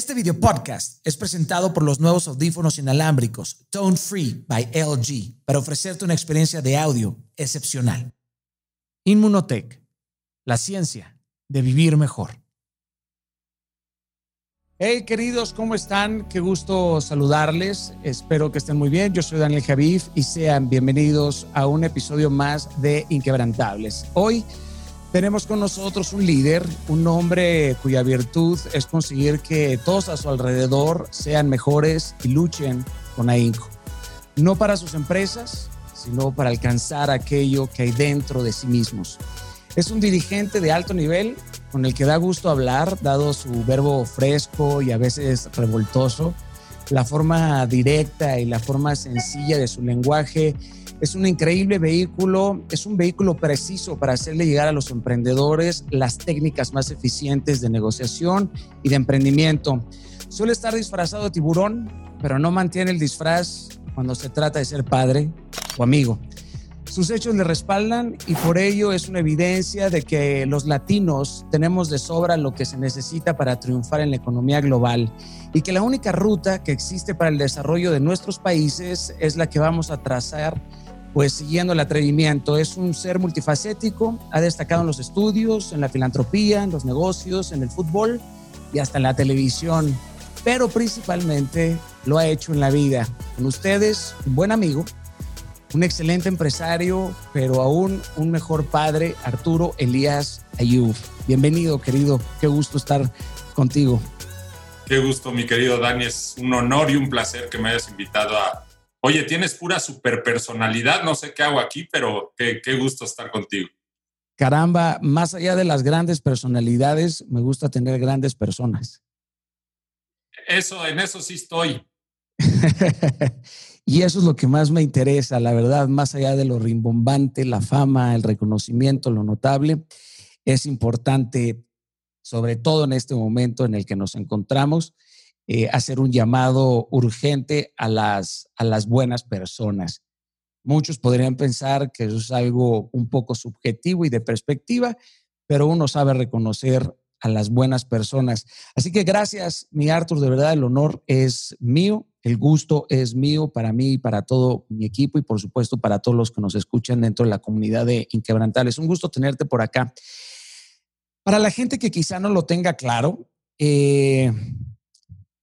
Este video podcast es presentado por los nuevos audífonos inalámbricos Tone Free by LG para ofrecerte una experiencia de audio excepcional. Inmunotech, la ciencia de vivir mejor. Hey queridos, ¿cómo están? Qué gusto saludarles. Espero que estén muy bien. Yo soy Daniel Javif y sean bienvenidos a un episodio más de Inquebrantables. Hoy tenemos con nosotros un líder, un hombre cuya virtud es conseguir que todos a su alrededor sean mejores y luchen con ahínco. No para sus empresas, sino para alcanzar aquello que hay dentro de sí mismos. Es un dirigente de alto nivel con el que da gusto hablar, dado su verbo fresco y a veces revoltoso, la forma directa y la forma sencilla de su lenguaje es un increíble vehículo, es un vehículo preciso para hacerle llegar a los emprendedores las técnicas más eficientes de negociación y de emprendimiento. Suele estar disfrazado de tiburón, pero no mantiene el disfraz cuando se trata de ser padre o amigo. Sus hechos le respaldan y por ello es una evidencia de que los latinos tenemos de sobra lo que se necesita para triunfar en la economía global y que la única ruta que existe para el desarrollo de nuestros países es la que vamos a trazar pues siguiendo el atrevimiento. Es un ser multifacético, ha destacado en los estudios, en la filantropía, en los negocios, en el fútbol y hasta en la televisión, pero principalmente lo ha hecho en la vida. Con ustedes, un buen amigo, un excelente empresario, pero aún un mejor padre, Arturo Elías Ayub. Bienvenido, querido. Qué gusto estar contigo. Qué gusto, mi querido Dani. Es un honor y un placer que me hayas invitado a Oye, tienes pura super personalidad, no sé qué hago aquí, pero qué, gusto estar contigo. Caramba, más allá de las grandes personalidades, me gusta tener grandes personas. Eso, en eso sí estoy. y eso es lo que más me interesa, la verdad, más allá de lo rimbombante, la fama, el reconocimiento, lo notable, es importante, sobre todo en este momento en el que nos encontramos, eh, hacer un llamado urgente a las, a las buenas personas. Muchos podrían pensar que eso es algo un poco subjetivo y de perspectiva, pero uno sabe reconocer a las buenas personas. Así que gracias, mi Arthur, de verdad el honor es mío, el gusto es mío para mí y para todo mi equipo y por supuesto para todos los que nos escuchan dentro de la comunidad de Inquebrantables. Un gusto tenerte por acá. Para la gente que quizá no lo tenga claro, eh,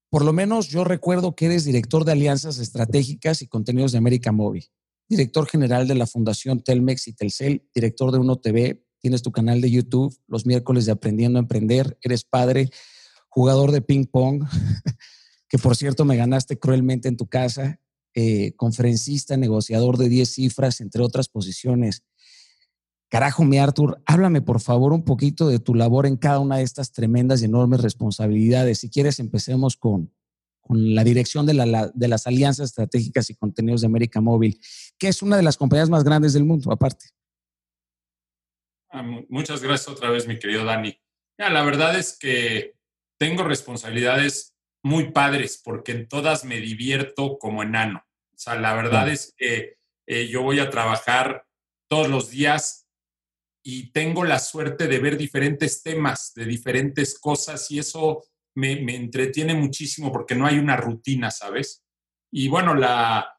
por lo menos yo recuerdo que eres director de alianzas estratégicas y contenidos de América Móvil, director general de la Fundación Telmex y Telcel, director de Uno TV, tienes tu canal de YouTube los miércoles de Aprendiendo a Emprender, eres padre, jugador de ping pong, que por cierto me ganaste cruelmente en tu casa, eh, conferencista, negociador de 10 cifras, entre otras posiciones. Carajo, mi Arthur, háblame por favor un poquito de tu labor en cada una de estas tremendas y enormes responsabilidades. Si quieres, empecemos con, con la dirección de, la, de, las alianzas estratégicas y contenidos de América Móvil, que es una de las compañías más grandes del mundo, aparte. Ah, muchas gracias otra vez, mi querido Dani. la verdad es que tengo responsabilidades muy padres porque en todas me divierto como enano. O sea, la verdad es que eh, yo voy a trabajar todos los días y tengo la suerte de ver diferentes temas, de diferentes cosas y eso me, entretiene muchísimo porque no hay una rutina, ¿sabes? Y bueno, la,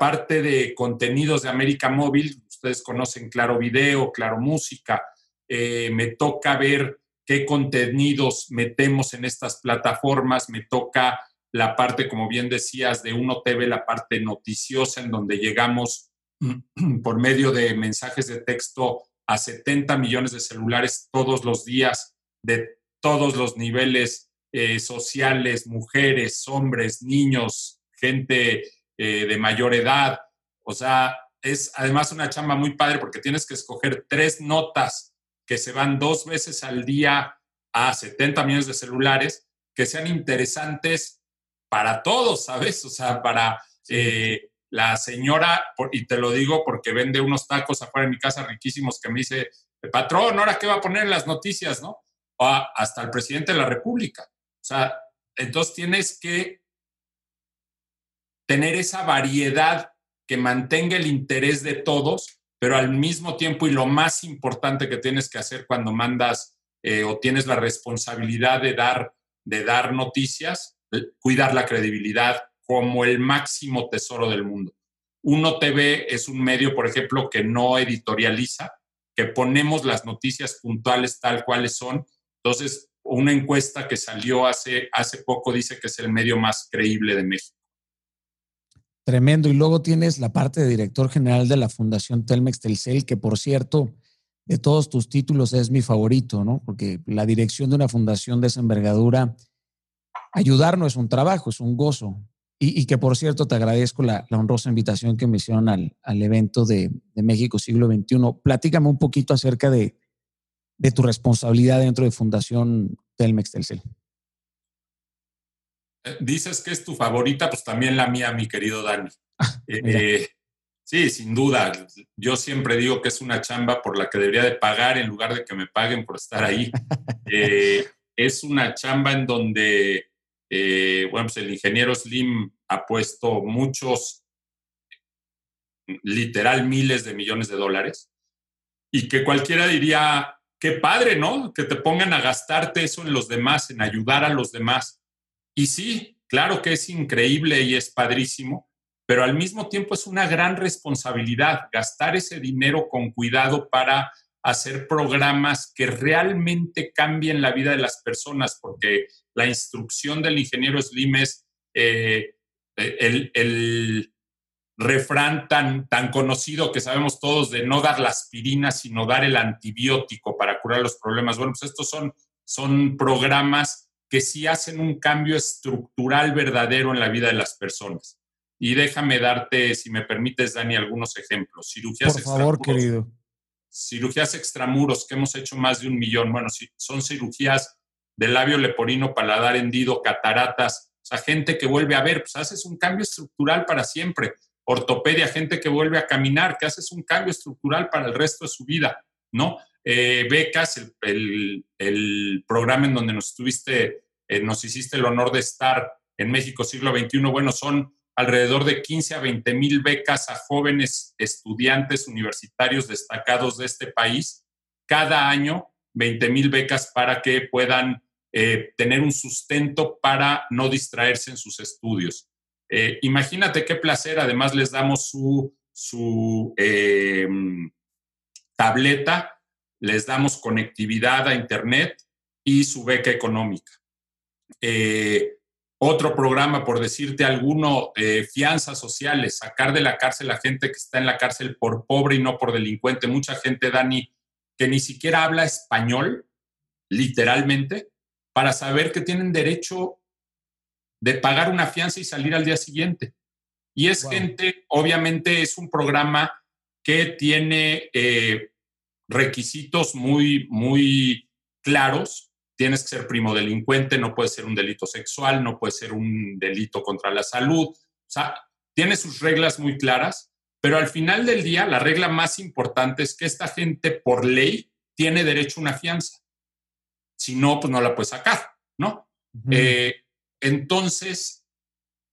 parte de contenidos de América Móvil, ustedes conocen Claro Video, Claro Música, eh, me toca ver qué contenidos metemos en estas plataformas, me toca la parte, como bien decías, de Uno TV, la parte noticiosa, en donde llegamos por medio de mensajes de texto a 70 millones de celulares todos los días, de todos los niveles eh, sociales, mujeres, hombres, niños, gente eh, de mayor edad. O sea, es además una chamba muy padre porque tienes que escoger tres notas que se van dos veces al día a 70 millones de celulares que sean interesantes para todos, ¿sabes? O sea, para eh, la señora, y te lo digo porque vende unos tacos afuera de mi casa riquísimos que me dice, patrón, ¿ahora qué va a poner en las noticias, no? Hasta el presidente de la República. O sea, entonces tienes que tener esa variedad que mantenga el interés de todos, pero al mismo tiempo, y lo más importante que tienes que hacer cuando mandas eh, o tienes la responsabilidad de dar de dar noticias, cuidar la credibilidad como el máximo tesoro del mundo. Uno TV es un medio, por ejemplo, que no editorializa, que ponemos las noticias puntuales tal cuales son. Entonces, una encuesta que salió hace, hace poco dice que es el medio más creíble de México. Tremendo. Y luego tienes la parte de director general de la Fundación Telmex Telcel, que por cierto, de todos tus títulos es mi favorito, ¿no? Porque la dirección de una fundación de esa envergadura, ayudar no es un trabajo, es un gozo. Y, que por cierto, te agradezco la, honrosa invitación que me hicieron al, evento de, México Siglo XXI. Platícame un poquito acerca de, de tu responsabilidad dentro de Fundación Telmex Telcel. Eh, dices que es tu favorita, pues también la mía, mi querido Dani. Ah, eh, sí, sin duda. Yo siempre digo que es una chamba por la que debería de pagar en lugar de que me paguen por estar ahí. Eh, es una chamba en donde eh, bueno, pues el ingeniero Slim ha puesto muchos, literal miles de millones de dólares, y que cualquiera diría, qué padre, ¿no? Que te pongan a gastarte eso en los demás, en ayudar a los demás. Y sí, claro que es increíble y es padrísimo, pero al mismo tiempo es una gran responsabilidad gastar ese dinero con cuidado para hacer programas que realmente cambien la vida de las personas, porque la instrucción del ingeniero Slim es eh, el, el, refrán tan, tan conocido que sabemos todos de no dar la aspirina, sino dar el antibiótico para curar los problemas. Bueno, pues estos son, son programas que sí hacen un cambio estructural verdadero en la vida de las personas. Y déjame darte, si me permites, Dani, algunos ejemplos. Cirugías Por favor, querido cirugías extramuros, que hemos hecho más de un millón. Bueno, son cirugías de labio leporino, paladar hendido, cataratas, o sea, gente que vuelve a ver, pues haces un cambio estructural para siempre. Ortopedia, gente que vuelve a caminar, que haces un cambio estructural para el resto de su vida, ¿no? Eh, becas, el, el, programa en donde nos estuviste, eh, nos hiciste el honor de estar en México siglo XXI, bueno, son alrededor de 15 a 20 mil becas a jóvenes estudiantes universitarios destacados de este país. Cada año, 20 mil becas para que puedan eh, tener un sustento para no distraerse en sus estudios. Eh, imagínate qué placer, además les damos su, su em, tableta, les damos conectividad a Internet y su beca económica. Eh, otro programa, por decirte alguno, eh, fianzas sociales, sacar de la cárcel a gente que está en la cárcel por pobre y no por delincuente. Mucha gente, Dani, que ni siquiera habla español, literalmente, para saber que tienen derecho de pagar una fianza y salir al día siguiente. Y es gente, obviamente es un programa que tiene eh, requisitos muy, muy claros tienes que ser primo delincuente, no puede ser un delito sexual, no puede ser un delito contra la salud. O sea, tiene sus reglas muy claras, pero al final del día la regla más importante es que esta gente por ley tiene derecho a una fianza. Si no, pues no la puede sacar, ¿no? Eh, entonces,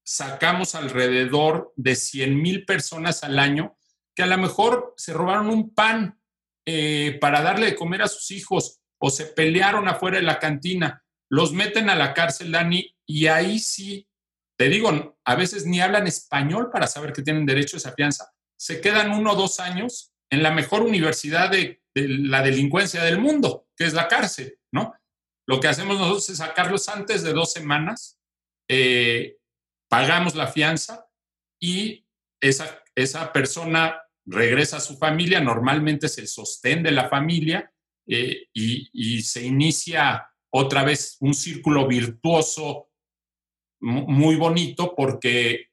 sacamos alrededor de 100 mil personas al año que a lo mejor se robaron un pan eh, para darle de comer a sus hijos o se pelearon afuera de la cantina, los meten a la cárcel, Dani, y ahí sí, te digo, a veces ni hablan español para saber que tienen derecho a esa fianza. Se quedan uno o dos años en la mejor universidad de, la delincuencia del mundo, que es la cárcel, ¿no? Lo que hacemos nosotros es sacarlos antes de dos semanas, eh, pagamos la fianza y esa, esa persona regresa a su familia, normalmente es el sostén de la familia, eh, y, se inicia otra vez un círculo virtuoso muy bonito porque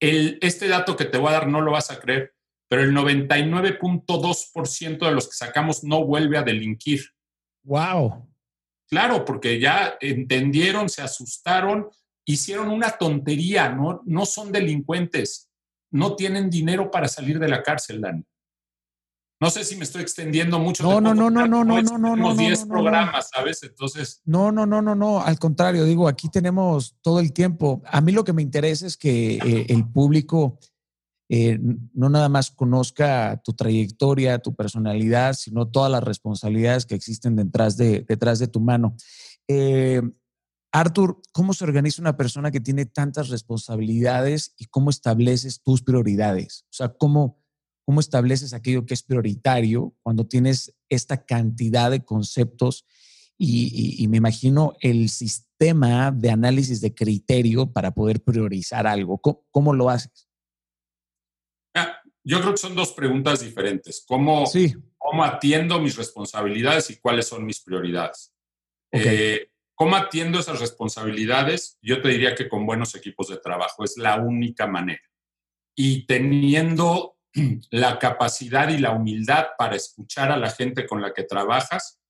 el, este dato que te voy a dar no lo vas a creer, pero el 99.2% de los que sacamos no vuelve a delinquir. ¡Wow! Claro, porque ya entendieron, se asustaron, hicieron una tontería, no, no son delincuentes, no tienen dinero para salir de la cárcel, Dani. No sé si me estoy extendiendo mucho. No, no, no, no, no, no, no, no, no. 10 programas, ¿sabes? Entonces. No, no, no, no, no. Al contrario, digo, aquí tenemos todo el tiempo. A mí lo que me interesa es que eh, el público eh, no nada más conozca tu trayectoria, tu personalidad, sino todas las responsabilidades que existen detrás de, detrás de tu mano. Eh, Arthur, ¿cómo se organiza una persona que tiene tantas responsabilidades y cómo estableces tus prioridades? O sea, ¿cómo, cómo estableces aquello que es prioritario cuando tienes esta cantidad de conceptos y, me imagino el sistema de análisis de criterio para poder priorizar algo? ¿Cómo, lo haces? Yo creo que son dos preguntas diferentes. ¿Cómo, sí. ¿Cómo atiendo mis responsabilidades y cuáles son mis prioridades? Eh, ¿Cómo atiendo esas responsabilidades? Yo te diría que con buenos equipos de trabajo es la única manera. Y teniendo la capacidad y la humildad para escuchar a la gente con la que trabajas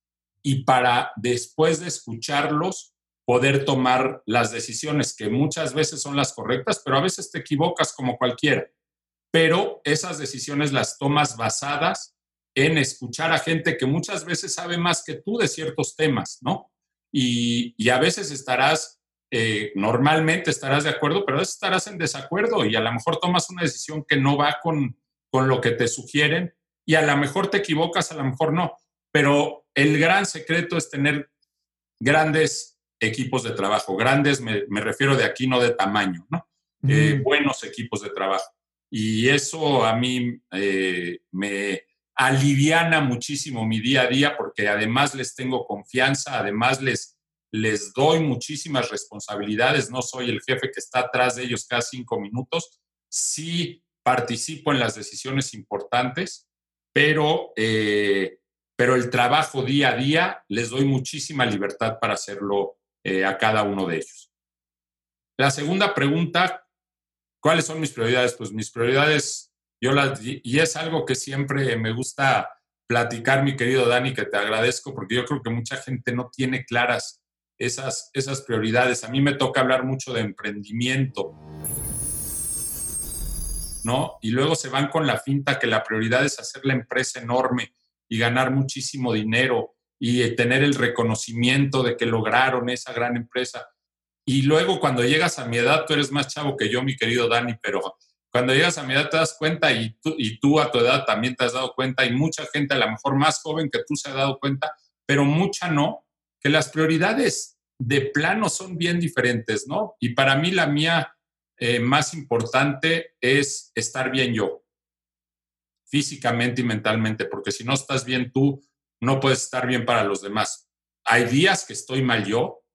y para después de escucharlos poder tomar las decisiones que muchas veces son las correctas, pero a veces te equivocas como cualquiera. Pero esas decisiones las tomas basadas en escuchar a gente que muchas veces sabe más que tú de ciertos temas, ¿no? y, a veces estarás, eh, normalmente estarás de acuerdo, pero a veces estarás en desacuerdo y a lo mejor tomas una decisión que no va con, con lo que te sugieren y a lo mejor te equivocas, a lo mejor no. Pero el gran secreto es tener grandes equipos de trabajo, grandes, me, refiero de aquí, no de tamaño, ¿no? Eh, buenos equipos de trabajo. Y eso a mí eh, me, aliviana muchísimo mi día a día porque además les tengo confianza, además les, les doy muchísimas responsabilidades, no soy el jefe que está atrás de ellos cada cinco minutos, sí participo en las decisiones importantes, pero, eh, pero el trabajo día a día les doy muchísima libertad para hacerlo eh, a cada uno de ellos. La segunda pregunta, ¿cuáles son mis prioridades? Pues mis prioridades yo y es algo que siempre me gusta platicar, mi querido Dani, que te agradezco, porque yo creo que mucha gente no tiene claras esas, esas prioridades. A mí me toca hablar mucho de emprendimiento, ¿no? Y luego se van con la finta que la prioridad es hacer la empresa enorme y ganar muchísimo dinero y tener el reconocimiento de que lograron esa gran empresa. Y luego cuando llegas a mi edad, tú eres más chavo que yo, mi querido Dani, pero cuando llegas a mi edad te das cuenta y tú, a tu edad también te has dado cuenta y mucha gente a lo mejor más joven que tú se ha dado cuenta, pero mucha no, que las prioridades de plano son bien diferentes, ¿no? Y para mí la mía eh, más importante es estar bien yo, físicamente y mentalmente, porque si no estás bien tú, no puedes estar bien para los demás. Hay días que estoy mal yo,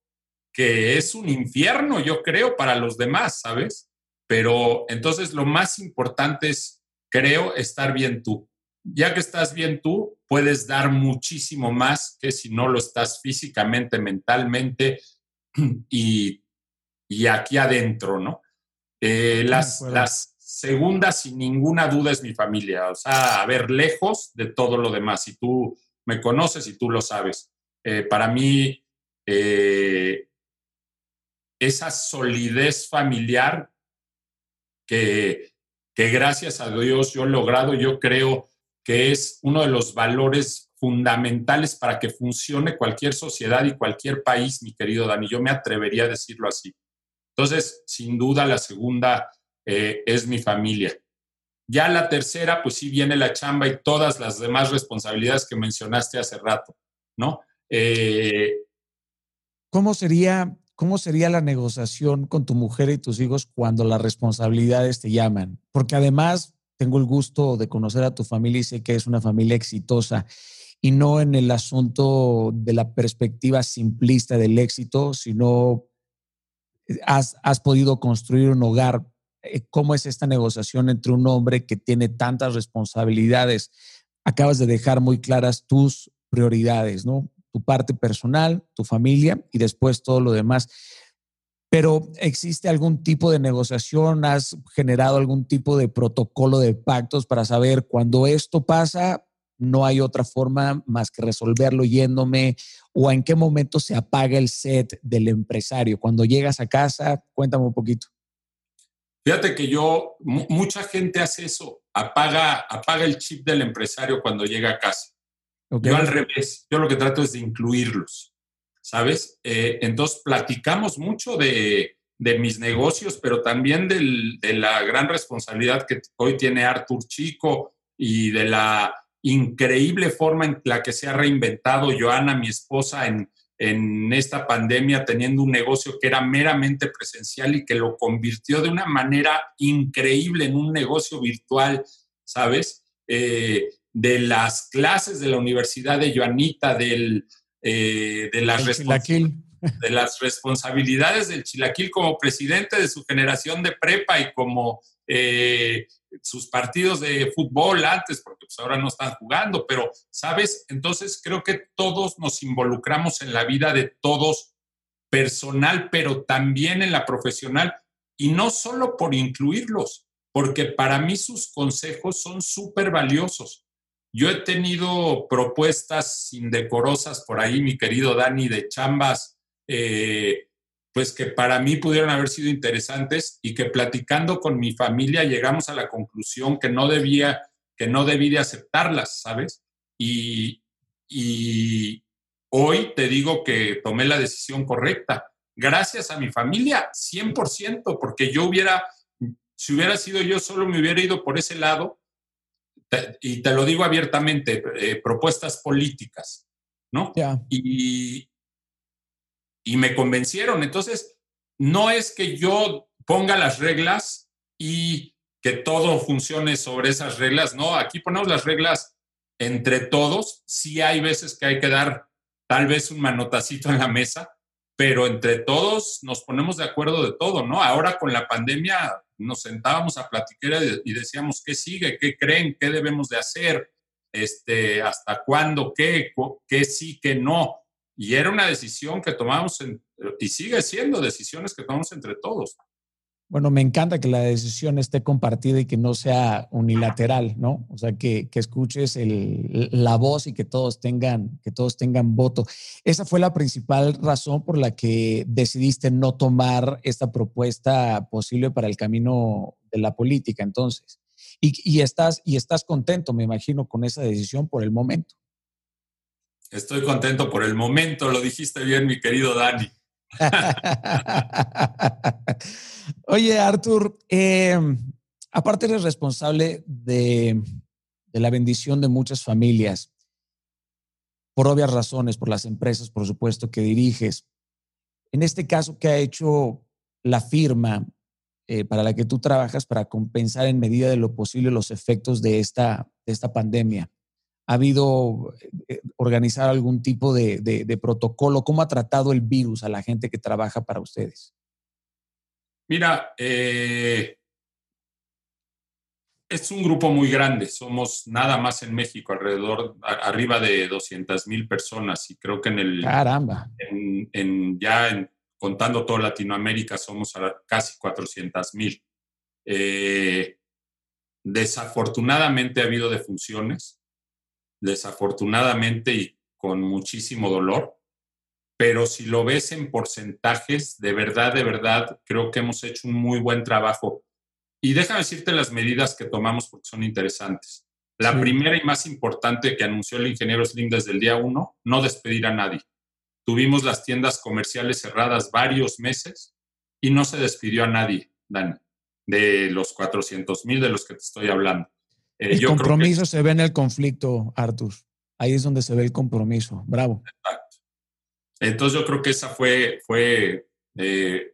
que es un infierno, yo creo, para los demás, ¿sabes? Pero entonces lo más importante es, creo, estar bien tú. Ya que estás bien tú, puedes dar muchísimo más que si no lo estás físicamente, mentalmente y, aquí adentro, ¿no? Eh, las, las segundas, sin ninguna duda, es mi familia. O sea, a ver, lejos de todo lo demás. Si tú me conoces y tú lo sabes. Eh, para mí, eh, esa solidez familiar que, gracias a Dios yo he logrado, yo creo que es uno de los valores fundamentales para que funcione cualquier sociedad y cualquier país, mi querido Dani. Yo me atrevería a decirlo así. Entonces, sin duda, la segunda eh, es mi familia. Ya la tercera, pues sí viene la chamba y todas las demás responsabilidades que mencionaste hace rato, ¿no? Eh, ¿Cómo sería ¿cómo sería la negociación con tu mujer y tus hijos cuando las responsabilidades te llaman? Porque además tengo el gusto de conocer a tu familia y sé que es una familia exitosa y no en el asunto de la perspectiva simplista del éxito, sino eh, has, has podido construir un hogar. Eh, ¿Cómo es esta negociación entre un hombre que tiene tantas responsabilidades? Acabas de dejar muy claras tus prioridades, ¿no? Tu parte personal, tu familia y después todo lo demás. Pero ¿existe algún tipo de negociación? ¿Has generado algún tipo de protocolo de pactos para saber cuando esto pasa, no hay otra forma más que resolverlo yéndome o en qué momento se apaga el set del empresario? Cuando llegas a casa, cuéntame un poquito. Fíjate que yo, mucha gente hace eso, apaga, apaga el chip del empresario cuando llega a casa. Yo al revés, yo lo que trato es de incluirlos, ¿sabes? Eh, entonces platicamos mucho de, mis negocios, pero también de la gran responsabilidad que hoy tiene Artur Chico y de la increíble forma en la que se ha reinventado Joana, mi esposa, en, en esta pandemia teniendo un negocio que era meramente presencial y que lo convirtió de una manera increíble en un negocio virtual, ¿sabes? Eh, de las clases de la Universidad de Joanita, del, eh, de, las de las responsabilidades del Chilaquil como presidente de su generación de prepa y como eh, sus partidos de fútbol antes, porque pues ahora no están jugando, pero, ¿sabes? Entonces creo que todos nos involucramos en la vida de todos, personal, pero también en la profesional, y no solo por incluirlos, porque para mí sus consejos son súper valiosos. Yo he tenido propuestas indecorosas por ahí, mi querido Dani, de chambas, eh, pues que para mí pudieron haber sido interesantes y que platicando con mi familia llegamos a la conclusión que no debía, que no debí de aceptarlas, ¿sabes? Y, y hoy te digo que tomé la decisión correcta. Gracias a mi familia, 100%, porque yo hubiera, si hubiera sido yo solo, me hubiera ido por ese lado y te lo digo abiertamente, eh, propuestas políticas, ¿no? Y, y me convencieron. Entonces, no es que yo ponga las reglas y que todo funcione sobre esas reglas, no, aquí ponemos las reglas entre todos. Sí hay veces que hay que dar tal vez un manotacito en la mesa, pero entre todos nos ponemos de acuerdo de todo, ¿no? Ahora con la pandemia nos sentábamos a platicar y decíamos, ¿qué sigue? ¿Qué creen? ¿Qué debemos de hacer? Este, ¿Hasta cuándo? ¿Qué? ¿Qué sí? ¿Qué no? Y era una decisión que tomamos, y sigue siendo decisiones que tomamos entre todos. Bueno, me encanta que la decisión esté compartida y que no sea unilateral, ¿no? O sea, que, que escuches la voz y que todos tengan, que todos tengan voto. Esa fue la principal razón por la que decidiste no tomar esta propuesta posible para el camino de la política, entonces. Y, y estás, y estás contento, me imagino, con esa decisión por el momento. Estoy contento por el momento, lo dijiste bien, mi querido Dani. Oye, Artur, eh, aparte eres responsable de, la bendición de muchas familias, por obvias razones, por las empresas, por supuesto, que diriges. En este caso, ¿qué ha hecho la firma eh, para la que tú trabajas para compensar en medida de lo posible los efectos de esta pandemia? ¿Ha habido eh, organizar algún tipo de, protocolo? ¿Cómo ha tratado el virus a la gente que trabaja para ustedes? Mira, eh, es un grupo muy grande. Somos nada más en México, alrededor, arriba de 200 mil personas. Y creo que en el. Caramba. En, ya contando toda Latinoamérica, somos casi 400 mil. Eh, desafortunadamente ha habido defunciones desafortunadamente y con muchísimo dolor, pero si lo ves en porcentajes, de verdad, de verdad, creo que hemos hecho un muy buen trabajo. Y déjame decirte las medidas que tomamos porque son interesantes. La primera y más importante que anunció el ingeniero Slim desde el día uno, no despedir a nadie. Tuvimos las tiendas comerciales cerradas varios meses y no se despidió a nadie, Dani, de los 400 mil de los que te estoy hablando. Eh, el compromiso se ve en el conflicto, Artur. Ahí es donde se ve el compromiso. Bravo. Exacto. Entonces yo creo que esa fue, fue eh,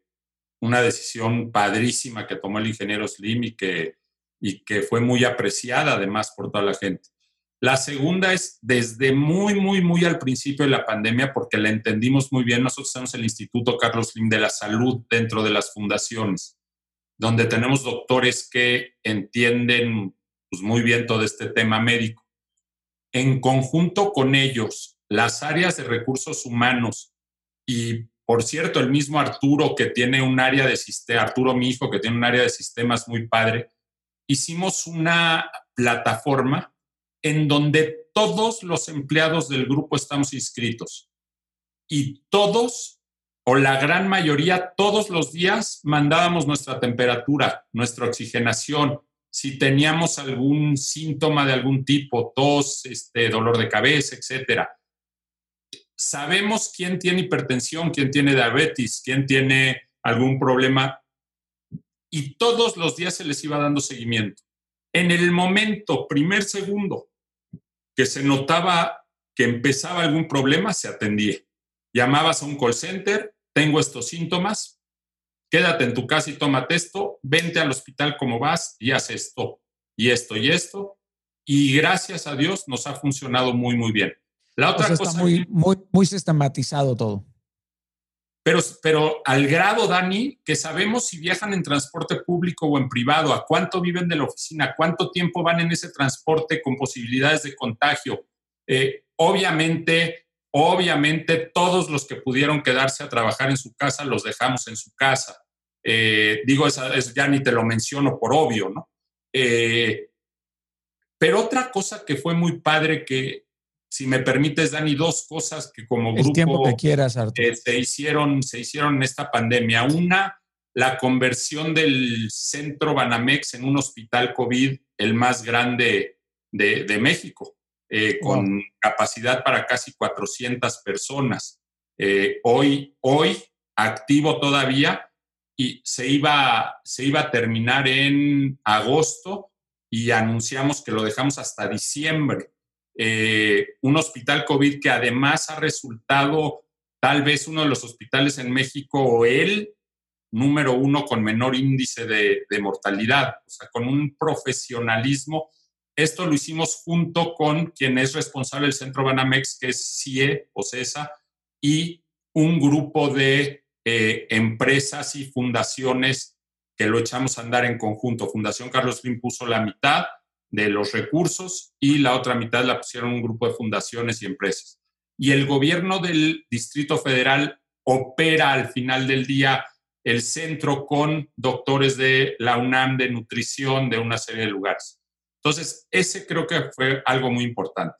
una decisión padrísima que tomó el ingeniero Slim y que, y que fue muy apreciada además por toda la gente. La segunda es desde muy, muy, muy al principio de la pandemia, porque la entendimos muy bien. Nosotros tenemos el Instituto Carlos Slim de la Salud dentro de las fundaciones, donde tenemos doctores que entienden pues muy bien todo este tema médico. En conjunto con ellos, las áreas de recursos humanos y, por cierto, el mismo Arturo que tiene un área de sistemas, Arturo mi que tiene un área de sistemas muy padre, hicimos una plataforma en donde todos los empleados del grupo estamos inscritos y todos o la gran mayoría todos los días mandábamos nuestra temperatura, nuestra oxigenación, si teníamos algún síntoma de algún tipo, tos, este, dolor de cabeza, etcétera. Sabemos quién tiene hipertensión, quién tiene diabetes, quién tiene algún problema y todos los días se les iba dando seguimiento. En el momento, primer segundo, que se notaba que empezaba algún problema, se atendía. llamabas a un call center, tengo estos síntomas, quédate en tu casa y tómate esto, vente al hospital como vas y haz esto y esto y esto. Y gracias a Dios nos ha funcionado muy, muy bien. La otra cosa. Está muy, muy, muy sistematizado todo. Pero, pero al grado, Dani, que sabemos si viajan en transporte público o en privado, a cuánto viven de la oficina, cuánto tiempo van en ese transporte con posibilidades de contagio. Eh, obviamente, obviamente, todos los que pudieron quedarse a trabajar en su casa los dejamos en su casa. Eh, digo, eso ya ni te lo menciono por obvio, ¿no? Eh, pero otra cosa que fue muy padre que, si me permites, Dani, dos cosas que como grupo que quieras, eh, se, hicieron, se hicieron en esta pandemia. Una, la conversión del centro Banamex en un hospital COVID, el más grande de, México, eh, con capacidad para casi 400 personas. Eh, hoy, hoy, activo todavía, y se iba, se iba a terminar en agosto y anunciamos que lo dejamos hasta diciembre. Eh, un hospital COVID que además ha resultado tal vez uno de los hospitales en México o el número uno con menor índice de, mortalidad, o sea, con un profesionalismo. Esto lo hicimos junto con quien es responsable del Centro Banamex, que es CIE o CESA, y un grupo de eh, empresas y fundaciones que lo echamos a andar en conjunto. Fundación Carlos Slim puso la mitad, de los recursos y la otra mitad la pusieron un grupo de fundaciones y empresas. Y el gobierno del Distrito Federal opera al final del día el centro con doctores de la UNAM, de nutrición, de una serie de lugares. Entonces, ese creo que fue algo muy importante.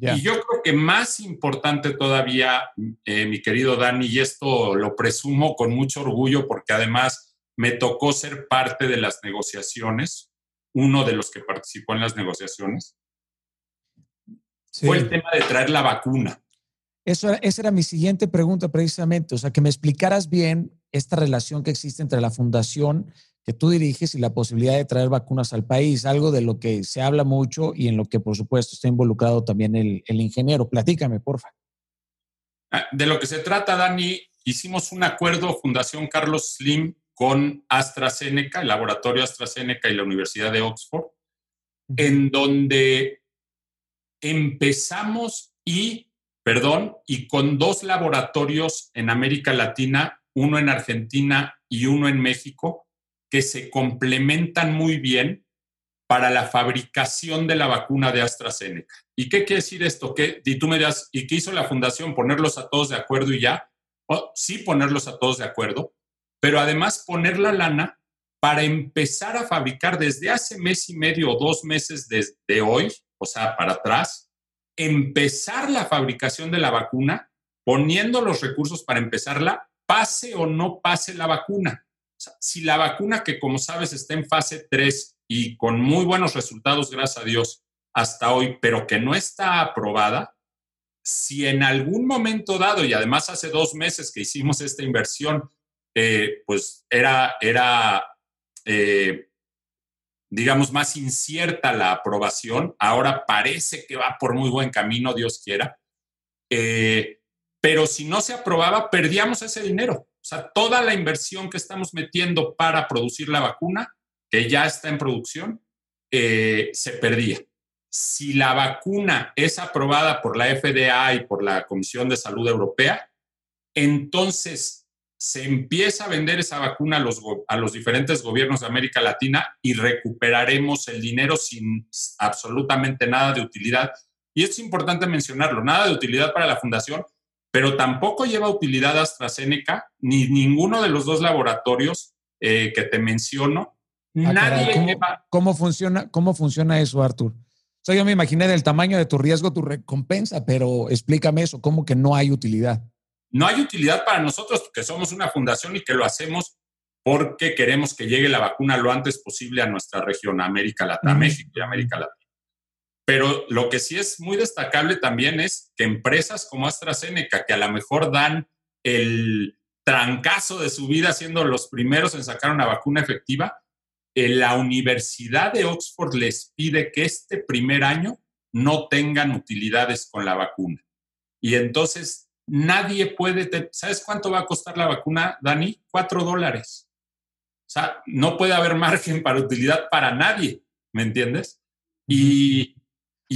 Y yo creo que más importante todavía, eh, mi querido Dani, y esto lo presumo con mucho orgullo porque además me tocó ser parte de las negociaciones, uno de los que participó en las negociaciones, fue el tema de traer la vacuna. Eso, esa era mi siguiente pregunta precisamente, o sea, que me explicaras bien esta relación que existe entre la fundación que tú diriges y la posibilidad de traer vacunas al país, algo de lo que se habla mucho y en lo que por supuesto está involucrado también el, el ingeniero. Platícame, porfa. Ah, de lo que se trata, Dani, hicimos un acuerdo Fundación Carlos Slim con AstraZeneca, el laboratorio AstraZeneca y la Universidad de Oxford, en donde empezamos y, perdón, y con dos laboratorios en América Latina, uno en Argentina y uno en México, que se complementan muy bien para la fabricación de la vacuna de AstraZeneca. ¿Y qué quiere decir esto? ¿Qué, y tú me dirás, ¿y qué hizo la fundación? ¿Ponerlos a todos de acuerdo y ya? sí, ponerlos a todos de acuerdo, pero además poner la lana para empezar a fabricar desde hace mes y medio o dos meses desde hoy, o sea, para atrás, empezar la fabricación de la vacuna, poniendo los recursos para empezarla, pase o no pase la vacuna. Si la vacuna, que como sabes está en fase 3 y con muy buenos resultados, gracias a Dios, hasta hoy, pero que no está aprobada, si en algún momento dado, y además hace dos meses que hicimos esta inversión, eh, pues era, era eh, digamos, más incierta la aprobación. Ahora parece que va por muy buen camino, Dios quiera. Eh, pero si no se aprobaba, perdíamos ese dinero. O sea, toda la inversión que estamos metiendo para producir la vacuna, que ya está en producción, se perdía. Si la vacuna es aprobada por la FDA y por la Comisión de Salud Europea, entonces se empieza a vender esa vacuna a los, a los diferentes gobiernos de América Latina y recuperaremos el dinero sin absolutamente nada de utilidad. Y es importante mencionarlo, nada de utilidad para la fundación, pero tampoco lleva utilidad AstraZeneca ni ninguno de los dos laboratorios eh, que te menciono. Ah, Nadie ¿Cómo, ¿cómo, funciona, ¿Cómo funciona eso, Artur? O sea, yo me imaginé del tamaño de tu riesgo, tu recompensa, pero explícame eso, ¿cómo que no hay utilidad? No hay utilidad para nosotros que somos una fundación y que lo hacemos porque queremos que llegue la vacuna lo antes posible a nuestra región, a América Latina, México y América Latina. Pero lo que sí es muy destacable también es que empresas como AstraZeneca, que a lo mejor dan el trancazo de su vida siendo los primeros en sacar una vacuna efectiva, eh, la Universidad de Oxford les pide que este primer año no tengan utilidades con la vacuna. Y entonces nadie puede, ¿sabes cuánto va a costar la vacuna, Dani? Cuatro dólares. O sea, no puede haber margen para utilidad para nadie, ¿me entiendes? Y,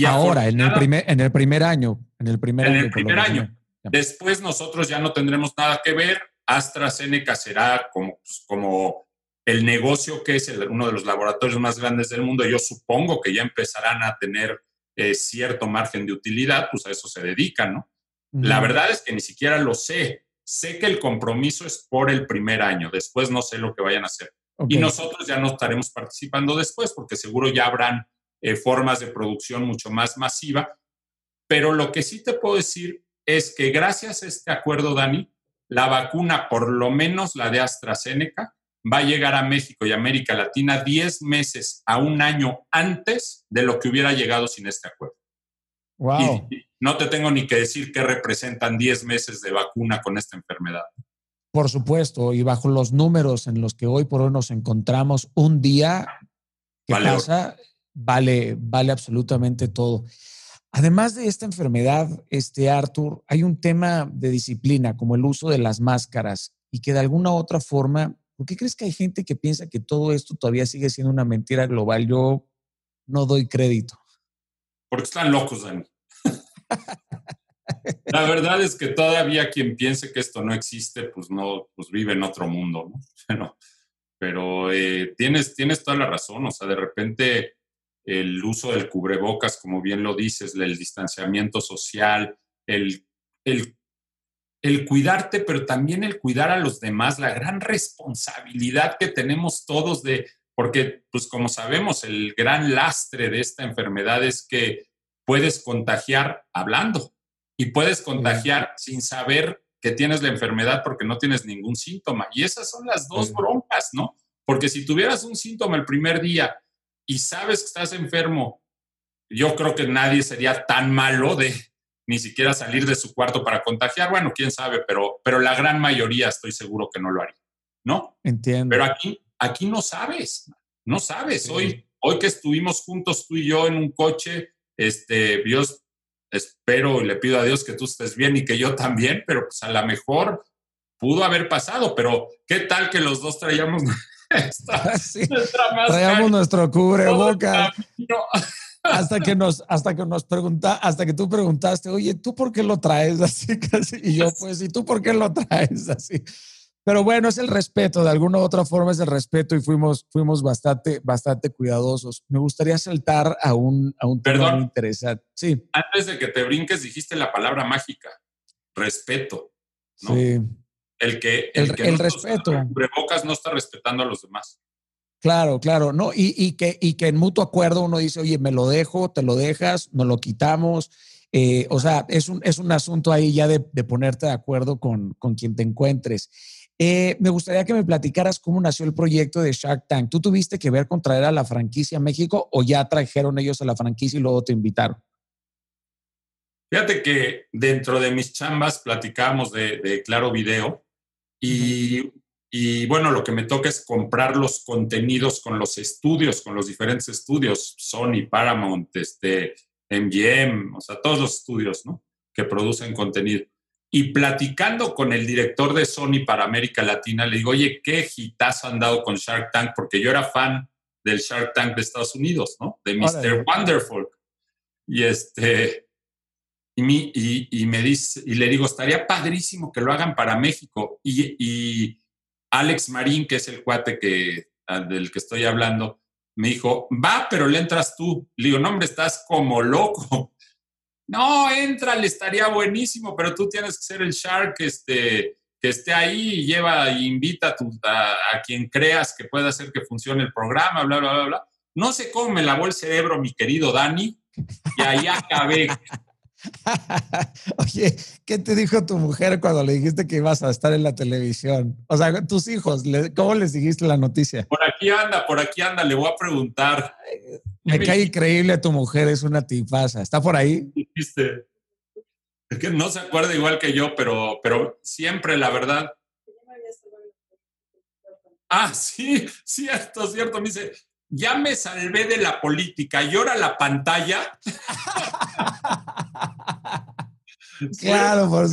ahora, en el, primer, en el primer año, en el primer en año. el primer año. Después nosotros ya no tendremos nada que ver. AstraZeneca será como, pues, como el negocio que es uno de los laboratorios más grandes del mundo. Yo supongo que ya empezarán a tener eh, cierto margen de utilidad, pues a eso se dedican, ¿no? La verdad es que ni siquiera lo sé. Sé que el compromiso es por el primer año, después no sé lo que vayan a hacer. Y nosotros ya no estaremos participando después porque seguro ya habrán eh, formas de producción mucho más masiva. Pero lo que sí te puedo decir es que gracias a este acuerdo, Dani, la vacuna, por lo menos la de AstraZeneca, va a llegar a México y América Latina 10 meses a un año antes de lo que hubiera llegado sin este acuerdo. Wow. no te tengo ni que decir qué representan 10 meses de vacuna con esta enfermedad. Por supuesto, y bajo los números en los que hoy por hoy nos encontramos, un día que pasa vale, vale absolutamente todo. Además de esta enfermedad, este Arthur, hay un tema de disciplina como el uso de las máscaras y que de alguna otra forma, ¿por qué crees que hay gente que piensa que todo esto todavía sigue siendo una mentira global? Yo no doy crédito. Porque están locos, Dani. La verdad es que todavía quien piense que esto no existe, pues no, pues vive en otro mundo, ¿no? Pero, eh, tienes, tienes toda la razón, o sea, de repente el uso del cubrebocas, como bien lo dices, el distanciamiento social, el, el, el cuidarte, pero también el cuidar a los demás, la gran responsabilidad que tenemos todos de, porque, pues como sabemos, el gran lastre de esta enfermedad es que puedes contagiar hablando y puedes contagiar sin saber que tienes la enfermedad porque no tienes ningún síntoma. Y esas son las dos broncas, ¿no? Porque si tuvieras un síntoma el primer día y sabes que estás enfermo, yo creo que nadie sería tan malo de ni siquiera salir de su cuarto para contagiar. Bueno, quién sabe, pero, pero la gran mayoría estoy seguro que no lo haría, ¿no? Entiendo. Pero aquí, aquí no sabes, no sabes. Hoy, hoy que estuvimos juntos tú y yo en un coche, este, Dios, espero y le pido a Dios que tú estés bien y que yo también, pero pues a lo mejor pudo haber pasado, pero ¿qué tal que los dos traíamos traíamos nuestro cubreboca. hasta que nos, hasta que nos pregunta, hasta que tú preguntaste, oye, ¿tú por qué lo traes así casi? Y yo, pues, ¿y tú por qué lo traes así? Pero bueno, es el respeto, de alguna u otra forma es el respeto y fuimos, fuimos bastante, bastante cuidadosos. Me gustaría saltar a un, a un tema interesante. Sí. Antes de que te brinques, dijiste la palabra mágica, respeto. Sí. El que el, que el respeto. no está respetando a los demás. Claro, claro, ¿no? Y, y, que, y que en mutuo acuerdo uno dice, oye, me lo dejo, te lo dejas, nos lo quitamos. Eh, o sea, es un, es un asunto ahí ya de, de ponerte de acuerdo con, con quien te encuentres. Eh, me gustaría que me platicaras cómo nació el proyecto de Shark Tank. ¿Tú tuviste que ver con traer a la franquicia a México o ya trajeron ellos a la franquicia y luego te invitaron? Fíjate que dentro de mis chambas platicábamos de, Claro Video y, y, bueno, lo que me toca es comprar los contenidos con los estudios, con los diferentes estudios, Sony, Paramount, este, MGM, o sea, todos los estudios ¿no? que producen contenido. Y platicando con el director de Sony para América Latina, le digo, oye, qué hitazo han dado con Shark Tank, porque yo era fan del Shark Tank de Estados Unidos, ¿no? De Mr. Wonderful. Y este, y, y, me dice, y le digo, estaría padrísimo que lo hagan para México. Y, y Alex Marín, que es el cuate que, del que estoy hablando, me dijo, va, pero le entras tú. Le digo, no, hombre, estás como loco no, entra, le estaría buenísimo, pero tú tienes que ser el shark este, que esté ahí y lleva e invita a, quien creas que pueda hacer que funcione el programa, bla, bla, bla, bla. No sé cómo me lavó el cerebro mi querido Dani y ahí acabé. Oye, ¿qué te dijo tu mujer cuando le dijiste que ibas a estar en la televisión? O sea, tus hijos, ¿cómo les dijiste la noticia? Por aquí anda, por aquí anda, le voy a preguntar. Me cae increíble tu mujer, es una tifaza. ¿Está por ahí? Dijiste. Es que no se acuerda igual que yo, pero, pero siempre, la verdad. Ah, sí, cierto, cierto. Me dice, ya me salvé de la política, llora la pantalla. claro, por,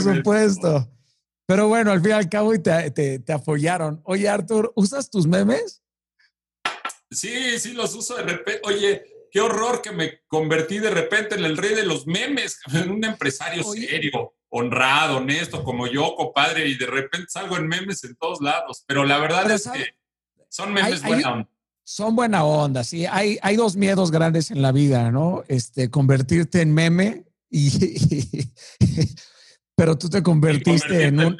supuesto. Pero bueno, al fin y al cabo te, te, te apoyaron. Oye, Arthur, ¿usas tus memes? Sí, sí, los uso de repente. Oye, qué horror que me convertí de repente en el rey de los memes, en un empresario serio, honrado, honesto, como yo, compadre, y de repente salgo en memes en todos lados. Pero la verdad es que son memes buena onda. Son buena onda, sí. Hay, hay dos miedos grandes en la vida, ¿no? Este, convertirte en meme y, pero tú te convertiste en un...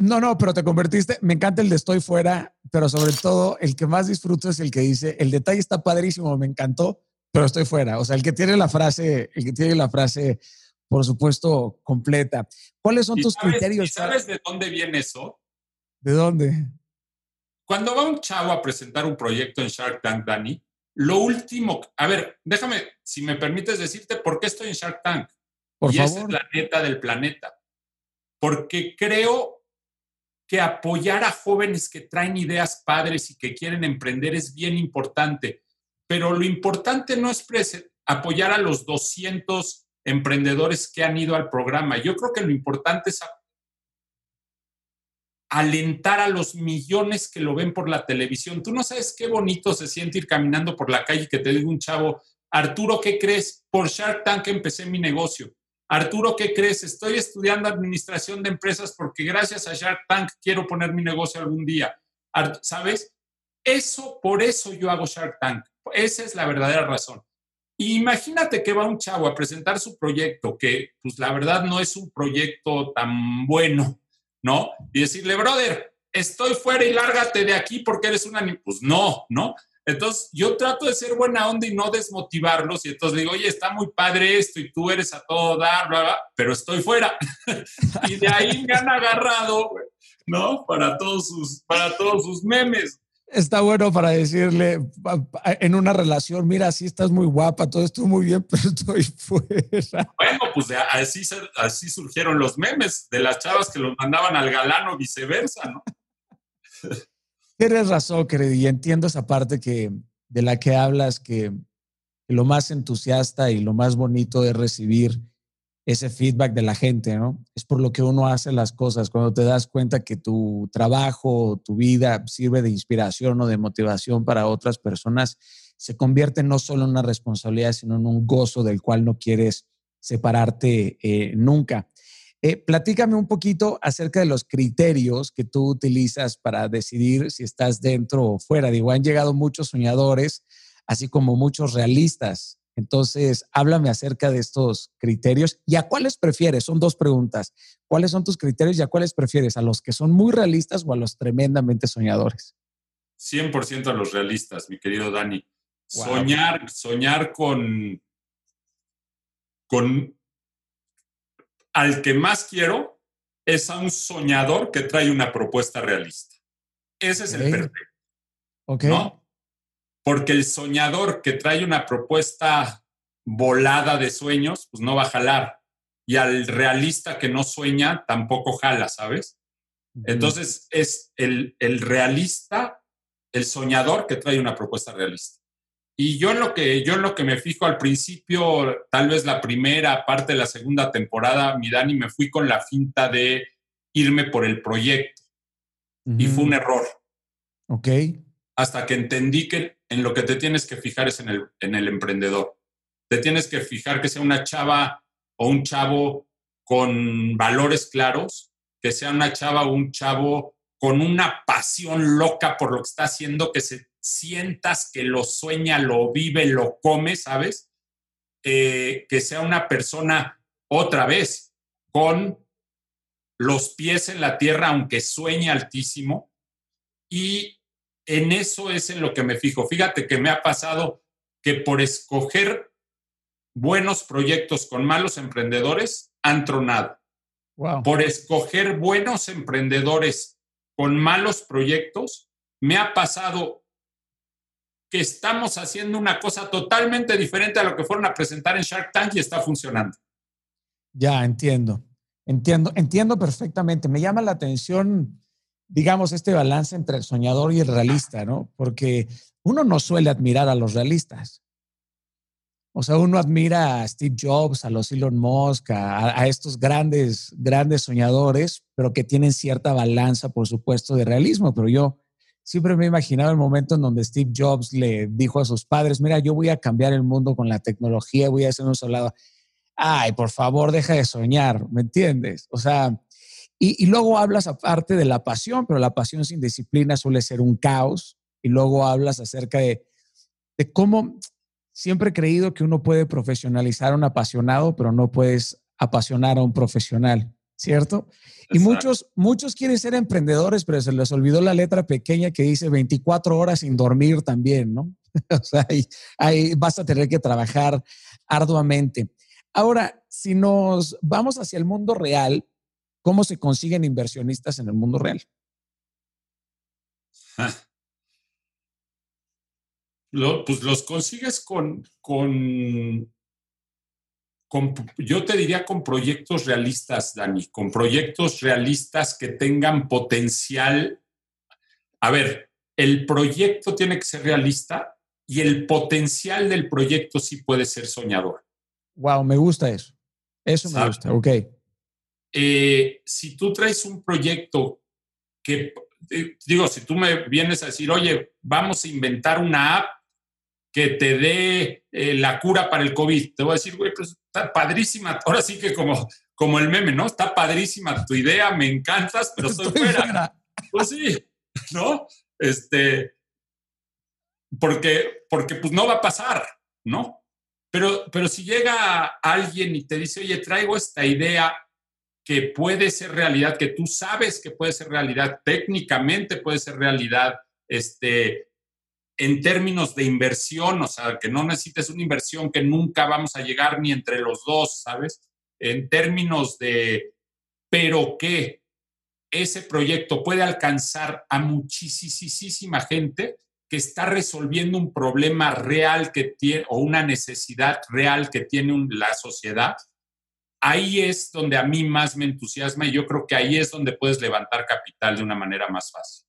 No, no, pero te convertiste, me encanta el de estoy fuera, pero sobre todo el que más disfruto es el que dice, el detalle está padrísimo, me encantó, pero estoy fuera. O sea, el que tiene la frase, el que tiene la frase, por supuesto, completa. ¿Cuáles son tus criterios? ¿Sabes de dónde viene eso? ¿De dónde? Cuando va un chavo a presentar un proyecto en Shark Tank, Dani, lo último, a ver, déjame, si me permites decirte por qué estoy en Shark Tank. Por y favor. es la neta del planeta. Porque creo que apoyar a jóvenes que traen ideas padres y que quieren emprender es bien importante. Pero lo importante no es apoyar a los 200 emprendedores que han ido al programa. Yo creo que lo importante es alentar a los millones que lo ven por la televisión. Tú no sabes qué bonito se siente ir caminando por la calle y que te diga un chavo, Arturo, ¿qué crees? Por Shark Tank empecé mi negocio. Arturo, ¿qué crees? Estoy estudiando administración de empresas porque gracias a Shark Tank quiero poner mi negocio algún día. ¿Sabes? Eso, por eso yo hago Shark Tank. Esa es la verdadera razón. Imagínate que va un chavo a presentar su proyecto, que pues la verdad no es un proyecto tan bueno, ¿no? Y decirle, brother, estoy fuera y lárgate de aquí porque eres una... Pues no, ¿no? Entonces, yo trato de ser buena onda y no desmotivarlos. Y entonces digo, oye, está muy padre esto y tú eres a todo dar, bla, pero estoy fuera. y de ahí me han agarrado, ¿no? Para todos sus, para todos sus memes. Está bueno para decirle en una relación, mira, sí estás muy guapa, todo estuvo muy bien, pero estoy fuera. Bueno, pues así, así surgieron los memes de las chavas que los mandaban al galán o viceversa, ¿no? Tienes razón, querido, y entiendo esa parte que, de la que hablas, que, lo más entusiasta y lo más bonito es recibir ese feedback de la gente, ¿no? Es por lo que uno hace las cosas, cuando te das cuenta que tu trabajo, tu vida sirve de inspiración o de motivación para otras personas, se convierte no solo en una responsabilidad, sino en un gozo del cual no quieres separarte eh, nunca. Eh, platícame un poquito acerca de los criterios que tú utilizas para decidir si estás dentro o fuera. Digo, han llegado muchos soñadores, así como muchos realistas. Entonces, háblame acerca de estos criterios y a cuáles prefieres. Son dos preguntas. ¿Cuáles son tus criterios y a cuáles prefieres? ¿A los que son muy realistas o a los tremendamente soñadores? 100% a los realistas, mi querido Dani. Soñar, soñar con, con al que más quiero es a un soñador que trae una propuesta realista. Ese es el perfecto. ¿no? Porque el soñador que trae una propuesta volada de sueños, pues no va a jalar. Y al realista que no sueña, tampoco jala, ¿sabes? Entonces es el, el realista, el soñador que trae una propuesta realista. Y yo en lo que yo lo que me fijo al principio, tal vez la primera parte de la segunda temporada, mi Dani me fui con la finta de irme por el proyecto. Y fue un error. Ok. Hasta que entendí que en lo que te tienes que fijar es en el, en el emprendedor. Te tienes que fijar que sea una chava o un chavo con valores claros, que sea una chava o un chavo con una pasión loca por lo que está haciendo, que se sientas que lo sueña, lo vive, lo come, ¿sabes? Eh, que sea una persona otra vez con los pies en la tierra, aunque sueñe altísimo. Y en eso es en lo que me fijo. Fíjate que me ha pasado que por escoger buenos proyectos con malos emprendedores han tronado. Por escoger buenos emprendedores con malos proyectos, me ha pasado que estamos haciendo una cosa totalmente diferente a lo que fueron a presentar en Shark Tank y está funcionando. Ya, entiendo. Entiendo, entiendo perfectamente. Me llama la atención, digamos, este balance entre el soñador y el realista, ¿no? Porque uno no suele admirar a los realistas. O sea, uno admira a Steve Jobs, a los Elon Musk, a, estos grandes, grandes soñadores, pero que tienen cierta balanza, por supuesto, de realismo. Pero yo siempre me he imaginado el momento en donde Steve Jobs le dijo a sus padres, mira, yo voy a cambiar el mundo con la tecnología, voy a hacer un lado. Ay, por favor, deja de soñar, ¿me entiendes? O sea, y, y luego hablas aparte de la pasión, pero la pasión sin disciplina suele ser un caos. Y luego hablas acerca de, de cómo siempre he creído que uno puede profesionalizar a un apasionado, pero no puedes apasionar a un profesional, ¿cierto? Y muchos, muchos quieren ser emprendedores, pero se les olvidó la letra pequeña que dice 24 horas sin dormir también, ¿no? o sea, ahí, ahí vas a tener que trabajar arduamente. Ahora, si nos vamos hacia el mundo real, ¿cómo se consiguen inversionistas en el mundo real? pues los consigues con, con, yo te diría con proyectos realistas, Dani, con proyectos realistas que tengan potencial. A ver, el proyecto tiene que ser realista y el potencial del proyecto sí puede ser soñador. Wow, me gusta eso. Eso me gusta, ok. Eh, si tú traes un proyecto que, eh, digo, si tú me vienes a decir, oye, vamos a inventar una app que te dé eh, la cura para el COVID. Te voy a decir, güey, pues está padrísima. Ahora sí que como, como el meme, ¿no? Está padrísima tu idea, me encantas, pero soy fuera. Pues sí, ¿no? Este, porque, porque pues no va a pasar, ¿no? Pero, pero si llega alguien y te dice, oye, traigo esta idea que puede ser realidad, que tú sabes que puede ser realidad, técnicamente puede ser realidad, este, en términos de inversión, o sea, que no necesites una inversión que nunca vamos a llegar ni entre los dos, ¿sabes? En términos de, pero que ese proyecto puede alcanzar a muchísima gente que está resolviendo un problema real que tiene o una necesidad real que tiene la sociedad, ahí es donde a mí más me entusiasma y yo creo que ahí es donde puedes levantar capital de una manera más fácil.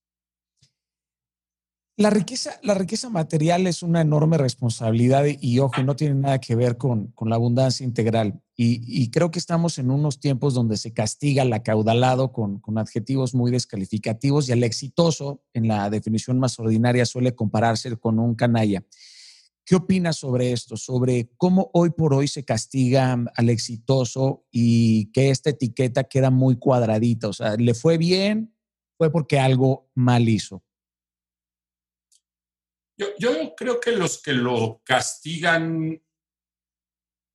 La riqueza, la riqueza material es una enorme responsabilidad y, ojo, no tiene nada que ver con, la abundancia integral. Y, creo que estamos en unos tiempos donde se castiga al acaudalado con, con adjetivos muy descalificativos y al exitoso, en la definición más ordinaria, suele compararse con un canalla. ¿Qué opinas sobre esto? Sobre cómo hoy por hoy se castiga al exitoso y que esta etiqueta queda muy cuadradita. O sea, ¿le fue bien? Fue porque algo mal hizo. Yo, creo que los que lo castigan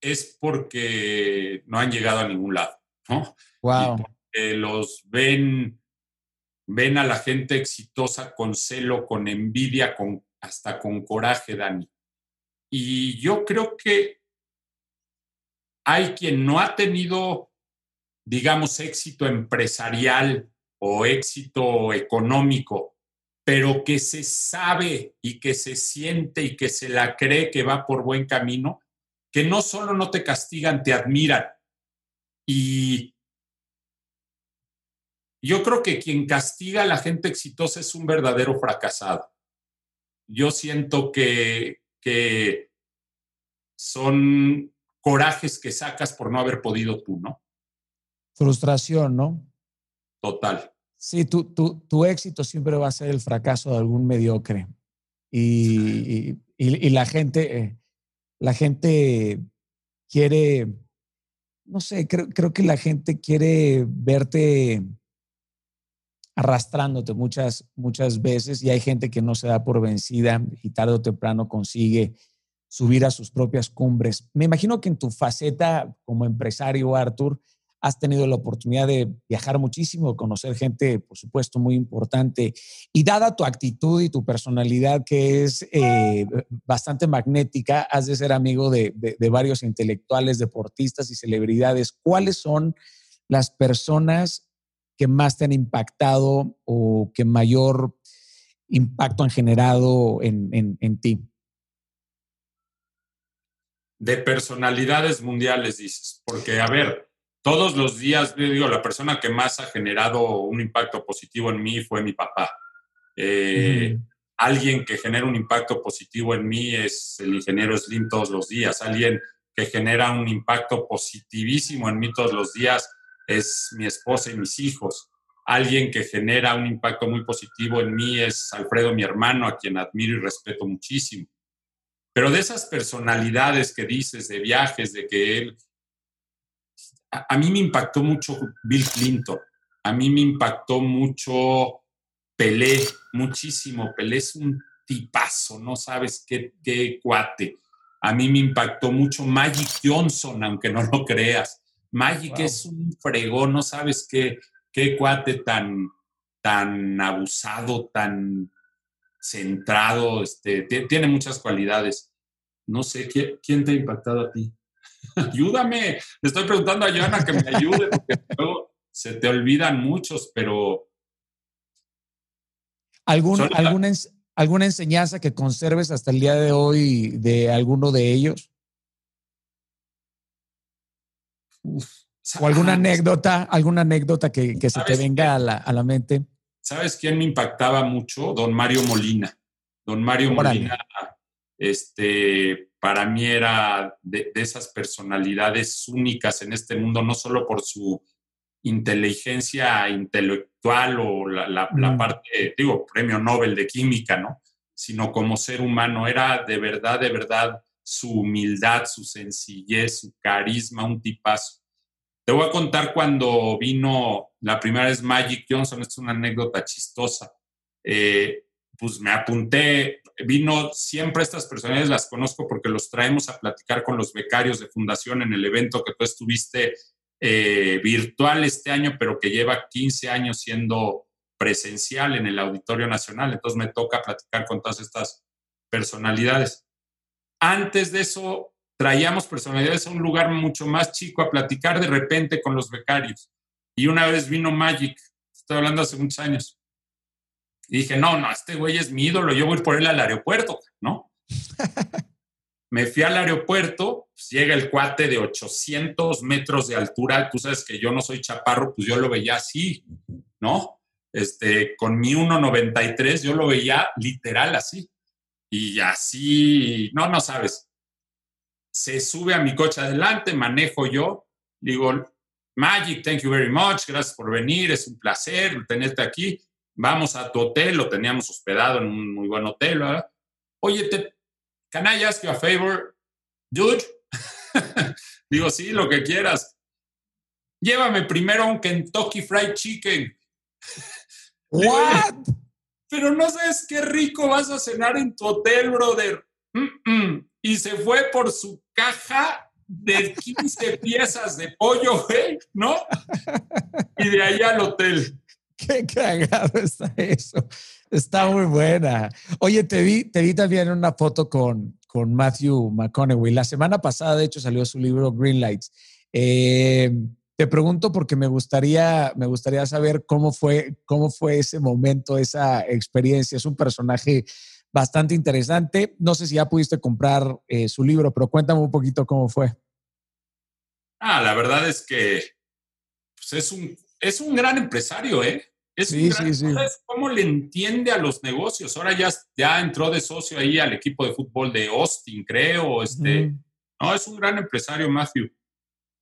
es porque no han llegado a ningún lado, ¿no? Wow. los ven, ven a la gente exitosa con celo, con envidia, con, hasta con coraje, Dani. Y yo creo que hay quien no ha tenido, digamos, éxito empresarial o éxito económico, pero que se sabe y que se siente y que se la cree que va por buen camino, que no solo no te castigan, te admiran. Y yo creo que quien castiga a la gente exitosa es un verdadero fracasado. Yo siento que, que son corajes que sacas por no haber podido tú, ¿no? Frustración, ¿no? Total. Sí, tu, tu, tu, éxito siempre va a ser el fracaso de algún mediocre. Y, y, la gente, eh, la gente quiere, no sé, creo, creo que la gente quiere verte arrastrándote muchas, muchas veces y hay gente que no se da por vencida y tarde o temprano consigue subir a sus propias cumbres. Me imagino que en tu faceta como empresario, Arthur, has tenido la oportunidad de viajar muchísimo, conocer gente, por supuesto, muy importante. Y dada tu actitud y tu personalidad, que es eh, bastante magnética, has de ser amigo de, varios intelectuales, deportistas y celebridades. ¿Cuáles son las personas que más te han impactado o que mayor impacto han generado en, en ti? De personalidades mundiales, dices. Porque, a ver, todos los días, digo, la persona que más ha generado un impacto positivo en mí fue mi papá. Eh, alguien que genera un impacto positivo en mí es el ingeniero Slim todos los días. Alguien que genera un impacto positivísimo en mí todos los días es mi esposa y mis hijos. Alguien que genera un impacto muy positivo en mí es Alfredo, mi hermano, a quien admiro y respeto muchísimo. Pero de esas personalidades que dices, de viajes, de que él... A, mí me impactó mucho Bill Clinton, a mí me impactó mucho Pelé, muchísimo. Pelé es un tipazo, no sabes qué, qué cuate. A mí me impactó mucho Magic Johnson, aunque no lo creas. Magic es un fregón, no sabes qué, qué cuate tan, tan abusado, tan centrado, este, tiene muchas cualidades. No sé, ¿quién, te ha impactado a ti? Ayúdame, le estoy preguntando a Joana que me ayude, porque luego se te olvidan muchos, pero... ¿Algún, alguna, ¿Alguna enseñanza que conserves hasta el día de hoy de alguno de ellos? O alguna anécdota, alguna anécdota que, se te venga a la, mente. ¿Sabes quién me impactaba mucho? Don Mario Molina. Don Mario Molina, este, para mí era de, esas personalidades únicas en este mundo, no solo por su inteligencia intelectual o la, mm. parte, digo, premio Nobel de química, ¿no? Sino como ser humano. Era de verdad, de verdad su humildad, su sencillez, su carisma, un tipazo. Te voy a contar cuando vino la primera vez Magic Johnson, es una anécdota chistosa. Eh, pues me apunté, vino siempre estas personas, las conozco porque los traemos a platicar con los becarios de fundación en el evento que tú estuviste eh, virtual este año, pero que lleva 15 años siendo presencial en el Auditorio Nacional. Entonces me toca platicar con todas estas personalidades. Antes de eso, traíamos personalidades a un lugar mucho más chico a platicar de repente con los becarios. Y una vez vino Magic, estoy hablando hace muchos años. Y dije, no, no, este güey es mi ídolo, yo voy por él al aeropuerto, ¿no? Me fui al aeropuerto, pues llega el cuate de 800 metros de altura, tú sabes que yo no soy chaparro, pues yo lo veía así, ¿no? Este, con mi 1,93 yo lo veía literal así. Y así, no, no sabes se sube a mi coche adelante, manejo yo, digo, Magic, thank you very much, gracias por venir, es un placer tenerte aquí, vamos a tu hotel, lo teníamos hospedado en un muy buen hotel. Oye, te, can I ask you a favor, dude? digo, sí, lo que quieras. Llévame primero un Kentucky Fried Chicken. What? Pero no sabes qué rico vas a cenar en tu hotel, brother. Y se fue por su caja de 15 piezas de pollo, güey, ¿no? Y de ahí al hotel. Qué cagado está eso. Está muy buena. Oye, te vi, te vi también en una foto con, con Matthew McConaughey. La semana pasada, de hecho, salió su libro Green Lights. Eh, te pregunto porque me gustaría, me gustaría saber cómo fue, cómo fue ese momento, esa experiencia. Es un personaje bastante interesante. No sé si ya pudiste comprar eh, su libro, pero cuéntame un poquito cómo fue. Ah, la verdad es que pues, es, un, es un gran empresario, ¿eh? Es sí, sí, sí. cómo le entiende a los negocios? Ahora ya, ya entró de socio ahí al equipo de fútbol de Austin, creo. Este, No, es un gran empresario, Matthew.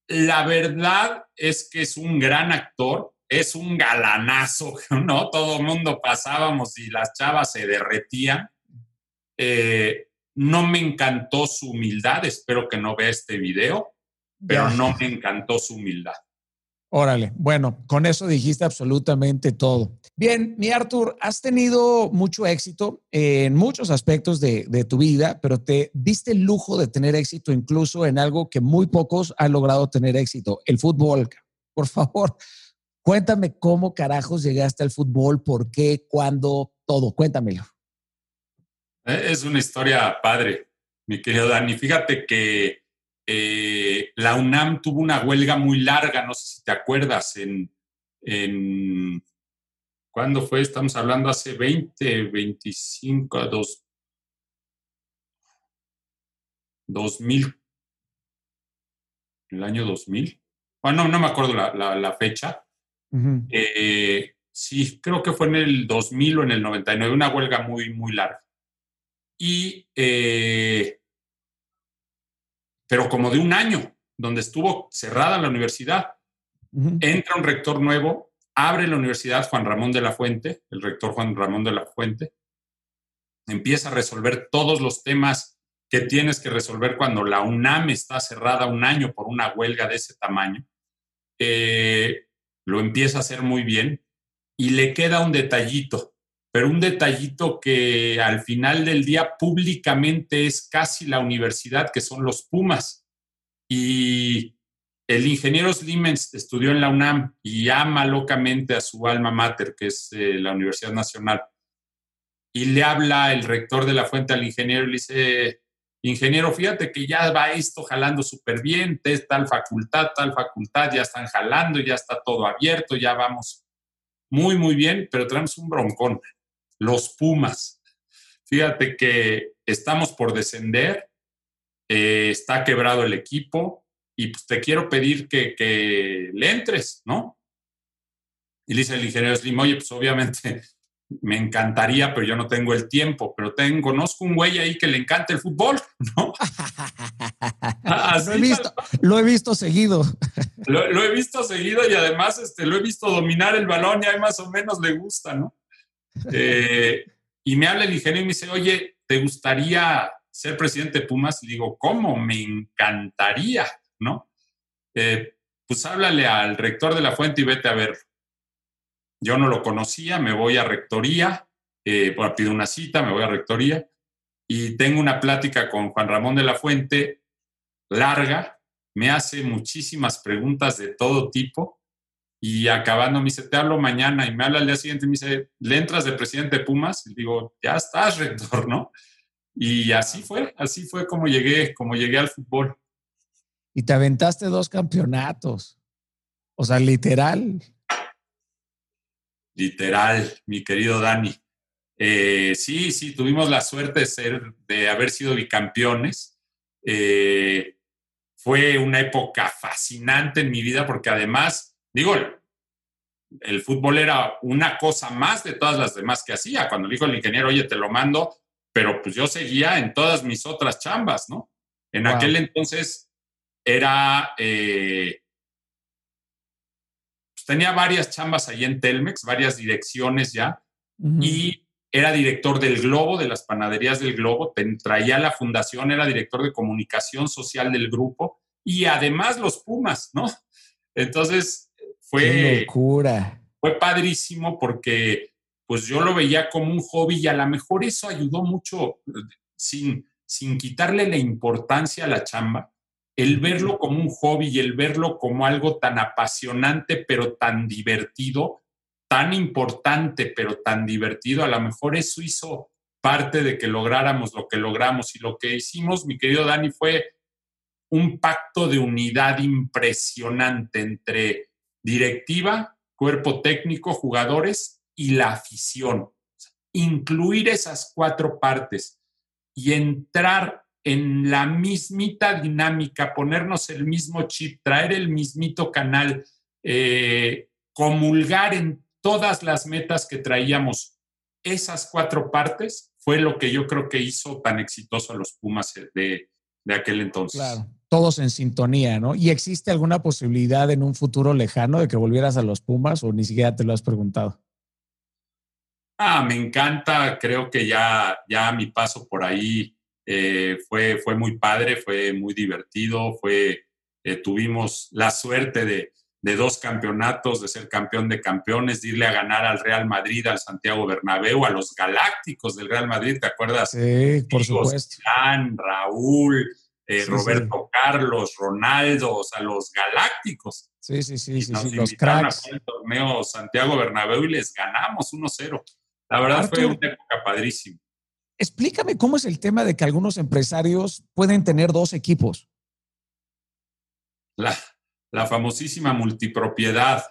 La verdad es que es un gran actor, es un galanazo, ¿no? Todo el mundo pasábamos y las chavas se derretían. Eh, no me encantó su humildad, espero que no vea este video, pero no me encantó su humildad. Órale, bueno, con eso dijiste absolutamente todo. Bien, mi Arthur, has tenido mucho éxito en muchos aspectos de, tu vida, pero te diste el lujo de tener éxito incluso en algo que muy pocos han logrado tener éxito, el fútbol. Por favor, cuéntame cómo carajos llegaste al fútbol, por qué, cuándo, todo, cuéntamelo. Es una historia padre, mi querido Dani. Fíjate que eh, la UNAM tuvo una huelga muy larga, no sé si te acuerdas, en, en ¿cuándo fue? Estamos hablando hace 20, 25, 2, 2000, el año 2000. Bueno, no, me acuerdo la, fecha. Eh, sí, creo que fue en el 2000 o en el 99, una huelga muy, muy larga. Y, eh, pero como de un año, donde estuvo cerrada la universidad. Entra un rector nuevo, abre la universidad Juan Ramón de la Fuente, el rector Juan Ramón de la Fuente, empieza a resolver todos los temas que tienes que resolver cuando la UNAM está cerrada un año por una huelga de ese tamaño. Eh, lo empieza a hacer muy bien y le queda un detallito, pero un detallito que al final del día públicamente es casi la universidad, que son los Pumas. Y el ingeniero Slimens estudió en la UNAM y ama locamente a su alma mater, que es eh, la Universidad Nacional. Y le habla el rector de la fuente al ingeniero y le dice, ingeniero, fíjate que ya va esto jalando súper bien, tal facultad, tal facultad, ya están jalando, ya está todo abierto, ya vamos muy, muy bien, pero tenemos un broncón, los Pumas. Fíjate que estamos por descender, eh, está quebrado el equipo y pues te quiero pedir que, que le entres, ¿no? Y le dice el ingeniero Slim, oye, pues obviamente me encantaría, pero yo no tengo el tiempo, pero tengo, conozco un güey ahí que le encanta el fútbol, ¿no? lo, he visto, lo he visto seguido. Lo, he visto seguido y además este, lo he visto dominar el balón y ahí más o menos le gusta, ¿no? Eh, y me habla el ingeniero y me dice, oye, ¿te gustaría ser presidente de Pumas? Y digo, ¿cómo? Me encantaría, ¿no? Eh, pues háblale al rector de la fuente y vete a ver yo no lo conocía, me voy a rectoría, eh, pido una cita, me voy a rectoría y tengo una plática con Juan Ramón de la Fuente larga, me hace muchísimas preguntas de todo tipo y acabando me dice, te hablo mañana y me habla al día siguiente y me dice, ¿le entras de presidente de Pumas? Y digo, ya estás, rector, ¿no? Y así fue, así fue como llegué, como llegué al fútbol. Y te aventaste dos campeonatos. O sea, literal literal, mi querido Dani. Eh, sí, sí, tuvimos la suerte de, ser, de haber sido bicampeones. Eh, fue una época fascinante en mi vida porque además, digo, el, fútbol era una cosa más de todas las demás que hacía. Cuando le dijo el ingeniero, oye, te lo mando, pero pues yo seguía en todas mis otras chambas, ¿no? En aquel entonces era eh, tenía varias chambas ahí en Telmex, varias direcciones ya, y era director del Globo, de las panaderías del Globo, traía la fundación, era director de comunicación social del grupo, y además los Pumas, ¿no? Entonces, fue... ¡Qué locura! Fue padrísimo porque pues yo lo veía como un hobby y a lo mejor eso ayudó mucho sin, sin quitarle la importancia a la chamba el verlo como un hobby y el verlo como algo tan apasionante, pero tan divertido, tan importante, pero tan divertido, a lo mejor eso hizo parte de que lográramos lo que logramos. Y lo que hicimos, mi querido Dani, fue un pacto de unidad impresionante entre directiva, cuerpo técnico, jugadores y la afición. Incluir esas cuatro partes y entrar en la mismita dinámica, ponernos el mismo chip, traer el mismito canal, eh, comulgar en todas las metas que traíamos, esas cuatro partes, fue lo que yo creo que hizo tan exitoso a los Pumas de, de aquel entonces. Claro, todos en sintonía, ¿no? ¿Y existe alguna posibilidad en un futuro lejano de que volvieras a los Pumas o ni siquiera te lo has preguntado? Ah, me encanta, creo que ya, ya mi paso por ahí eh, fue, fue muy padre, fue muy divertido, fue, eh, tuvimos la suerte de, de, dos campeonatos, de ser campeón de campeones, de irle a ganar al Real Madrid, al Santiago Bernabéu, a los Galácticos del Real Madrid, ¿te acuerdas? Sí, por supuesto. Raúl, eh, Roberto Carlos, Ronaldo, o sea, los Galácticos. Sí, sí, sí, sí, sí los cracks. el torneo Santiago Bernabéu y les ganamos 1-0. La verdad fue una época padrísima. Explícame cómo es el tema de que algunos empresarios pueden tener dos equipos. La, la famosísima multipropiedad.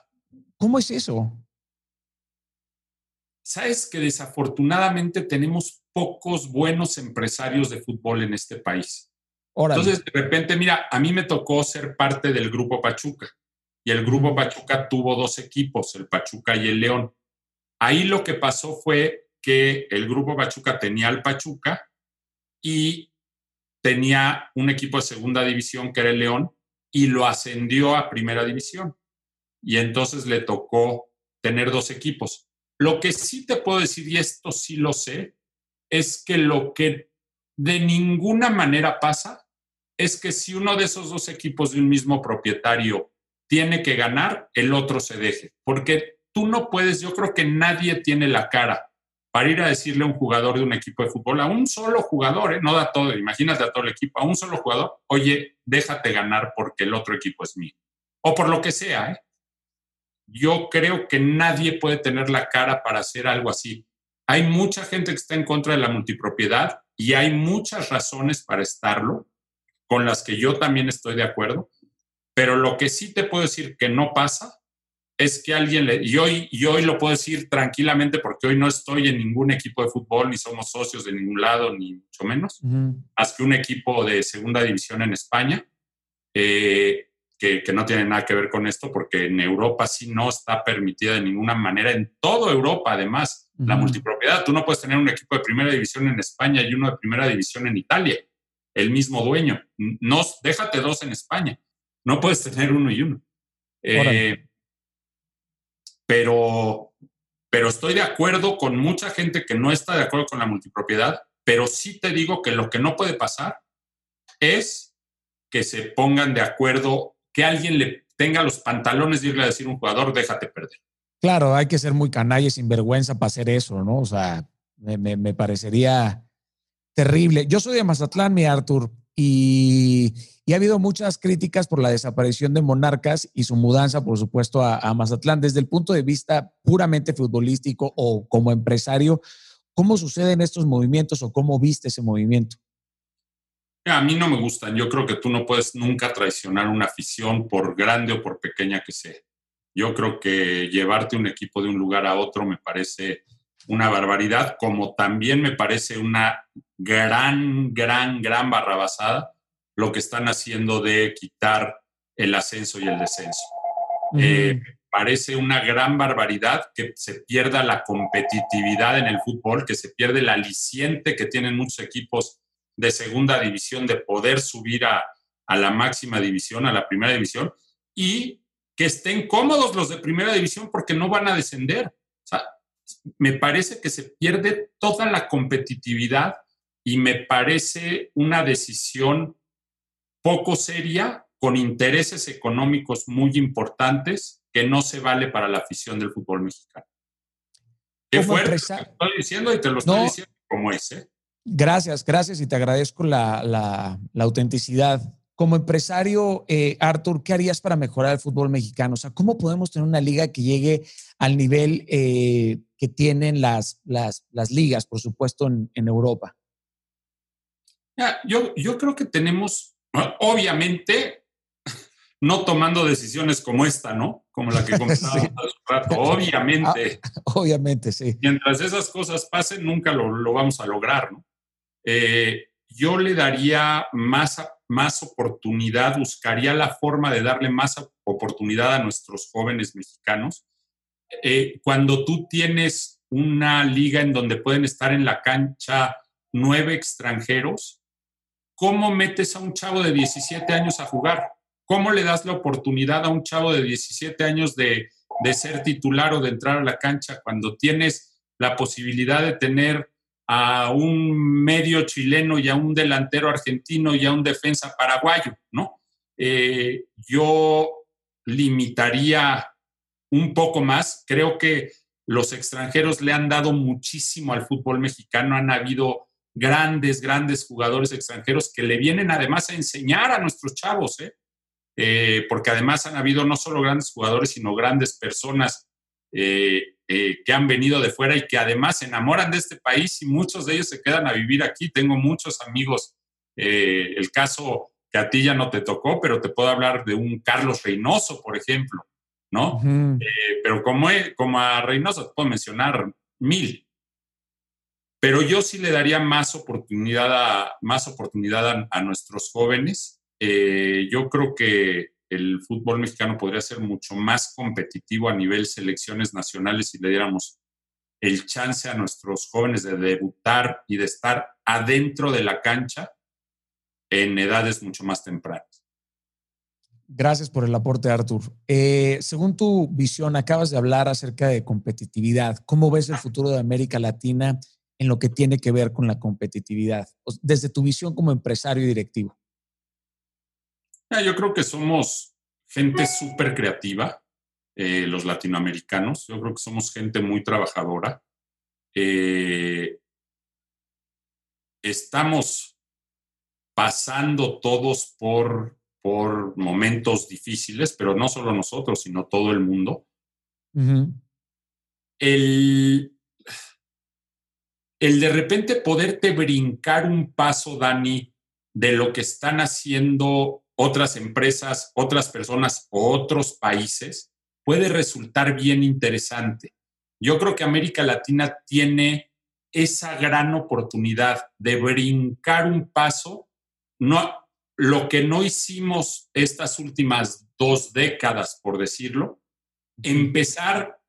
¿Cómo es eso? Sabes que desafortunadamente tenemos pocos buenos empresarios de fútbol en este país. Entonces, de repente, mira, a mí me tocó ser parte del Grupo Pachuca y el Grupo Pachuca tuvo dos equipos, el Pachuca y el León. Ahí lo que pasó fue que el grupo Pachuca tenía al Pachuca y tenía un equipo de segunda división que era el León y lo ascendió a primera división. Y entonces le tocó tener dos equipos. Lo que sí te puedo decir, y esto sí lo sé, es que lo que de ninguna manera pasa es que si uno de esos dos equipos de un mismo propietario tiene que ganar, el otro se deje. Porque tú no puedes, yo creo que nadie tiene la cara para ir a decirle a un jugador de un equipo de fútbol, a un solo jugador, ¿eh? no da todo, imagínate a todo el equipo, a un solo jugador, oye, déjate ganar porque el otro equipo es mío. O por lo que sea, ¿eh? Yo creo que nadie puede tener la cara para hacer algo así. Hay mucha gente que está en contra de la multipropiedad y hay muchas razones para estarlo, con las que yo también estoy de acuerdo, pero lo que sí te puedo decir que no pasa es que alguien le, y hoy, y hoy lo puedo decir tranquilamente porque hoy no estoy en ningún equipo de fútbol, ni somos socios de ningún lado, ni mucho menos, más que un equipo de segunda división en España, eh, que, que, no tiene nada que ver con esto, porque en Europa sí no está permitida de ninguna manera, en toda Europa además, la multipropiedad. Tú no puedes tener un equipo de primera división en España y uno de primera división en Italia, el mismo dueño. No, déjate dos en España, no puedes tener uno y uno. Eh, pero, pero estoy de acuerdo con mucha gente que no está de acuerdo con la multipropiedad, pero sí te digo que lo que no puede pasar es que se pongan de acuerdo, que alguien le tenga los pantalones de irle a decir a un jugador, déjate perder. Claro, hay que ser muy canalla y sinvergüenza para hacer eso, ¿no? O sea, me, me parecería terrible. Yo soy de Mazatlán, mi Artur, y, ha habido muchas críticas por la desaparición de Monarcas y su mudanza, por supuesto, a, Mazatlán. Desde el punto de vista puramente futbolístico o como empresario, ¿cómo suceden estos movimientos o cómo viste ese movimiento? A mí no me gustan. Yo creo que tú no puedes nunca traicionar una afición, por grande o por pequeña que sea. Yo creo que llevarte un equipo de un lugar a otro me parece una barbaridad, como también me parece una gran, gran, gran barrabasada lo que están haciendo de quitar el ascenso y el descenso. Eh, parece una gran barbaridad que se pierda la competitividad en el fútbol, que se pierde el aliciente que tienen muchos equipos de segunda división de poder subir a, a la máxima división, a la primera división, y que estén cómodos los de primera división porque no van a descender. O sea, me parece que se pierde toda la competitividad y me parece una decisión poco seria, con intereses económicos muy importantes, que no se vale para la afición del fútbol mexicano. Qué fuerte estoy diciendo y te lo estoy diciendo como es. ¿eh? Gracias, gracias y te agradezco la, la, la autenticidad como empresario, eh, Arthur, ¿qué harías para mejorar el fútbol mexicano? O sea, ¿cómo podemos tener una liga que llegue al nivel eh, que tienen las, las, ligas, por supuesto, en, Europa? Yo, yo creo que tenemos, obviamente, no tomando decisiones como esta, ¿no? Como la que comentábamos hace un rato. Obviamente. Ah, obviamente, sí. Mientras esas cosas pasen, nunca lo, vamos a lograr, ¿no? Eh, yo le daría más más oportunidad, buscaría la forma de darle más oportunidad a nuestros jóvenes mexicanos. Eh, cuando tú tienes una liga en donde pueden estar en la cancha nueve extranjeros, ¿cómo metes a un chavo de 17 años a jugar? ¿Cómo le das la oportunidad a un chavo de 17 años de, de ser titular o de entrar a la cancha cuando tienes la posibilidad de tener a un medio chileno y a un delantero argentino y a un defensa paraguayo, ¿no? Eh, yo limitaría un poco más. Creo que los extranjeros le han dado muchísimo al fútbol mexicano. Han habido grandes, grandes jugadores extranjeros que le vienen además a enseñar a nuestros chavos, ¿eh? Eh, porque además han habido no solo grandes jugadores, sino grandes personas eh, eh, que han venido de fuera y que además se enamoran de este país y muchos de ellos se quedan a vivir aquí. Tengo muchos amigos, el caso que a ti ya no te tocó, pero te puedo hablar de un Carlos Reynoso, por ejemplo, ¿no? pero como, como a Reynoso te puedo mencionar mil. Pero yo sí le daría más oportunidad a, más oportunidad a nuestros jóvenes. yo creo que el fútbol mexicano podría ser mucho más competitivo a nivel selecciones nacionales si le diéramos el chance a nuestros jóvenes de debutar y de estar adentro de la cancha en edades mucho más tempranas. Gracias por el aporte, Artur. Eh, según tu visión, acabas de hablar acerca de competitividad. ¿Cómo ves el futuro de América Latina en lo que tiene que ver con la competitividad, desde tu visión como empresario y directivo? Yo creo que somos gente súper creativa, eh, los latinoamericanos. Yo creo que somos gente muy trabajadora. Eh, estamos pasando todos por, por momentos difíciles, pero no solo nosotros, sino todo el mundo. el, el de repente poderte brincar un paso, Dani, de lo que están haciendo otras empresas, otras personas o otros países, puede resultar bien interesante. Yo creo que América Latina tiene esa gran oportunidad de brincar un paso, no, lo que no hicimos estas últimas dos décadas, por decirlo, empezar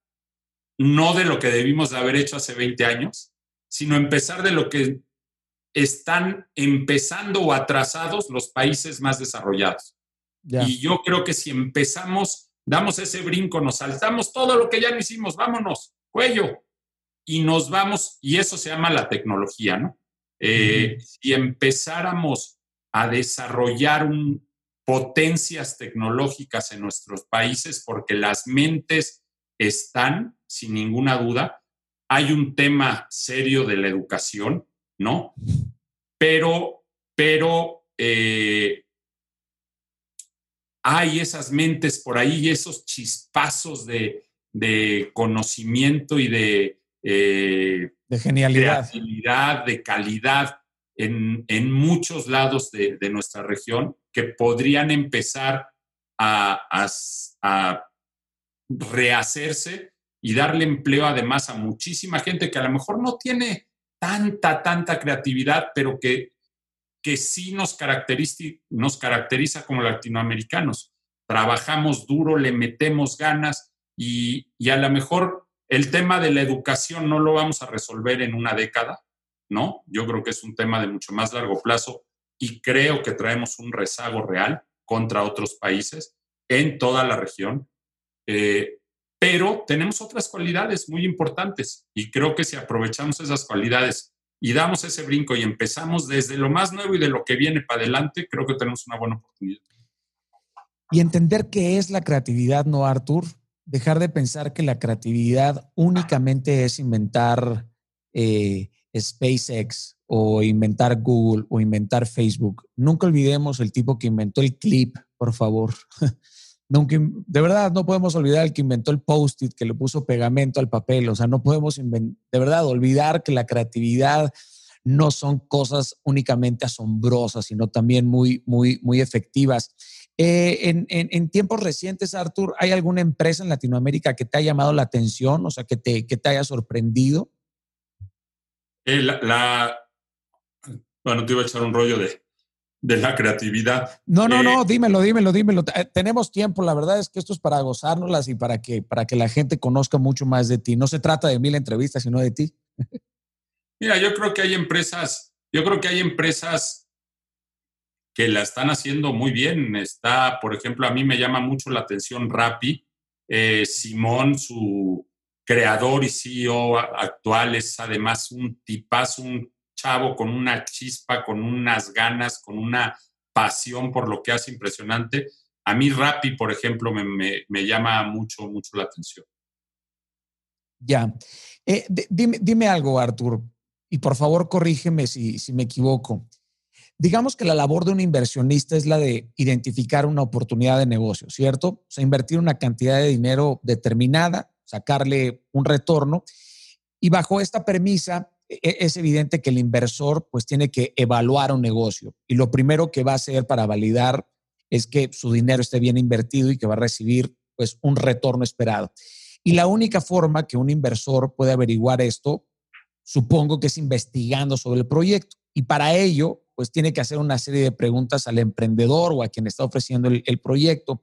no de lo que debimos de haber hecho hace 20 años, sino empezar de lo que están empezando o atrasados los países más desarrollados. Y yo creo que si empezamos, damos ese brinco, nos saltamos todo lo que ya no hicimos, vámonos, cuello, y nos vamos, y eso se llama la tecnología, ¿no? Eh, si empezáramos a desarrollar potencias tecnológicas en nuestros países, porque las mentes están, sin ninguna duda, hay un tema serio de la educación, ¿no? Pero, pero eh, hay esas mentes por ahí, esos chispazos de, conocimiento y de, eh, de genialidad, creatividad, de calidad en, muchos lados de, nuestra región que podrían empezar a, a rehacerse y darle empleo además a muchísima gente que a lo mejor no tiene tanta, tanta creatividad, pero que, que sí nos caracteriza, nos caracteriza como latinoamericanos. Trabajamos duro, le metemos ganas y, y a lo mejor el tema de la educación no lo vamos a resolver en una década, ¿no? Yo creo que es un tema de mucho más largo plazo y creo que traemos un rezago real contra otros países en toda la región. Eh, pero tenemos otras cualidades muy importantes y creo que si aprovechamos esas cualidades y damos ese brinco y empezamos desde lo más nuevo y de lo que viene para adelante, creo que tenemos una buena oportunidad. Y entender qué es la creatividad, ¿no, Artur? Dejar de pensar que la creatividad únicamente es inventar eh, SpaceX o inventar Google o inventar Facebook. Nunca olvidemos el tipo que inventó el clip, por favor. de verdad, no podemos olvidar el que inventó el post-it, que le puso pegamento al papel. O sea, no podemos, de verdad, olvidar que la creatividad no son cosas únicamente asombrosas, sino también muy, muy, muy efectivas. Eh, en, tiempos recientes, Artur, ¿hay alguna empresa en Latinoamérica que te haya llamado la atención, o sea, que te, que te haya sorprendido? Eh, la, bueno, te iba a echar un rollo de, de la creatividad. No, no, no, eh, dímelo, dímelo, dímelo. Eh, tenemos tiempo, la verdad es que esto es para gozárnoslas y para que, para que la gente conozca mucho más de ti. No se trata de mil entrevistas, sino de ti. Mira, yo creo que hay empresas, yo creo que hay empresas que la están haciendo muy bien. Está, por ejemplo, a mí me llama mucho la atención Rappi. Eh, Simón, su creador y CEO actual, es además un tipazo, un chavo con una chispa, con unas ganas, con una pasión por lo que hace impresionante. A mí Rappi, por ejemplo, me, llama mucho, mucho la atención. Ya. Eh, dime, algo, Artur, y por favor corrígeme si, si me equivoco. Digamos que la labor de un inversionista es la de identificar una oportunidad de negocio, ¿cierto? O sea, invertir una cantidad de dinero determinada, sacarle un retorno. Y bajo esta premisa, es evidente que el inversor pues tiene que evaluar un negocio y lo primero que va a hacer para validar es que su dinero esté bien invertido y que va a recibir pues un retorno esperado. Y la única forma que un inversor puede averiguar esto, supongo que es investigando sobre el proyecto. Y para ello, pues tiene que hacer una serie de preguntas al emprendedor o a quien está ofreciendo el, el proyecto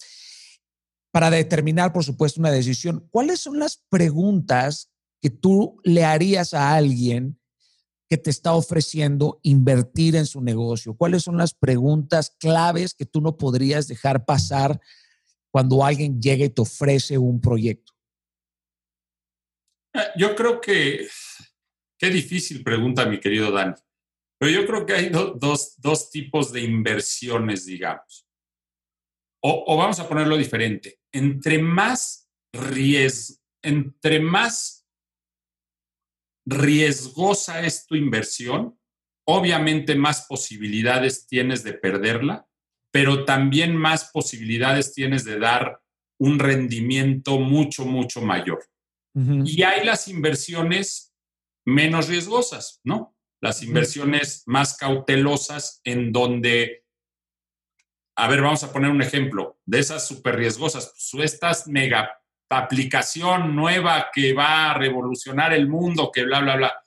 para determinar, por supuesto, una decisión. ¿Cuáles son las preguntas que tú le harías a alguien que te está ofreciendo invertir en su negocio? ¿Cuáles son las preguntas claves que tú no podrías dejar pasar cuando alguien llega y te ofrece un proyecto? Eh, yo creo que, qué difícil pregunta, mi querido Dani, pero yo creo que hay dos, dos, tipos de inversiones, digamos. O, vamos a ponerlo diferente. Entre más riesgo, entre más riesgosa es tu inversión, obviamente más posibilidades tienes de perderla, pero también más posibilidades tienes de dar un rendimiento mucho, mucho mayor. Y hay las inversiones menos riesgosas, ¿no? Las inversiones más cautelosas en donde, a ver, vamos a poner un ejemplo de esas súper riesgosas, pues, estas mega aplicación nueva que va a revolucionar el mundo, que bla, bla, bla.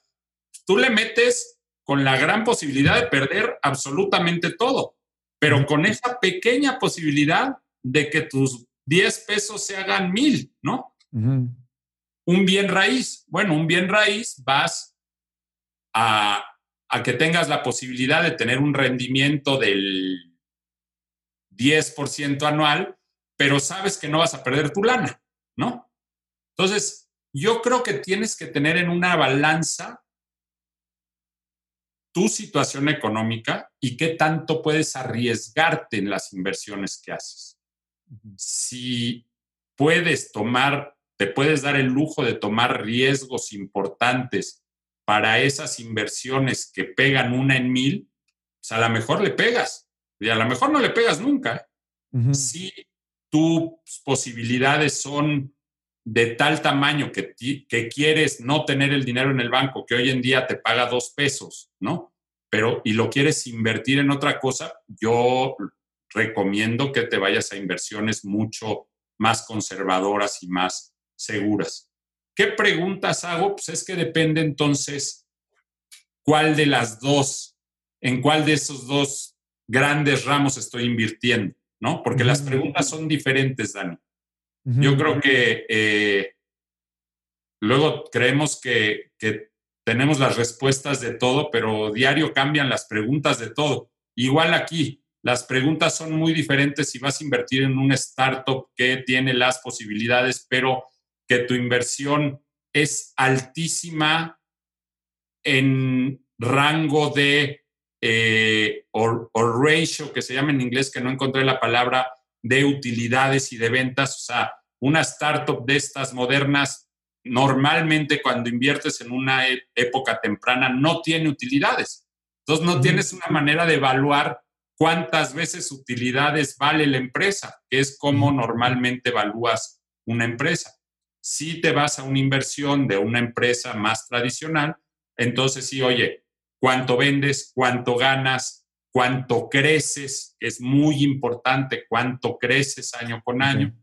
Tú le metes con la gran posibilidad de perder absolutamente todo, pero con esa pequeña posibilidad de que tus 10 pesos se hagan mil, ¿no? Un bien raíz. Bueno, un bien raíz vas a, a que tengas la posibilidad de tener un rendimiento del 10% anual, pero sabes que no vas a perder tu lana. ¿No? Entonces, yo creo que tienes que tener en una balanza tu situación económica y qué tanto puedes arriesgarte en las inversiones que haces. Si puedes tomar, te puedes dar el lujo de tomar riesgos importantes para esas inversiones que pegan una en mil, pues a lo mejor le pegas y a lo mejor no le pegas nunca. Si tus posibilidades son de tal tamaño que, quieres no tener el dinero en el banco, que hoy en día te paga dos pesos, ¿no? Pero y lo quieres invertir en otra cosa, yo recomiendo que te vayas a inversiones mucho más conservadoras y más seguras. ¿Qué preguntas hago? Pues es que depende entonces cuál de las dos, en cuál de esos dos grandes ramos estoy invirtiendo. ¿No? Porque las preguntas son diferentes, Dani. Yo creo que eh, luego creemos que, que, tenemos las respuestas de todo, pero diario cambian las preguntas de todo. Igual aquí, las preguntas son muy diferentes si vas a invertir en un startup que tiene las posibilidades, pero que tu inversión es altísima en rango de eh, o, ratio, que se llama en inglés, que no encontré la palabra, de utilidades y de ventas. O sea, una startup de estas modernas, normalmente cuando inviertes en una e, época temprana, no tiene utilidades. Entonces, no tienes una manera de evaluar cuántas veces utilidades vale la empresa, que es como normalmente evalúas una empresa. Si te vas a una inversión de una empresa más tradicional, entonces sí, oye, cuánto vendes, cuánto ganas, cuánto creces, es muy importante cuánto creces año con año.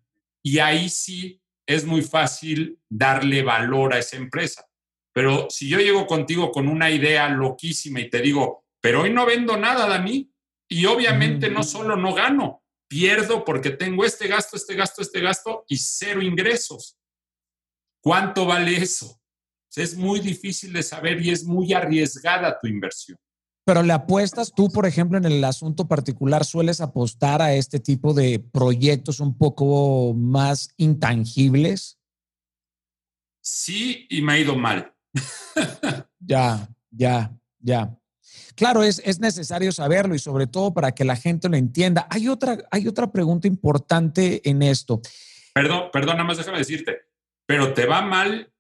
Y ahí sí es muy fácil darle valor a esa empresa. Pero si yo llego contigo con una idea loquísima y te digo, pero hoy no vendo nada, Dani, y obviamente no solo no gano, pierdo porque tengo este gasto, este gasto, este gasto y cero ingresos. ¿Cuánto vale eso? Es muy difícil de saber y es muy arriesgada tu inversión. Pero le apuestas tú, por ejemplo, en el asunto particular, sueles apostar a este tipo de proyectos un poco más intangibles. Sí, y me ha ido mal. ya, ya, ya. Claro, es, es, necesario saberlo y sobre todo para que la gente lo entienda. Hay otra, hay otra pregunta importante en esto. Perdón, perdón, nada más déjame decirte, pero te va mal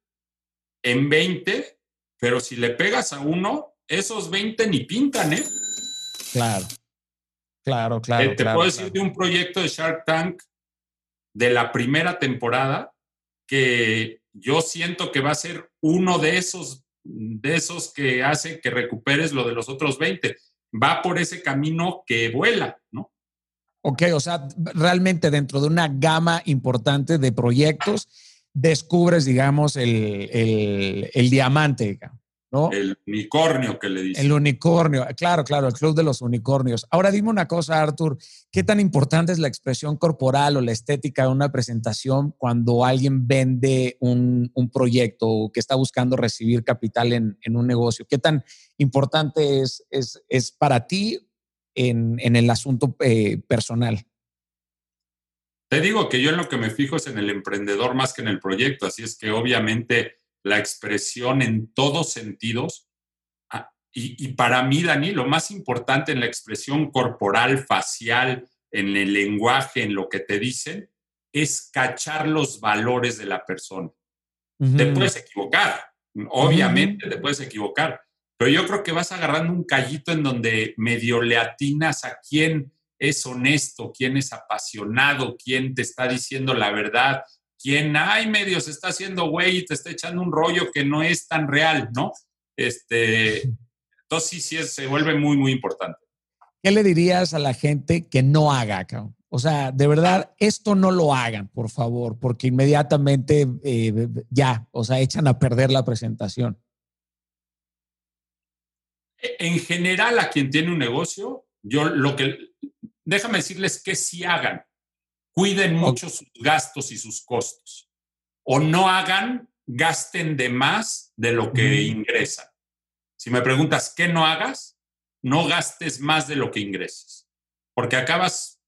en 20, pero si le pegas a uno, esos 20 ni pintan, ¿eh? Claro, claro, claro. Eh, te puedo decir de un proyecto de Shark Tank de la primera temporada que yo siento que va a ser uno de esos, de esos que hace que recuperes lo de los otros 20. Va por ese camino que vuela, ¿no? Ok, o sea, realmente dentro de una gama importante de proyectos descubres, digamos, el, el, diamante, ¿no? El unicornio que le dice. El unicornio, claro, claro, el club de los unicornios. Ahora dime una cosa, Arthur, ¿qué tan importante es la expresión corporal o la estética de una presentación cuando alguien vende un, proyecto o que está buscando recibir capital en, un negocio? ¿Qué tan importante es, es, para ti en, el asunto eh, personal? Te digo que yo en lo que me fijo es en el emprendedor más que en el proyecto, así es que obviamente la expresión en todos sentidos. Ah, y, para mí, Dani, lo más importante en la expresión corporal, facial, en el lenguaje, en lo que te dicen, es cachar los valores de la persona. Te puedes equivocar, obviamente te puedes equivocar, pero yo creo que vas agarrando un callito en donde medio le atinas a quién es honesto, quién es apasionado, quién te está diciendo la verdad, quién hay medio se está haciendo güey y te está echando un rollo que no es tan real, ¿no? Este, entonces sí, sí, se vuelve muy, muy importante. ¿Qué le dirías a la gente que no haga, O sea, de verdad, esto no lo hagan, por favor, porque inmediatamente eh, ya, o sea, echan a perder la presentación. En general, a quien tiene un negocio, yo lo que, déjame decirles que sí hagan, cuiden mucho sus gastos y sus costos. O no hagan, gasten de más de lo que ingresan. Si me preguntas, ¿qué no hagas? No gastes más de lo que ingreses. Porque acabas,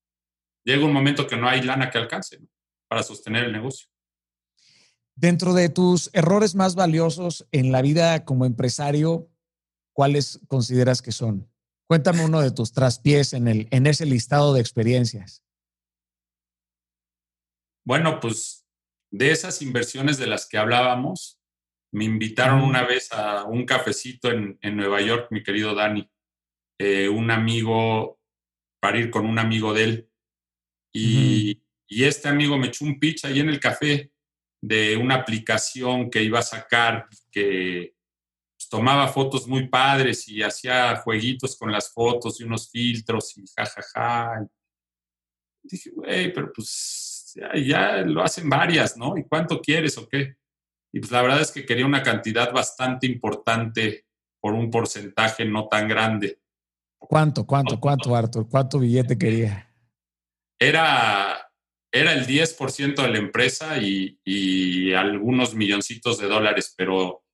llega un momento que no hay lana que alcance para sostener el negocio. Dentro de tus errores más valiosos en la vida como empresario, ¿cuáles consideras que son? Cuéntame uno de tus traspiés en, el, en ese listado de experiencias. Bueno, pues de esas inversiones de las que hablábamos, me invitaron una vez a un cafecito en, Nueva York, mi querido Dani, eh, un amigo, para ir con un amigo de él. Y, y, este amigo me echó un pitch ahí en el café de una aplicación que iba a sacar que tomaba fotos muy padres y hacía jueguitos con las fotos y unos filtros y jajaja. Dije, güey, pero pues ya, lo hacen varias, ¿no? ¿Y cuánto quieres o qué? Y pues la verdad es que quería una cantidad bastante importante por un porcentaje no tan grande. ¿Cuánto, cuánto, cuánto, Arthur? ¿Cuánto billete quería? Era, era el 10% de la empresa y, algunos milloncitos de dólares, pero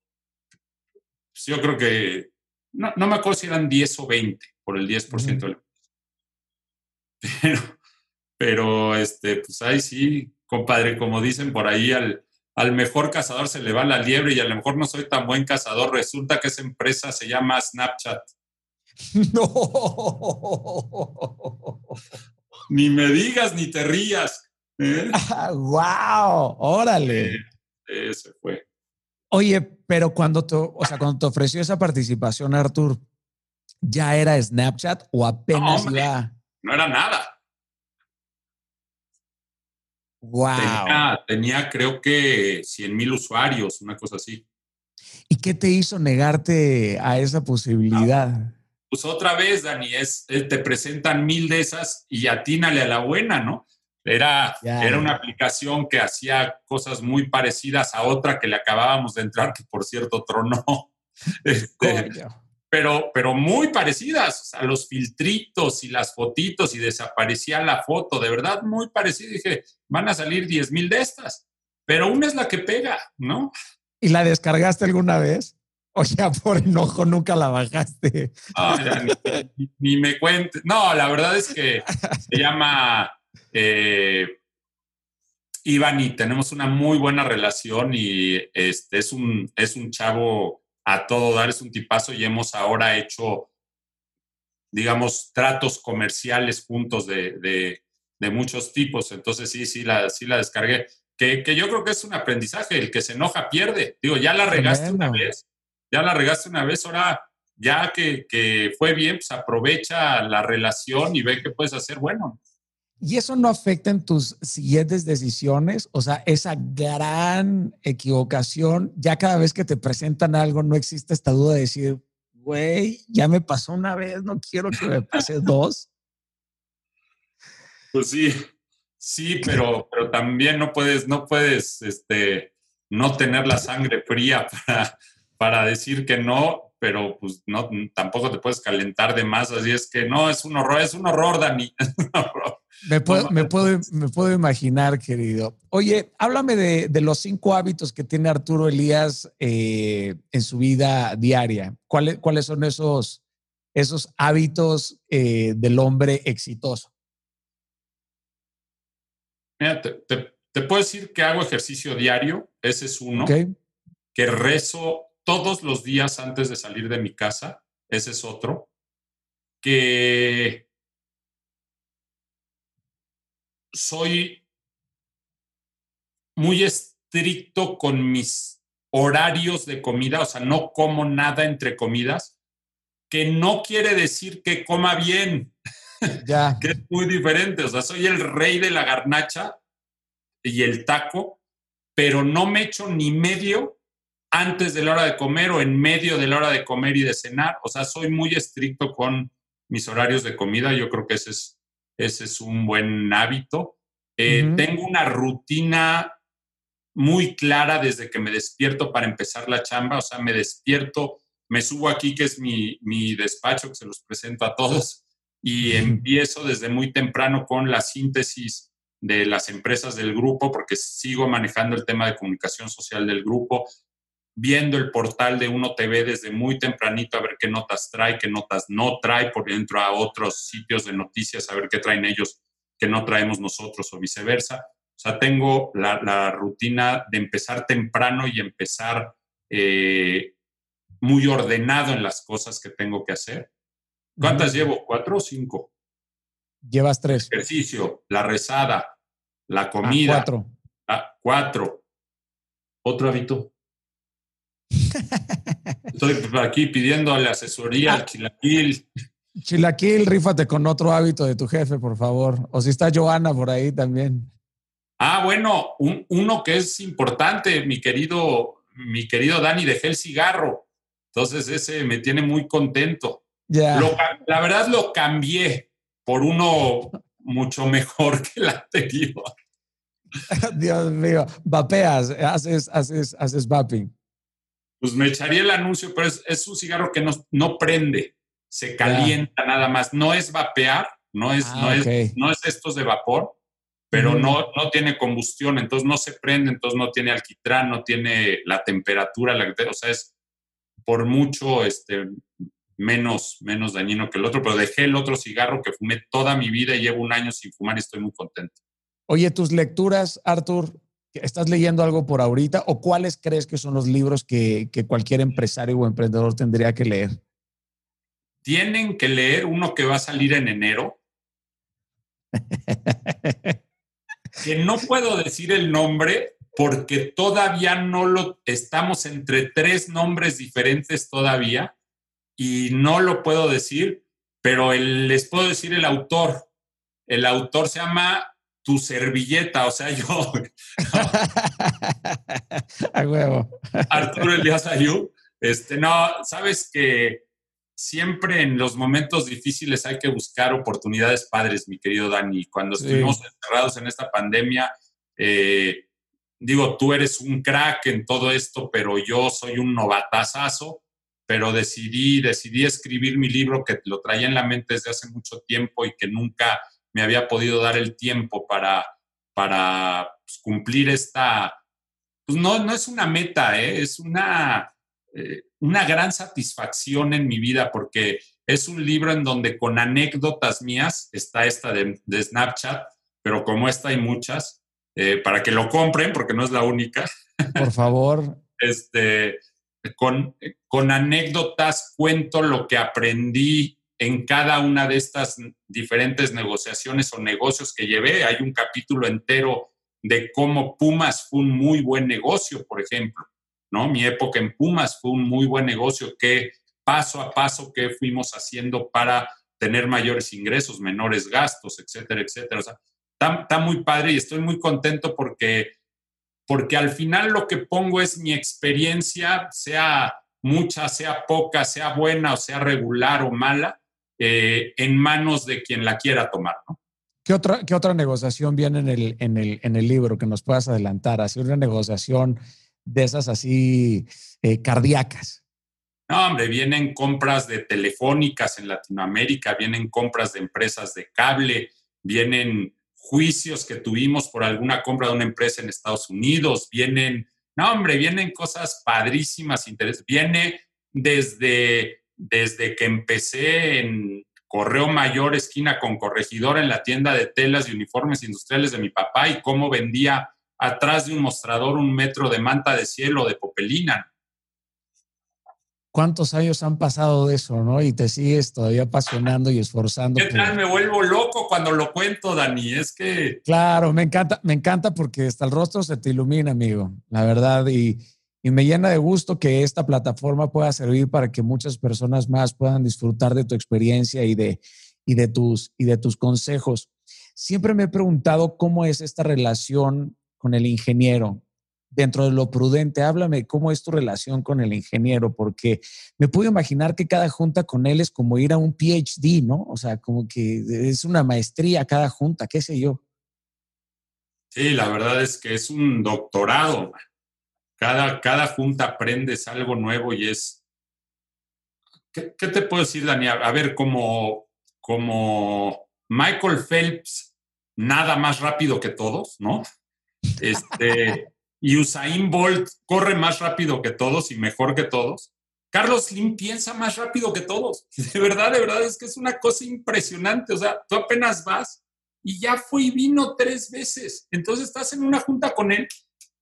pues, yo creo que, no, no, me acuerdo si eran 10 o 20 por el 10% de la empresa. Pero, pero este, pues ahí sí, compadre, como dicen por ahí, al, al mejor cazador se le va la liebre y a lo mejor no soy tan buen cazador. Resulta que esa empresa se llama Snapchat. No. Ni me digas ni te rías. ¿eh? ¡Wow! ¡Órale! Ese fue. Oye, pero cuando te, o sea, cuando te ofreció esa participación, Artur, ¿ya era Snapchat o apenas no, iba? No era nada. Wow. Tenía, creo que 100 mil usuarios, una cosa así. ¿Y qué te hizo negarte a esa posibilidad? pues otra vez, Dani, es, eh, te presentan mil de esas y atínale a la buena, ¿no? Era, era una aplicación que hacía cosas muy parecidas a otra que le acabábamos de entrar, que por cierto tronó. Este, pero, pero muy parecidas, a los filtritos y las fotitos y desaparecía la foto, de verdad muy parecido. Dije, van a salir 10 mil de estas, pero una es la que pega, ¿no? ¿Y la descargaste alguna vez? O sea, por enojo nunca la bajaste. ni, me cuentes. No, la verdad es que se llama eh, Iván y tenemos una muy buena relación y este es un, es un chavo a todo dar, es un tipazo y hemos ahora hecho, digamos, tratos comerciales juntos de, muchos tipos. Entonces sí, sí la, sí la descargué. Que, yo creo que es un aprendizaje, el que se enoja pierde. Digo, ya la regaste una vez, ya la regaste una vez, ahora ya que, que, fue bien, pues aprovecha la relación y ve qué puedes hacer bueno. ¿Y eso no afecta en tus siguientes decisiones? O sea, esa gran equivocación, ya cada vez que te presentan algo, no existe esta duda de decir, güey, ya me pasó una vez, no quiero que me pase dos. Pues sí, sí, pero, pero también no puedes, no puedes, este, no tener la sangre fría para, para decir que no, pero pues no, tampoco te puedes calentar de más, así es que no, es un horror, es un horror, Dani. Me puedo, me, puedo, me puedo imaginar, querido. Oye, háblame de, los cinco hábitos que tiene Arturo Elías eh, en su vida diaria. ¿Cuáles, cuáles son esos, esos hábitos eh, del hombre exitoso? Mira, te, puedo decir que hago ejercicio diario, ese es uno. Que rezo todos los días antes de salir de mi casa, ese es otro. Que soy muy estricto con mis horarios de comida, o sea, no como nada entre comidas, que no quiere decir que coma bien. Ya. que es muy diferente. O sea, soy el rey de la garnacha y el taco, pero no me echo ni medio antes de la hora de comer o en medio de la hora de comer y de cenar. O sea, soy muy estricto con mis horarios de comida. Yo creo que ese es, ese es un buen hábito. Eh, tengo una rutina muy clara desde que me despierto para empezar la chamba. O sea, me despierto, me subo aquí, que es mi, mi despacho, que se los presento a todos, y empiezo desde muy temprano con la síntesis de las empresas del grupo, porque sigo manejando el tema de comunicación social del grupo, viendo el portal de Uno TV desde muy tempranito a ver qué notas trae, qué notas no trae, por dentro a otros sitios de noticias a ver qué traen ellos que no traemos nosotros o viceversa. O sea, tengo la, rutina de empezar temprano y empezar eh, muy ordenado en las cosas que tengo que hacer. ¿Cuántas llevo? ¿Cuatro o cinco? Llevas tres. ejercicio, la rezada, la ah, comida. cuatro. Ah, cuatro. Otro hábito. Estoy aquí pidiéndole asesoría al chilaquil. Chilaquil, rífate con otro hábito de tu jefe, por favor. O si está Joana por ahí también. Ah, bueno, uno que es importante, mi querido, mi querido Dani, dejé el cigarro. Entonces ese me tiene muy contento. Ya. la verdad lo cambié por uno mucho mejor que el anterior. Dios mío, vapeas, haces, haces, haces vaping. Pues me echaría el anuncio, pero es, un cigarro que no, no prende, se calienta nada más. No es vapear, no es, no, ah, es no es estos de vapor, pero no, no tiene combustión, entonces no se prende, entonces no tiene alquitrán, no tiene la temperatura, la, o sea, es por mucho este, menos, menos dañino que el otro, pero dejé el otro cigarro que fumé toda mi vida y llevo un año sin fumar y estoy muy contento. Oye, tus lecturas, Arthur, ¿estás leyendo algo por ahorita o cuáles crees que son los libros que, que cualquier empresario o emprendedor tendría que leer? Tienen que leer uno que va a salir en enero. que no puedo decir el nombre porque todavía no lo estamos entre tres nombres diferentes todavía y no lo puedo decir, pero les puedo decir el autor. El autor se llama Tu servilleta, o sea, yo. A huevo. Arturo Elías Ayú. Este, no, sabes que siempre en los momentos difíciles hay que buscar oportunidades padres, mi querido Dani. Cuando estuvimos encerrados en esta pandemia, eh, digo, tú eres un crack en todo esto, pero yo soy un novatazazo pero decidí, decidí escribir mi libro que lo traía en la mente desde hace mucho tiempo y que nunca me había podido dar el tiempo para, para pues, cumplir esta, pues no, no es una meta, ¿eh? es una, eh, una gran satisfacción en mi vida porque es un libro en donde con anécdotas mías, está esta de, Snapchat, pero como esta hay muchas, eh, para que lo compren porque no es la única. Por favor. este, con, con anécdotas cuento lo que aprendí en cada una de estas diferentes negociaciones o negocios que llevé. Hay un capítulo entero de cómo Pumas fue un muy buen negocio, por ejemplo. ¿no? Mi época en Pumas fue un muy buen negocio que paso a paso que fuimos haciendo para tener mayores ingresos, menores gastos, etcétera, etcétera. O sea, está, está muy padre y estoy muy contento porque porque al final lo que pongo es mi experiencia, sea mucha, sea poca, sea buena o sea regular o mala, eh, en manos de quien la quiera tomar. ¿Qué otra, ¿Qué otra negociación viene en el, en, el, en el libro que nos puedas adelantar? ¿Hacer una negociación de esas así eh, cardíacas. No, hombre, vienen compras de telefónicas en Latinoamérica, vienen compras de empresas de cable, vienen juicios que tuvimos por alguna compra de una empresa en Estados Unidos, vienen, no, hombre, vienen cosas padrísimas, interés, viene desde, desde que empecé en Correo Mayor, esquina con corregidor en la tienda de telas y uniformes industriales de mi papá y cómo vendía atrás de un mostrador un metro de manta de cielo de popelina cuántos años han pasado de eso, ¿no? Y te sigues todavía apasionando y esforzando. ¿Qué tal? Me vuelvo loco cuando lo cuento, Dani. Es que. Claro, me encanta, me encanta porque hasta el rostro se te ilumina, amigo, la verdad. Y, y me llena de gusto que esta plataforma pueda servir para que muchas personas más puedan disfrutar de tu experiencia y de, y de, tus, y de tus consejos. Siempre me he preguntado cómo es esta relación con el ingeniero dentro de lo prudente, háblame cómo es tu relación con el ingeniero, porque me puedo imaginar que cada junta con él es como ir a un PhD, ¿no? O sea, como que es una maestría cada junta, qué sé yo. Sí, la verdad es que es un doctorado. Cada, cada junta aprendes algo nuevo y es... ¿Qué, te puedo decir, Dani? A ver, como, como Michael Phelps, nada más rápido que todos, ¿no? Este, y Usain Bolt corre más rápido que todos y mejor que todos. Carlos Slim piensa más rápido que todos. De verdad, de verdad, es que es una cosa impresionante. O sea, tú apenas vas y ya fue y vino tres veces. Entonces estás en una junta con él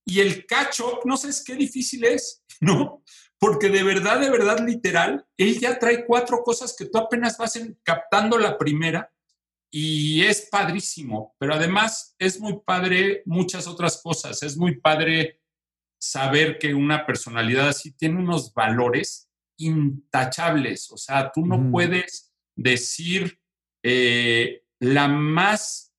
y el cacho, no sé qué difícil es, ¿no? Porque de verdad, de verdad, literal, él ya trae cuatro cosas que tú apenas vas captando la primera y es padrísimo, pero además es muy padre muchas otras cosas. Es muy padre saber que una personalidad así tiene unos valores intachables. O sea, tú no puedes decir eh, la más...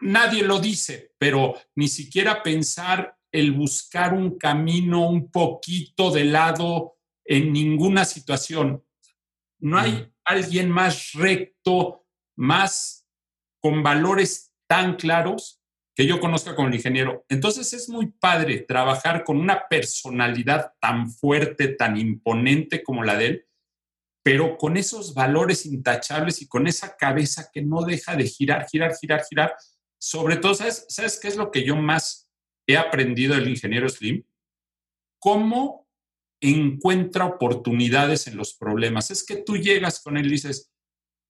Nadie lo dice, pero ni siquiera pensar el buscar un camino un poquito de lado en ninguna situación. No hay alguien más recto, más con valores tan claros que yo conozca como el ingeniero. Entonces es muy padre trabajar con una personalidad tan fuerte, tan imponente como la de él, pero con esos valores intachables y con esa cabeza que no deja de girar, girar, girar, girar. Sobre todo, ¿sabes, ¿sabes qué es lo que yo más he aprendido del ingeniero Slim? Cómo encuentra oportunidades en los problemas. Es que tú llegas con él y dices,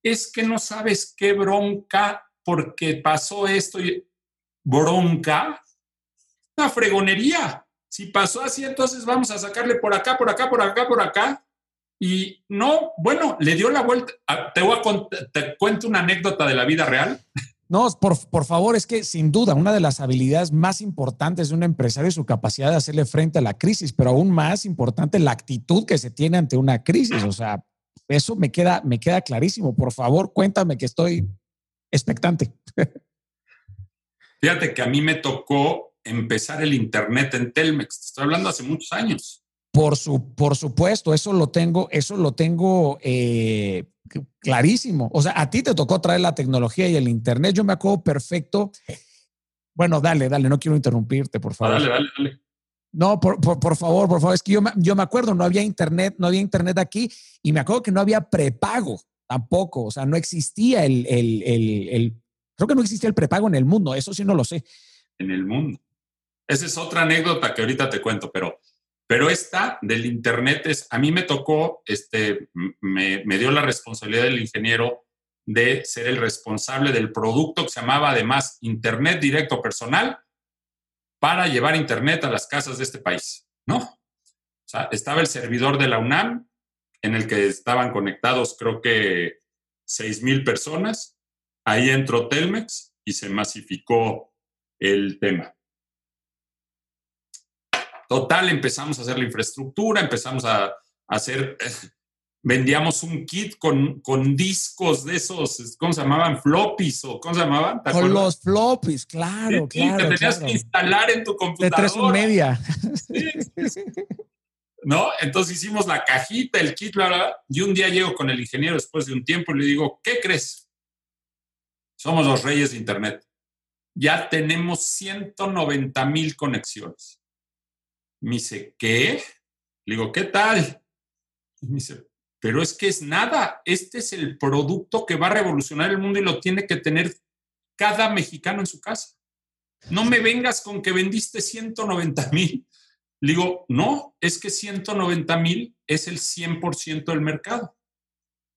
es que no sabes qué bronca porque pasó esto y bronca, una fregonería. Si pasó así, entonces vamos a sacarle por acá, por acá, por acá, por acá. Y no, bueno, le dio la vuelta. Ah, te, voy a te cuento una anécdota de la vida real. No, por, favor, es que sin duda una de las habilidades más importantes de un empresario es su capacidad de hacerle frente a la crisis, pero aún más importante la actitud que se tiene ante una crisis. O sea, eso me queda, me queda clarísimo. Por favor, cuéntame que estoy expectante. Fíjate que a mí me tocó empezar el Internet en Telmex. Estoy hablando hace muchos años. Por, su, por supuesto, eso lo tengo, eso lo tengo eh, clarísimo. O sea, a ti te tocó traer la tecnología y el Internet. Yo me acuerdo perfecto. Bueno, dale, dale, no quiero interrumpirte, por favor. Dale, dale, dale. No, por, por, favor, por favor. Es que yo me, yo me acuerdo, no había Internet, no había Internet aquí y me acuerdo que no había prepago tampoco. O sea, no existía el, el, el, el creo que no existía el prepago en el mundo. Eso sí no lo sé. En el mundo. Esa es otra anécdota que ahorita te cuento, pero pero esta del Internet es, a mí me tocó, este, me, dio la responsabilidad del ingeniero de ser el responsable del producto que se llamaba además Internet Directo Personal para llevar Internet a las casas de este país, ¿no? O sea, estaba el servidor de la UNAM en el que estaban conectados creo que 6,000 personas. Ahí entró Telmex y se masificó el tema. Total, empezamos a hacer la infraestructura, empezamos a, hacer, vendíamos un kit con, con, discos de esos, ¿cómo se llamaban? Floppies o ¿cómo se llamaban? Con los floppies, claro, claro. Que tenías que instalar en tu computadora. De tres y media. ¿No? Entonces hicimos la cajita, el kit, bla, bla, y un día llego con el ingeniero después de un tiempo y le digo, ¿qué crees? Somos los reyes de Internet. Ya tenemos 190 mil conexiones. Me dice, ¿qué? Le digo, ¿qué tal? Y me dice, pero es que es nada, este es el producto que va a revolucionar el mundo y lo tiene que tener cada mexicano en su casa. No me vengas con que vendiste 190 mil. Le digo, no, es que 190 mil es el 100% del mercado.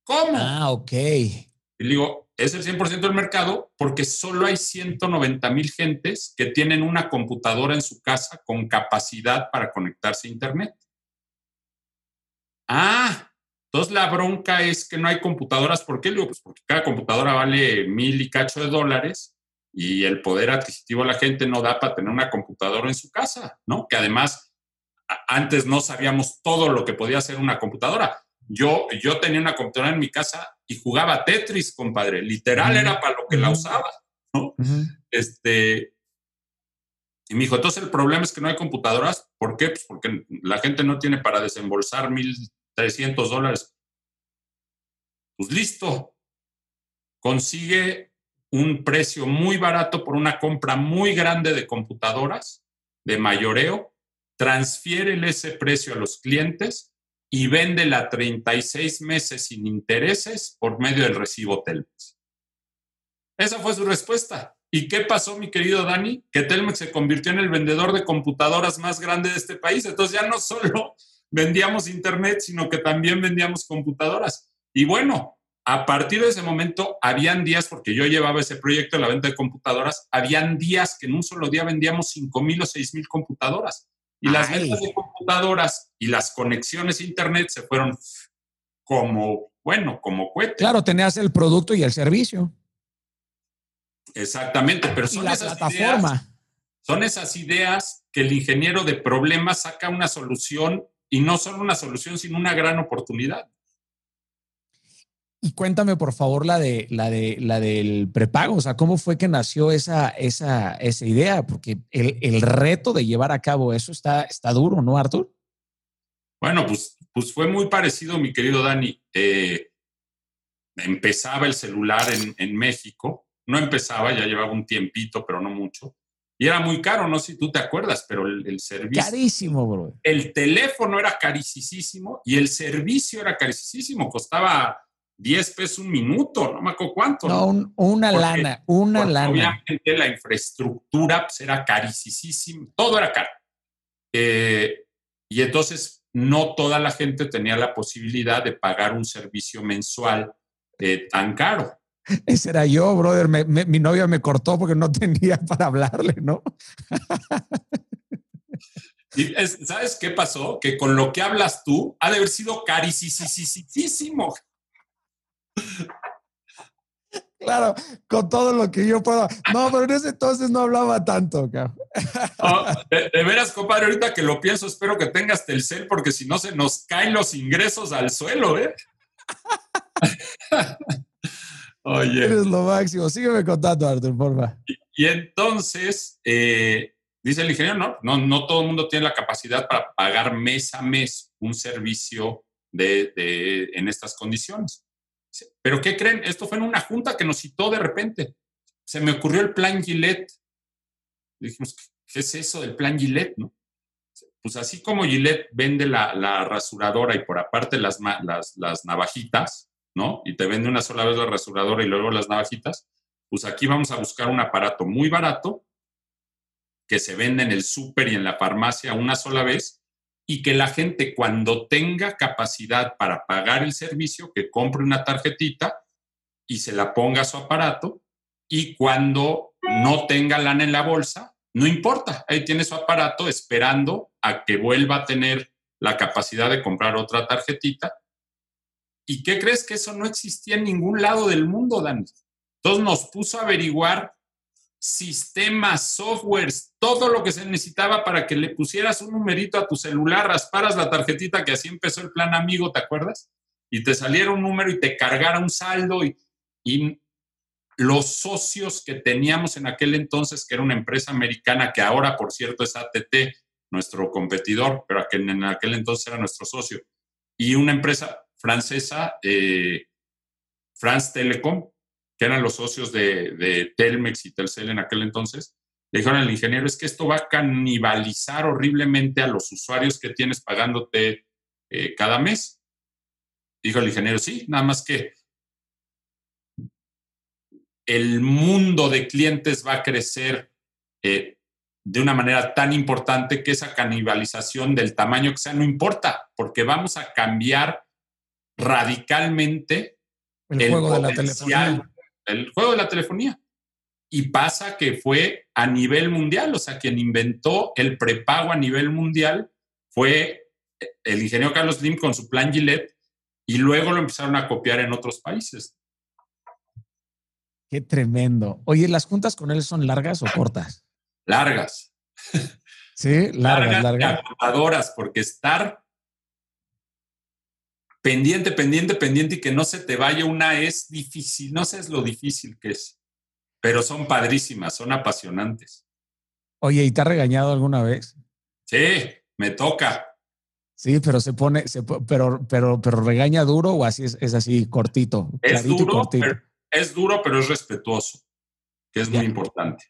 ¿Cómo? Ah, ok. Y le digo, es el 100% del mercado porque solo hay 190 mil gentes que tienen una computadora en su casa con capacidad para conectarse a Internet. Ah, entonces la bronca es que no hay computadoras. ¿Por qué? Pues porque cada computadora vale mil y cacho de dólares y el poder adquisitivo de la gente no da para tener una computadora en su casa, ¿no? Que además antes no sabíamos todo lo que podía hacer una computadora. Yo, yo tenía una computadora en mi casa y jugaba Tetris, compadre. Literal era para lo que la usaba, ¿no? Este. Y me dijo, entonces el problema es que no hay computadoras. ¿Por qué? Pues porque la gente no tiene para desembolsar 1.300 dólares. Pues listo. Consigue un precio muy barato por una compra muy grande de computadoras de mayoreo, transfiere ese precio a los clientes y véndela a 36 meses sin intereses por medio del recibo Telmex. Esa fue su respuesta. ¿Y qué pasó, mi querido Dani? Que Telmex se convirtió en el vendedor de computadoras más grande de este país. Entonces ya no solo vendíamos Internet, sino que también vendíamos computadoras. Y bueno, a partir de ese momento, habían días, porque yo llevaba ese proyecto de la venta de computadoras, habían días que en un solo día vendíamos 5 mil o 6 mil computadoras. Y las ventas de computadoras y las conexiones a Internet se fueron como, bueno, como cohete. Claro, tenías el producto y el servicio. Exactamente, pero son la esas plataforma. Ideas, son esas ideas que el ingeniero de problemas saca una solución y no solo una solución, sino una gran oportunidad. Y cuéntame, por favor, la de la de la del prepago. O sea, ¿cómo fue que nació esa, esa, esa idea? Porque el, el, reto de llevar a cabo eso está, está duro, ¿no, Artur? Bueno, pues, pues fue muy parecido, mi querido Dani. Eh, empezaba el celular en, en, México. No empezaba, ya llevaba un tiempito, pero no mucho. Y era muy caro, no sé si tú te acuerdas, pero el, el servicio. Carísimo, bro. El teléfono era carísimo y el servicio era carísimo. Costaba 10 pesos un minuto, no me acuerdo cuánto. No, un, una porque, lana, una lana. Obviamente la infraestructura pues, era carísima, todo era caro. Eh, y entonces no toda la gente tenía la posibilidad de pagar un servicio mensual eh, tan caro. Ese era yo, brother. Me, me, mi novia me cortó porque no tenía para hablarle, ¿no? Y es, ¿Sabes qué pasó? Que con lo que hablas tú ha de haber sido carísimo. Claro, con todo lo que yo puedo. No, pero en ese entonces no hablaba tanto, cabrón. De, de, veras, compadre, ahorita que lo pienso, espero que tengas Telcel, porque si no se nos caen los ingresos al suelo, ¿eh? Oye. Eres lo máximo. Sígueme contando, Arthur, porfa. Y, y entonces, eh, dice el ingeniero, no, no, no todo el mundo tiene la capacidad para pagar mes a mes un servicio de, de, en estas condiciones. Pero ¿qué creen? Esto fue en una junta que nos citó de repente. Se me ocurrió el plan Gillette. dijimos, ¿qué es eso del plan Gillette? Pues así como Gillette vende la, la rasuradora y por aparte las, las, las, navajitas, ¿no? Y te vende una sola vez la rasuradora y luego las navajitas, pues aquí vamos a buscar un aparato muy barato que se vende en el súper y en la farmacia una sola vez y que la gente cuando tenga capacidad para pagar el servicio, que compre una tarjetita y se la ponga a su aparato y cuando no tenga lana en la bolsa, no importa, ahí tiene su aparato esperando a que vuelva a tener la capacidad de comprar otra tarjetita. ¿Y qué crees que eso no existía en ningún lado del mundo, Dani? Entonces nos puso a averiguar sistemas, softwares, todo lo que se necesitaba para que le pusieras un numerito a tu celular, rasparas la tarjetita que así empezó el plan amigo, ¿te acuerdas? Y te saliera un número y te cargara un saldo y, y los socios que teníamos en aquel entonces, que era una empresa americana, que ahora, por cierto, es ATT, nuestro competidor, pero en aquel entonces era nuestro socio, y una empresa francesa, eh, France Telecom, que eran los socios de, de, Telmex y Telcel en aquel entonces, Le dijeron al ingeniero, es que esto va a canibalizar horriblemente a los usuarios que tienes pagándote eh, cada mes. Dijo el ingeniero, sí, nada más que el mundo de clientes va a crecer eh, de una manera tan importante que esa canibalización del tamaño que sea no importa, porque vamos a cambiar radicalmente el, juego de la telefonía. El juego de la telefonía. Y pasa que fue a nivel mundial, o sea, quien inventó el prepago a nivel mundial fue el ingeniero Carlos Slim con su plan Gillette y luego lo empezaron a copiar en otros países. Qué tremendo. Oye, ¿las juntas con él son largas o cortas? Largas. Sí, largas, largas. largas. porque estar pendiente, pendiente, pendiente y que no se te vaya una es difícil. No sé lo difícil que es, pero son padrísimas, son apasionantes. Oye, ¿y te ha regañado alguna vez? Sí, me toca. Sí, pero se pone, pero, pero, pero regaña duro o así es, así cortito. Es duro, Pero, es duro, pero es respetuoso, que es muy importante.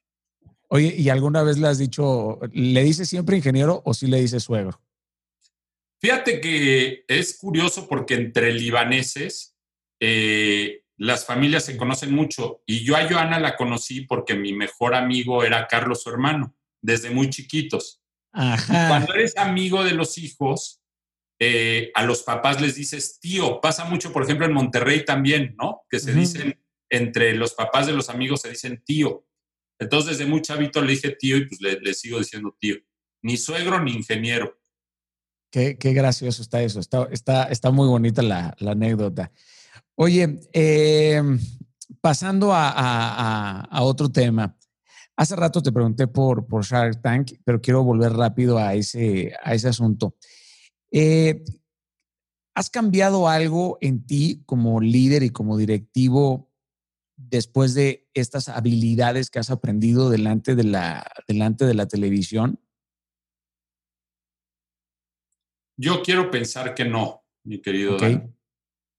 Oye, ¿y alguna vez le has dicho, le dices siempre ingeniero o sí le dices suegro? Fíjate que es curioso porque entre libaneses eh, las familias se conocen mucho y yo a Joana la conocí porque mi mejor amigo era Carlos, su hermano, desde muy chiquitos. Cuando eres amigo de los hijos, eh, a los papás les dices tío. Pasa mucho, por ejemplo, en Monterrey también, ¿no? Que se dicen, entre los papás de los amigos se dicen tío. Entonces, desde muy chavito le dije tío y pues le sigo diciendo tío. Ni suegro ni ingeniero. Qué, gracioso está eso. Está, está, está muy bonita la, anécdota. Oye, em, pasando a, otro tema. Hace rato te pregunté por, por Shark Tank, pero quiero volver rápido a ese, a ese asunto. Eh, ¿Has cambiado algo en ti como líder y como directivo después de estas habilidades que has aprendido delante de la, delante de la televisión? Yo quiero pensar que no, mi querido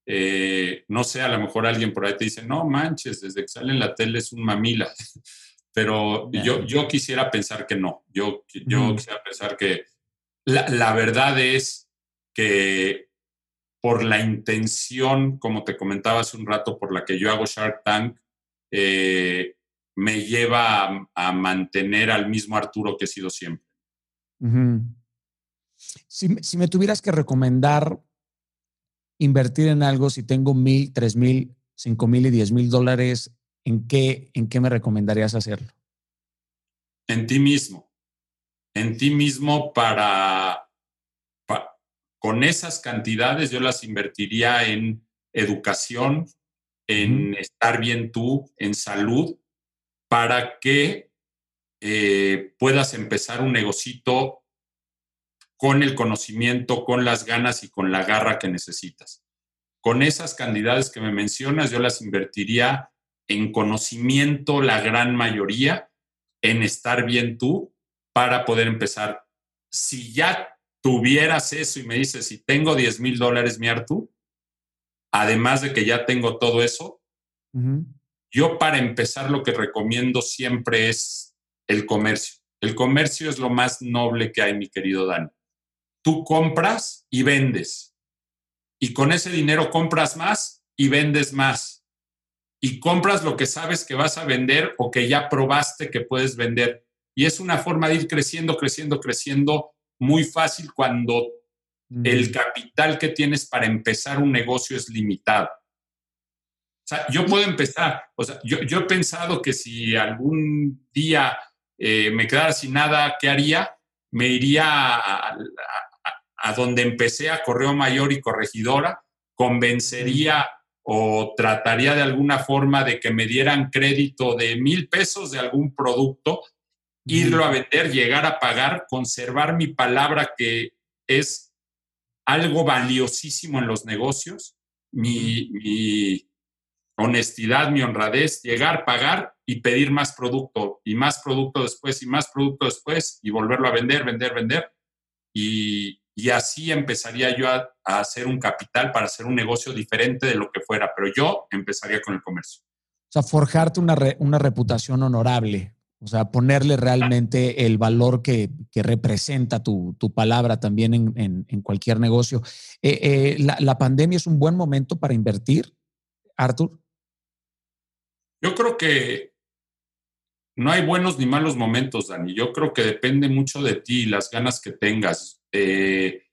eh, no sé, a lo mejor alguien por ahí te dice, no manches, desde que sale en la tele es un mamila. Pero yo, yo quisiera pensar que no. Yo, yo quisiera pensar que la, verdad es que por la intención, como te comentaba hace un rato, por la que yo hago Shark Tank, eh, me lleva a, mantener al mismo Arturo que he sido siempre. Si, me tuvieras que recomendar invertir en algo, si tengo mil, tres mil, cinco mil y diez mil dólares, ¿en qué, ¿en qué me recomendarías hacerlo? En ti mismo. En ti mismo para, con esas cantidades yo las invertiría en educación, en estar bien tú, en salud, para que eh, puedas empezar un negocito con el conocimiento, con las ganas y con la garra que necesitas. Con esas cantidades que me mencionas, yo las invertiría en conocimiento, la gran mayoría, en estar bien tú, para poder empezar. Si ya tuvieras eso y me dices, si tengo 10 mil dólares, mi Artu, además de que ya tengo todo eso, yo para empezar lo que recomiendo siempre es el comercio. El comercio es lo más noble que hay, mi querido Dani tú compras y vendes. Y con ese dinero compras más y vendes más. Y compras lo que sabes que vas a vender o que ya probaste que puedes vender. Y es una forma de ir creciendo, creciendo, creciendo muy fácil cuando el capital que tienes para empezar un negocio es limitado. O sea, yo puedo empezar, o sea, yo, he pensado que si algún día eh, me quedara sin nada, ¿qué haría? Me iría a, a donde empecé a Correo Mayor y Corregidora, convencería o trataría de alguna forma de que me dieran crédito de mil pesos de algún producto, irlo a vender, llegar a pagar, conservar mi palabra que es algo valiosísimo en los negocios, mi, mi honestidad, mi honradez, llegar, pagar y pedir más producto y más producto después y más producto después y volverlo a vender, vender, vender. Y, y así empezaría yo a, hacer un capital para hacer un negocio diferente de lo que fuera, pero yo empezaría con el comercio. O sea, forjarte una, una reputación honorable, O sea, ponerle realmente el valor que, representa tu, palabra también en, cualquier negocio. Eh, eh, la, la, pandemia es un buen momento para invertir, Arthur? Yo creo que no hay buenos ni malos momentos, Dani. Yo creo que depende mucho de ti y las ganas que tengas. Eh,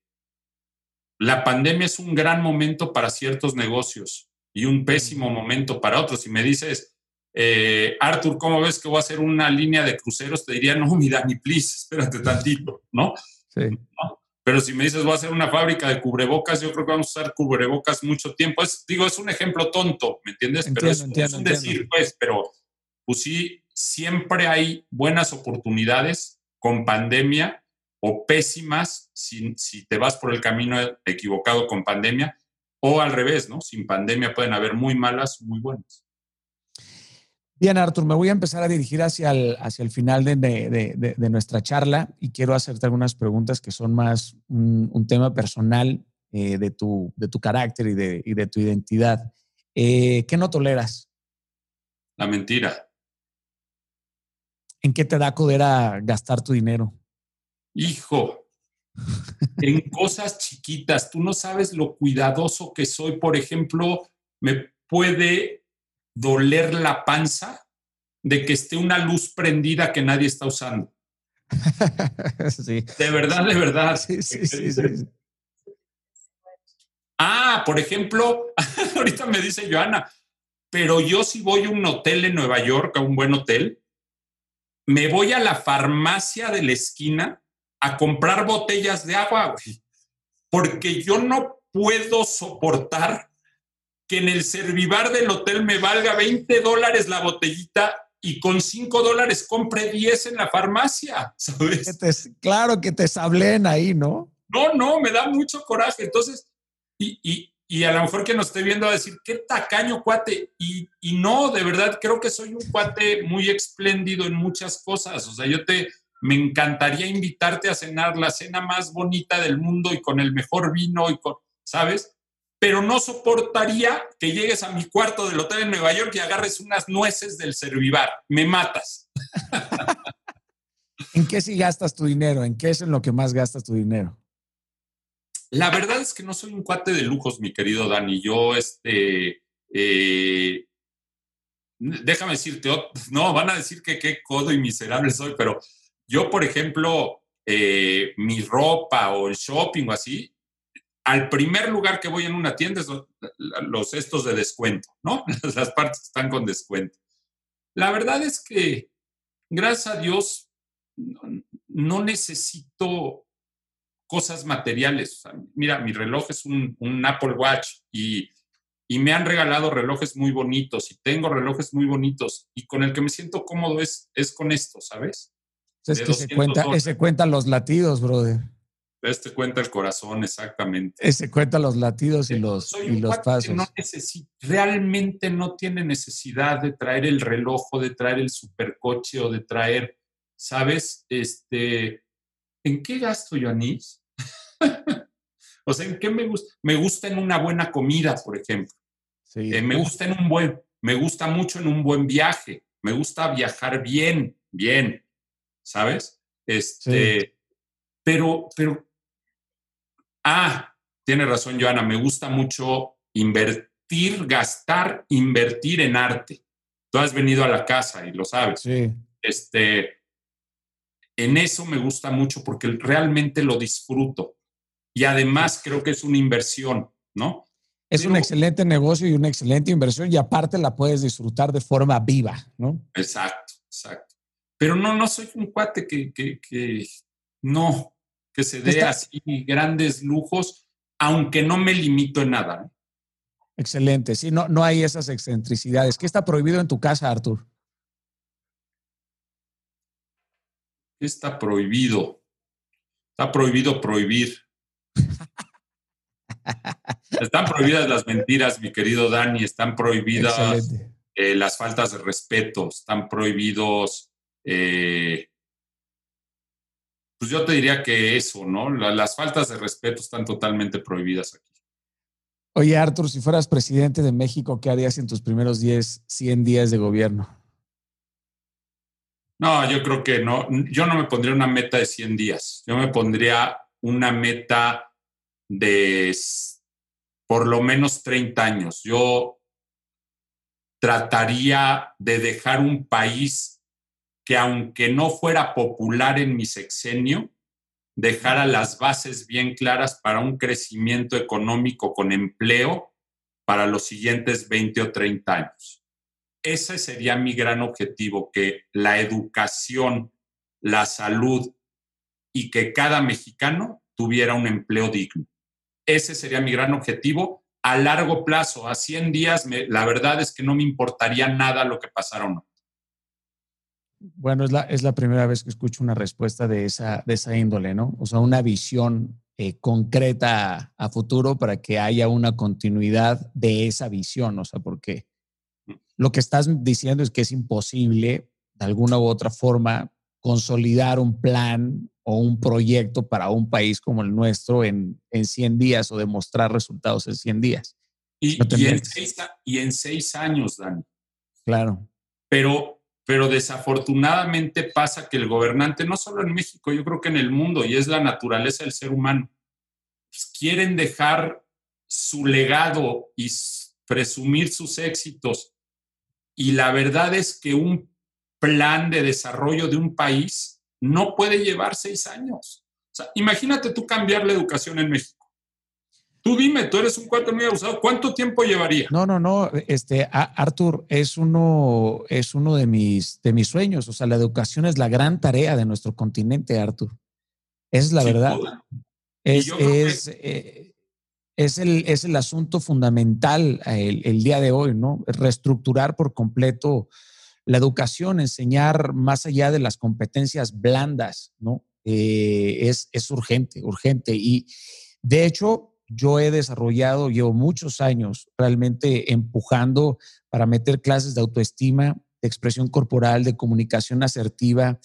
la pandemia es un gran momento para ciertos negocios y un pésimo momento para otros. Si me dices, eh, Arthur, ¿cómo ves que voy a hacer una línea de cruceros? Te diría, no, mira, ni please, espérate tantito, ¿no? Sí. Pero si me dices, voy a hacer una fábrica de cubrebocas, yo creo que vamos a usar cubrebocas mucho tiempo. Es, digo, es un ejemplo tonto, ¿me entiendes? pero es, un decir, pues, pero pues sí, siempre hay buenas oportunidades con pandemia o pésimas si, si te vas por el camino equivocado con pandemia, o al revés, ¿no? Sin pandemia pueden haber muy malas, muy buenas. Bien, Artur, me voy a empezar a dirigir hacia el, hacia el final de, nuestra charla y quiero hacerte algunas preguntas que son más un, tema personal eh, de, tu, de tu carácter y de, y de tu identidad. Eh, ¿Qué no toleras? La mentira. ¿En qué te da a gastar tu dinero? Hijo, en cosas chiquitas. Tú no sabes lo cuidadoso que soy. Por ejemplo, me puede doler la panza de que esté una luz prendida que nadie está usando. De verdad, de verdad. Sí, sí, sí, ah, por ejemplo, ahorita me dice Joana, pero yo si voy a un hotel en Nueva York, a un buen hotel, me voy a la farmacia de la esquina a comprar botellas de agua, porque yo no puedo soportar que en el servivar del hotel me valga 20 dólares la botellita y con 5 dólares compre 10 en la farmacia, ¿sabes? claro que te sablen ahí, ¿no? No, no, me da mucho coraje. Entonces, y, a lo mejor que nos esté viendo a decir, qué tacaño cuate. Y, y no, de verdad, creo que soy un cuate muy espléndido en muchas cosas. O sea, yo te, me encantaría invitarte a cenar la cena más bonita del mundo y con el mejor vino y con, ¿sabes? Pero no soportaría que llegues a mi cuarto del hotel en Nueva York y agarres unas nueces del servivar. Me matas. ¿En qué sí gastas tu dinero? ¿En qué es en lo que más gastas tu dinero? La verdad es que no soy un cuate de lujos, mi querido Dani. Yo, este, eh, déjame decirte, no, van a decir que qué codo y miserable soy, pero yo, por ejemplo, eh, mi ropa o el shopping o así, al primer lugar que voy en una tienda es los, estos de descuento, ¿no? Las partes están con descuento. La verdad es que, gracias a Dios, no, necesito cosas materiales. mira, mi reloj es un, Apple Watch y, y, me han regalado relojes muy bonitos y tengo relojes muy bonitos y con el que me siento cómodo es, es con esto, ¿sabes? Es que se cuenta, ese cuenta los latidos, brother. Este cuenta el corazón, exactamente. Ese cuenta los latidos y los, y los pasos. No realmente no tiene necesidad de traer el reloj o de traer el supercoche o de traer, ¿sabes? Este, ¿En qué gasto, Yoanis? o sea, ¿en qué me gusta? Me gusta en una buena comida, por ejemplo. Eh, me gusta en un buen, me gusta mucho en un buen viaje. Me gusta viajar bien, bien. ¿Sabes? Este, pero, pero, ah, tiene razón, Joana, me gusta mucho invertir, gastar, invertir en arte. Tú has venido a la casa y lo sabes. Sí. Este, en eso me gusta mucho porque realmente lo disfruto. Y además creo que es una inversión, ¿no? Es un excelente negocio y una excelente inversión y aparte la puedes disfrutar de forma viva, ¿no? Exacto, exacto. Pero no, no soy un cuate que, que, no, que se dé así grandes lujos, aunque no me limito en nada. Excelente, sí, no, no hay esas excentricidades. ¿Qué está prohibido en tu casa, Artur? ¿Qué está prohibido? Está prohibido prohibir. Están prohibidas las mentiras, mi querido Dani, están prohibidas eh, las faltas de respeto, están prohibidos eh, pues yo te diría que eso, ¿no? las faltas de respeto están totalmente prohibidas aquí. Oye, Artur, si fueras presidente de México, ¿qué harías en tus primeros 10, 100 días de gobierno? No, yo creo que no. Yo no me pondría una meta de 100 días. Yo me pondría una meta de por lo menos 30 años. Yo trataría de dejar un país que aunque no fuera popular en mi sexenio, dejara las bases bien claras para un crecimiento económico con empleo para los siguientes 20 o 30 años. Ese sería mi gran objetivo, que la educación, la salud y que cada mexicano tuviera un empleo digno. Ese sería mi gran objetivo a largo plazo, a 100 días, la verdad es que no me importaría nada lo que pasara o no. Bueno, es la, es la primera vez que escucho una respuesta de esa, de esa índole, ¿no? O sea, una visión eh, concreta a futuro para que haya una continuidad de esa visión, o sea, porque lo que estás diciendo es que es imposible, de alguna u otra forma, consolidar un plan o un proyecto para un país como el nuestro en, en 100 días o demostrar resultados en 100 días. Y, y, en seis, y en seis años, Dani. Claro. Pero, pero desafortunadamente pasa que el gobernante, no solo en México, yo creo que en el mundo, y es la naturaleza del ser humano, pues quieren dejar su legado y presumir sus éxitos. Y la verdad es que un plan de desarrollo de un país no puede llevar seis años. Imagínate tú cambiar la educación en México. Tú dime, tú eres un cuate muy abusado, ¿cuánto tiempo llevaría? No, no, no, este, Arthur, es uno, es uno de mis, de mis sueños. O sea, la educación es la gran tarea de nuestro continente, Arthur. Es la verdad. Es, es, eh, es, el, es el asunto fundamental el, el, día de hoy, ¿no? Reestructurar por completo la educación, enseñar más allá de las competencias blandas, ¿no? Eh, es, es urgente, urgente. Y de hecho, yo he desarrollado, llevo muchos años realmente empujando para meter clases de autoestima, de expresión corporal, de comunicación asertiva.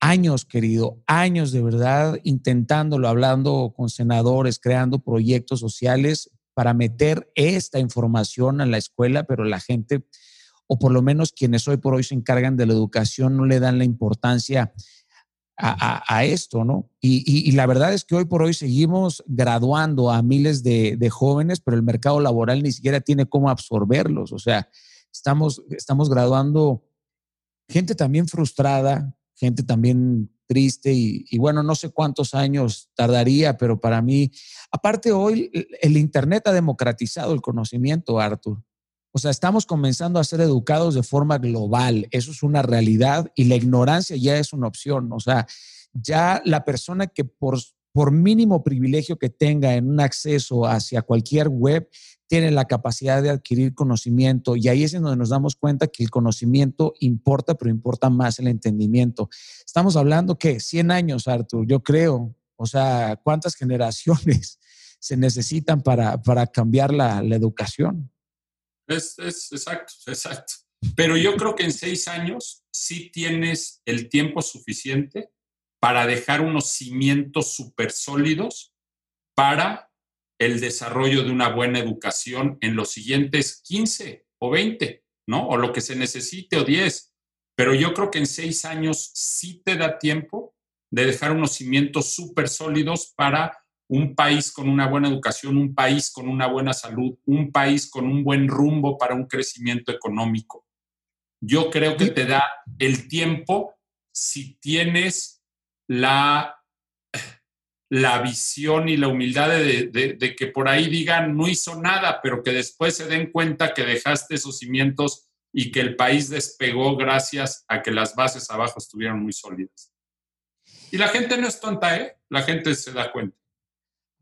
Años, querido, años de verdad intentándolo, hablando con senadores, creando proyectos sociales para meter esta información a la escuela, pero la gente o por lo menos quienes hoy por hoy se encargan de la educación no le dan la importancia a, esto, ¿no? Y, la verdad es que hoy por hoy seguimos graduando a miles de, jóvenes, pero el mercado laboral ni siquiera tiene cómo absorberlos. O sea, estamos, estamos graduando gente también frustrada, gente también triste y, y, bueno, no sé cuántos años tardaría, pero para mí, aparte hoy el Internet ha democratizado el conocimiento, Arthur. O sea, estamos comenzando a ser educados de forma global. Eso es una realidad y la ignorancia ya es una opción. O sea, ya la persona que por, por mínimo privilegio que tenga en un acceso hacia cualquier web, tiene la capacidad de adquirir conocimiento y ahí es en donde nos damos cuenta que el conocimiento importa, pero importa más el entendimiento. Estamos hablando que 100 años, Arthur, yo creo, o sea, ¿cuántas generaciones se necesitan para, para cambiar la, la educación? Es, es, exacto, exacto. Pero yo creo que en seis años sí tienes el tiempo suficiente para dejar unos cimientos súper sólidos para el desarrollo de una buena educación en los siguientes 15 o 20, ¿no? O lo que se necesite o 10. Pero yo creo que en seis años sí te da tiempo de dejar unos cimientos súper sólidos para un país con una buena educación, un país con una buena salud, un país con un buen rumbo para un crecimiento económico. Yo creo que te da el tiempo si tienes la, la visión y la humildad de, de, que por ahí digan no hizo nada, pero que después se den cuenta que dejaste esos cimientos y que el país despegó gracias a que las bases abajo estuvieron muy sólidas. Y la gente no es tonta, ¿eh? La gente se da cuenta.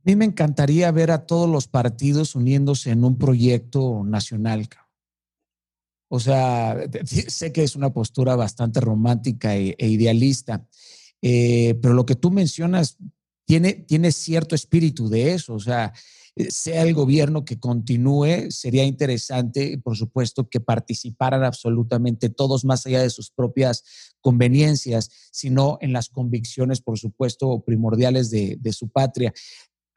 A mí me encantaría ver a todos los partidos uniéndose en un proyecto nacional. O sea, sé que es una postura bastante romántica e, e idealista, eh, pero lo que tú mencionas tiene, tiene cierto espíritu de eso. O sea, eh, sea el gobierno que continúe, sería interesante, por supuesto, que participaran absolutamente todos, más allá de sus propias conveniencias, sino en las convicciones, por supuesto, primordiales de, de su patria.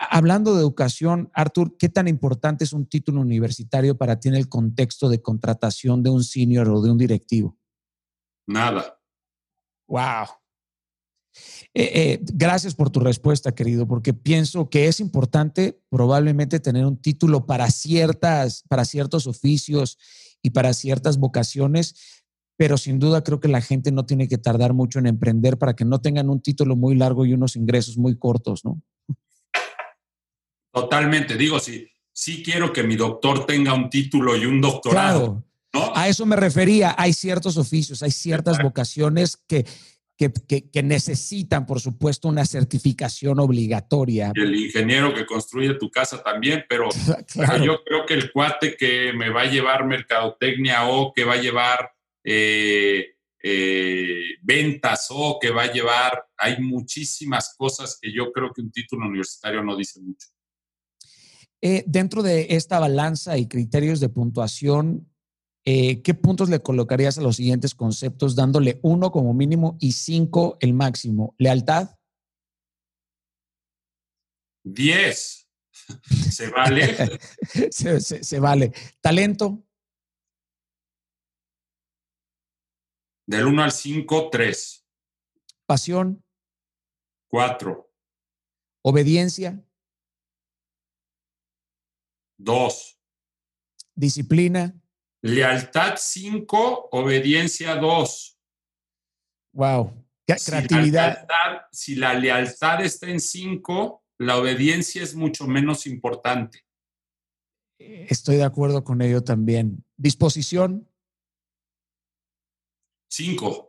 Hablando de educación, Artur, ¿qué tan importante es un título universitario para ti en el contexto de contratación de un senior o de un directivo? Nada. Wow. Eh, eh, gracias por tu respuesta, querido, porque pienso que es importante probablemente tener un título para ciertas, para ciertos oficios y para ciertas vocaciones, pero sin duda creo que la gente no tiene que tardar mucho en emprender para que no tengan un título muy largo y unos ingresos muy cortos, ¿no? Totalmente. Digo, sí, sí quiero que mi doctor tenga un título y un doctorado. Claro. A eso me refería. Hay ciertos oficios, hay ciertas vocaciones que, que, necesitan, por supuesto, una certificación obligatoria. Y el ingeniero que construye tu casa también, pero, yo creo que el cuate que me va a llevar mercadotecnia o que va a llevar eh, eh, ventas o que va a llevar, hay muchísimas cosas que yo creo que un título universitario no dice mucho. Eh, dentro de esta balanza y criterios de puntuación, eh, ¿qué puntos le colocarías a los siguientes conceptos dándole uno como mínimo y cinco el máximo? ¿Lealtad? Diez. ¿Se vale? se, vale. ¿Talento? Del uno al cinco, tres. ¿Pasión? Cuatro. ¿Obediencia? Dos. ¿Disciplina? Lealtad 5, obediencia 2. Wow, qué creatividad. Si la, lealtad, está en 5, la obediencia es mucho menos importante. Estoy de acuerdo con ello también. Disposición. 5.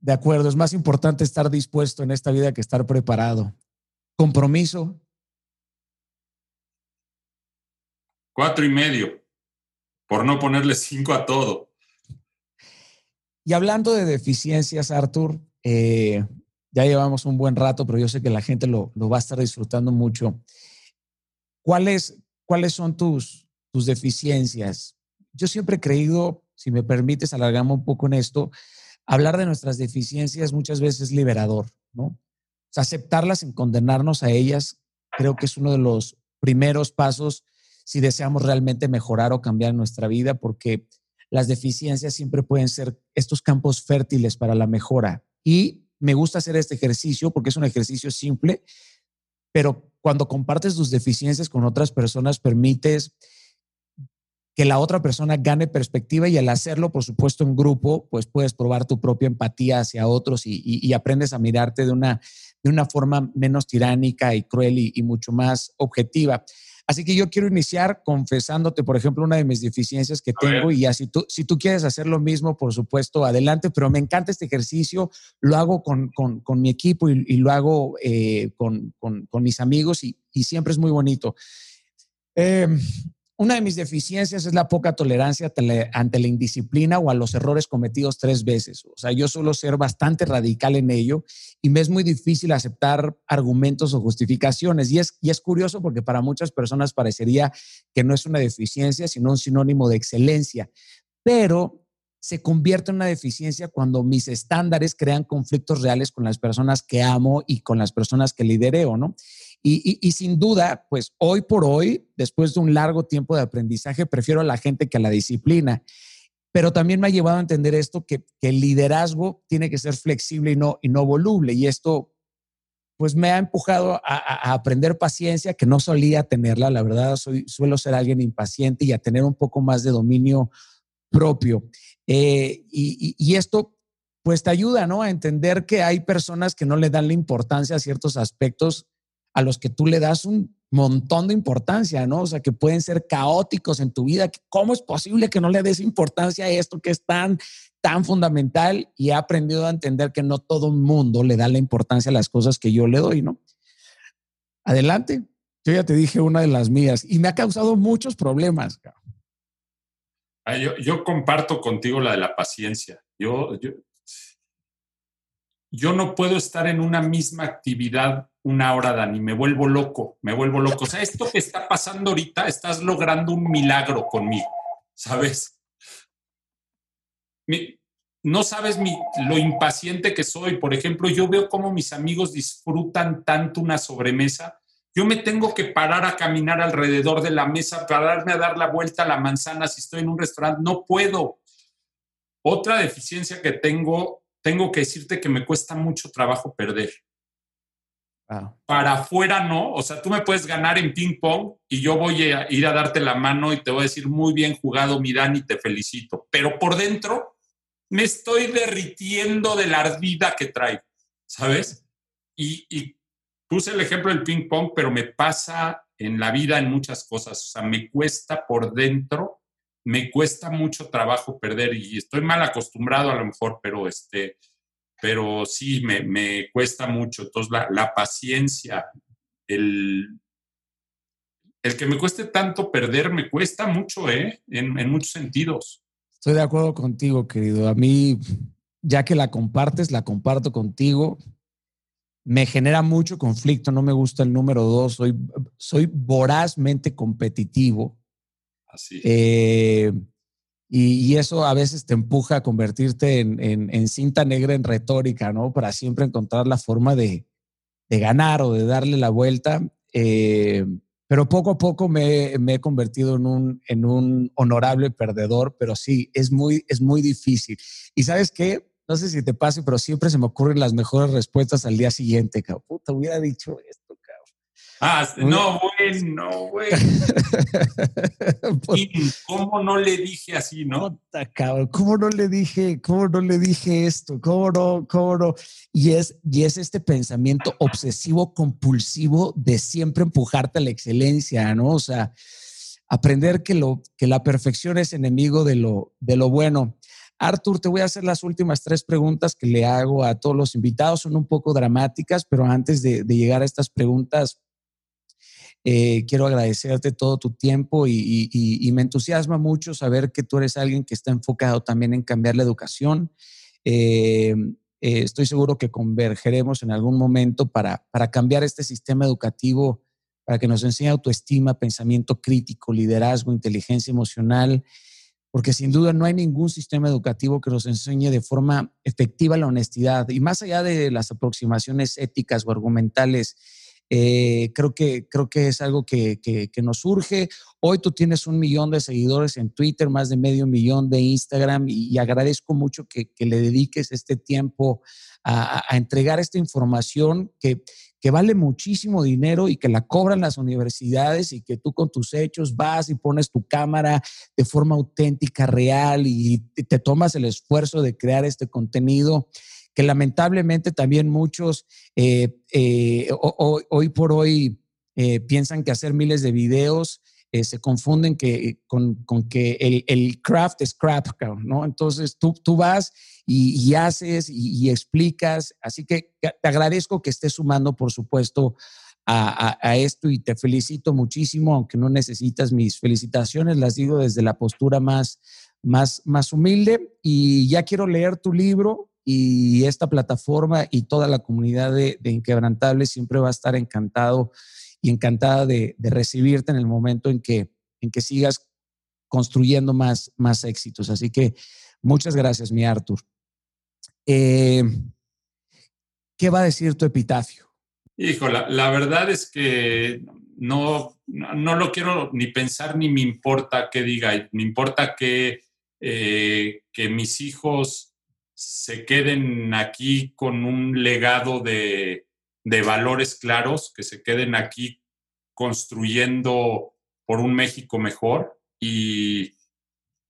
De acuerdo, es más importante estar dispuesto en esta vida que estar preparado. Compromiso. Cuatro y medio por no ponerle cinco a todo. Y hablando de deficiencias, Arthur, eh, ya llevamos un buen rato, pero yo sé que la gente lo, va a estar disfrutando mucho. ¿Cuáles, cuáles son tus, tus deficiencias? Yo siempre he creído, si me permites, alargamos un poco en esto, hablar de nuestras deficiencias muchas veces es liberador, ¿no? aceptarlas sin condenarnos a ellas, creo que es uno de los primeros pasos si deseamos realmente mejorar o cambiar nuestra vida, porque las deficiencias siempre pueden ser estos campos fértiles para la mejora. Y me gusta hacer este ejercicio porque es un ejercicio simple, pero cuando compartes tus deficiencias con otras personas, permites que la otra persona gane perspectiva y al hacerlo, por supuesto, en grupo, pues puedes probar tu propia empatía hacia otros y, aprendes a mirarte de una, de una forma menos tiránica y cruel y mucho más objetiva. Así que yo quiero iniciar confesándote, por ejemplo, una de mis deficiencias que tengo y así tú, si tú quieres hacer lo mismo, por supuesto, adelante, pero me encanta este ejercicio, lo hago con, mi equipo y, lo hago eh, con, mis amigos y, siempre es muy bonito. Eh, una de mis deficiencias es la poca tolerancia ante la indisciplina o a los errores cometidos tres veces. O sea, yo suelo ser bastante radical en ello y me es muy difícil aceptar argumentos o justificaciones. Y es, y es curioso porque para muchas personas parecería que no es una deficiencia, sino un sinónimo de excelencia. Pero se convierte en una deficiencia cuando mis estándares crean conflictos reales con las personas que amo y con las personas que lidereo, ¿no? Y, sin duda, pues hoy por hoy, después de un largo tiempo de aprendizaje, prefiero a la gente que a la disciplina. Pero también me ha llevado a entender esto, que, el liderazgo tiene que ser flexible y no, y no voluble. Y esto, pues me ha empujado a, aprender paciencia, que no solía tenerla. La verdad, soy, suelo ser alguien impaciente y a tener un poco más de dominio propio. Eh, y, y esto pues te ayuda, ¿no? A entender que hay personas que no le dan la importancia a ciertos aspectos a los que tú le das un montón de importancia, ¿no? O sea, que pueden ser caóticos en tu vida. ¿Cómo es posible que no le des importancia a esto que es tan, tan fundamental? Y he aprendido a entender que no todo el mundo le da la importancia a las cosas que yo le doy, ¿no? Adelante. Yo ya te dije una de las mías y me ha causado muchos problemas. Ah, yo, comparto contigo la de la paciencia. Yo, yo, yo no puedo estar en una misma actividad una hora, Dani, me vuelvo loco, me vuelvo loco. O sea, esto que está pasando ahorita, estás logrando un milagro conmigo, ¿sabes? no sabes lo impaciente que soy. Por ejemplo, yo veo cómo mis amigos disfrutan tanto una sobremesa. Yo me tengo que parar a caminar alrededor de la mesa, pararme a dar la vuelta a la manzana si estoy en un restaurante. No puedo. otra deficiencia que tengo, tengo que decirte que me cuesta mucho trabajo perder. Para afuera no, o sea, tú me puedes ganar en ping pong y yo voy a ir a darte la mano y te voy a decir muy bien jugado, mi Dani, te felicito. Pero por dentro me estoy derritiendo de la ardida que traigo, ¿sabes? Y, y puse el ejemplo del ping pong, pero me pasa en la vida en muchas cosas. O sea, me cuesta por dentro, me cuesta mucho trabajo perder y estoy mal acostumbrado a lo mejor, pero este, pero sí, me, cuesta mucho. Entonces, la, paciencia, el, el que me cueste tanto perder, me cuesta mucho, ¿eh? En, en muchos sentidos. Estoy de acuerdo contigo, querido. A mí, ya que la compartes, la comparto contigo me genera mucho conflicto, no me gusta el número dos, soy, soy vorazmente competitivo. Así. Eh, y, eso a veces te empuja a convertirte en, cinta negra en retórica, ¿no? Para siempre encontrar la forma de, ganar o de darle la vuelta. Eh, pero poco a poco me, he convertido en un, en un honorable perdedor, pero sí, es muy, es muy difícil. Y sabes qué? no sé si te pase, pero siempre se me ocurren las mejores respuestas al día siguiente. Puta, hubiera dicho esto. Ah, no, güey, no, güey. ¿Cómo no le dije así, no? Cabrón, ¿cómo no le dije, cómo no le dije esto? ¿Cómo no, cómo no? Y es, y es este pensamiento obsesivo compulsivo de siempre empujarte a la excelencia, ¿no? O sea, aprender que, lo, que la perfección es enemigo de lo, de lo bueno. Arthur, te voy a hacer las últimas tres preguntas que le hago a todos los invitados. Son un poco dramáticas, pero antes de, llegar a estas preguntas, eh, quiero agradecerte todo tu tiempo y, me entusiasma mucho saber que tú eres alguien que está enfocado también en cambiar la educación. Eh, eh, estoy seguro que convergeremos en algún momento para, para cambiar este sistema educativo, para que nos enseñe autoestima, pensamiento crítico, liderazgo, inteligencia emocional porque sin duda no hay ningún sistema educativo que nos enseñe de forma efectiva la honestidad. Y más allá de las aproximaciones éticas o argumentales, eh, creo, que, creo que es algo que, que, nos surge. Hoy tú tienes un millón de seguidores en Twitter, más de medio millón de Instagram y, agradezco mucho que, le dediques este tiempo a, a entregar esta información que, que vale muchísimo dinero y que la cobran las universidades y que tú con tus hechos vas y pones tu cámara de forma auténtica, real y te tomas el esfuerzo de crear este contenido que lamentablemente también muchos eh, eh, hoy por hoy eh, piensan que hacer miles de videos se confunden que, con, que el, craft es crap, ¿no? Entonces tú, tú vas y, haces y, explicas. Así que te agradezco que estés sumando, por supuesto, a, esto y te felicito muchísimo, aunque no necesitas mis felicitaciones, las digo desde la postura más, más, más humilde. Y ya quiero leer tu libro y esta plataforma y toda la comunidad de, de Inquebrantables siempre va a estar encantado y encantada de, de, recibirte en el momento en que, en que sigas construyendo más, más éxitos. Así que muchas gracias, mi Arthur. Eh, ¿Qué va a decir tu epitafio? Hijo, la, verdad es que no, no, lo quiero ni pensar ni me importa qué diga. Me importa que, eh, que mis hijos se queden aquí con un legado de, de valores claros, que se queden aquí construyendo por un México mejor y,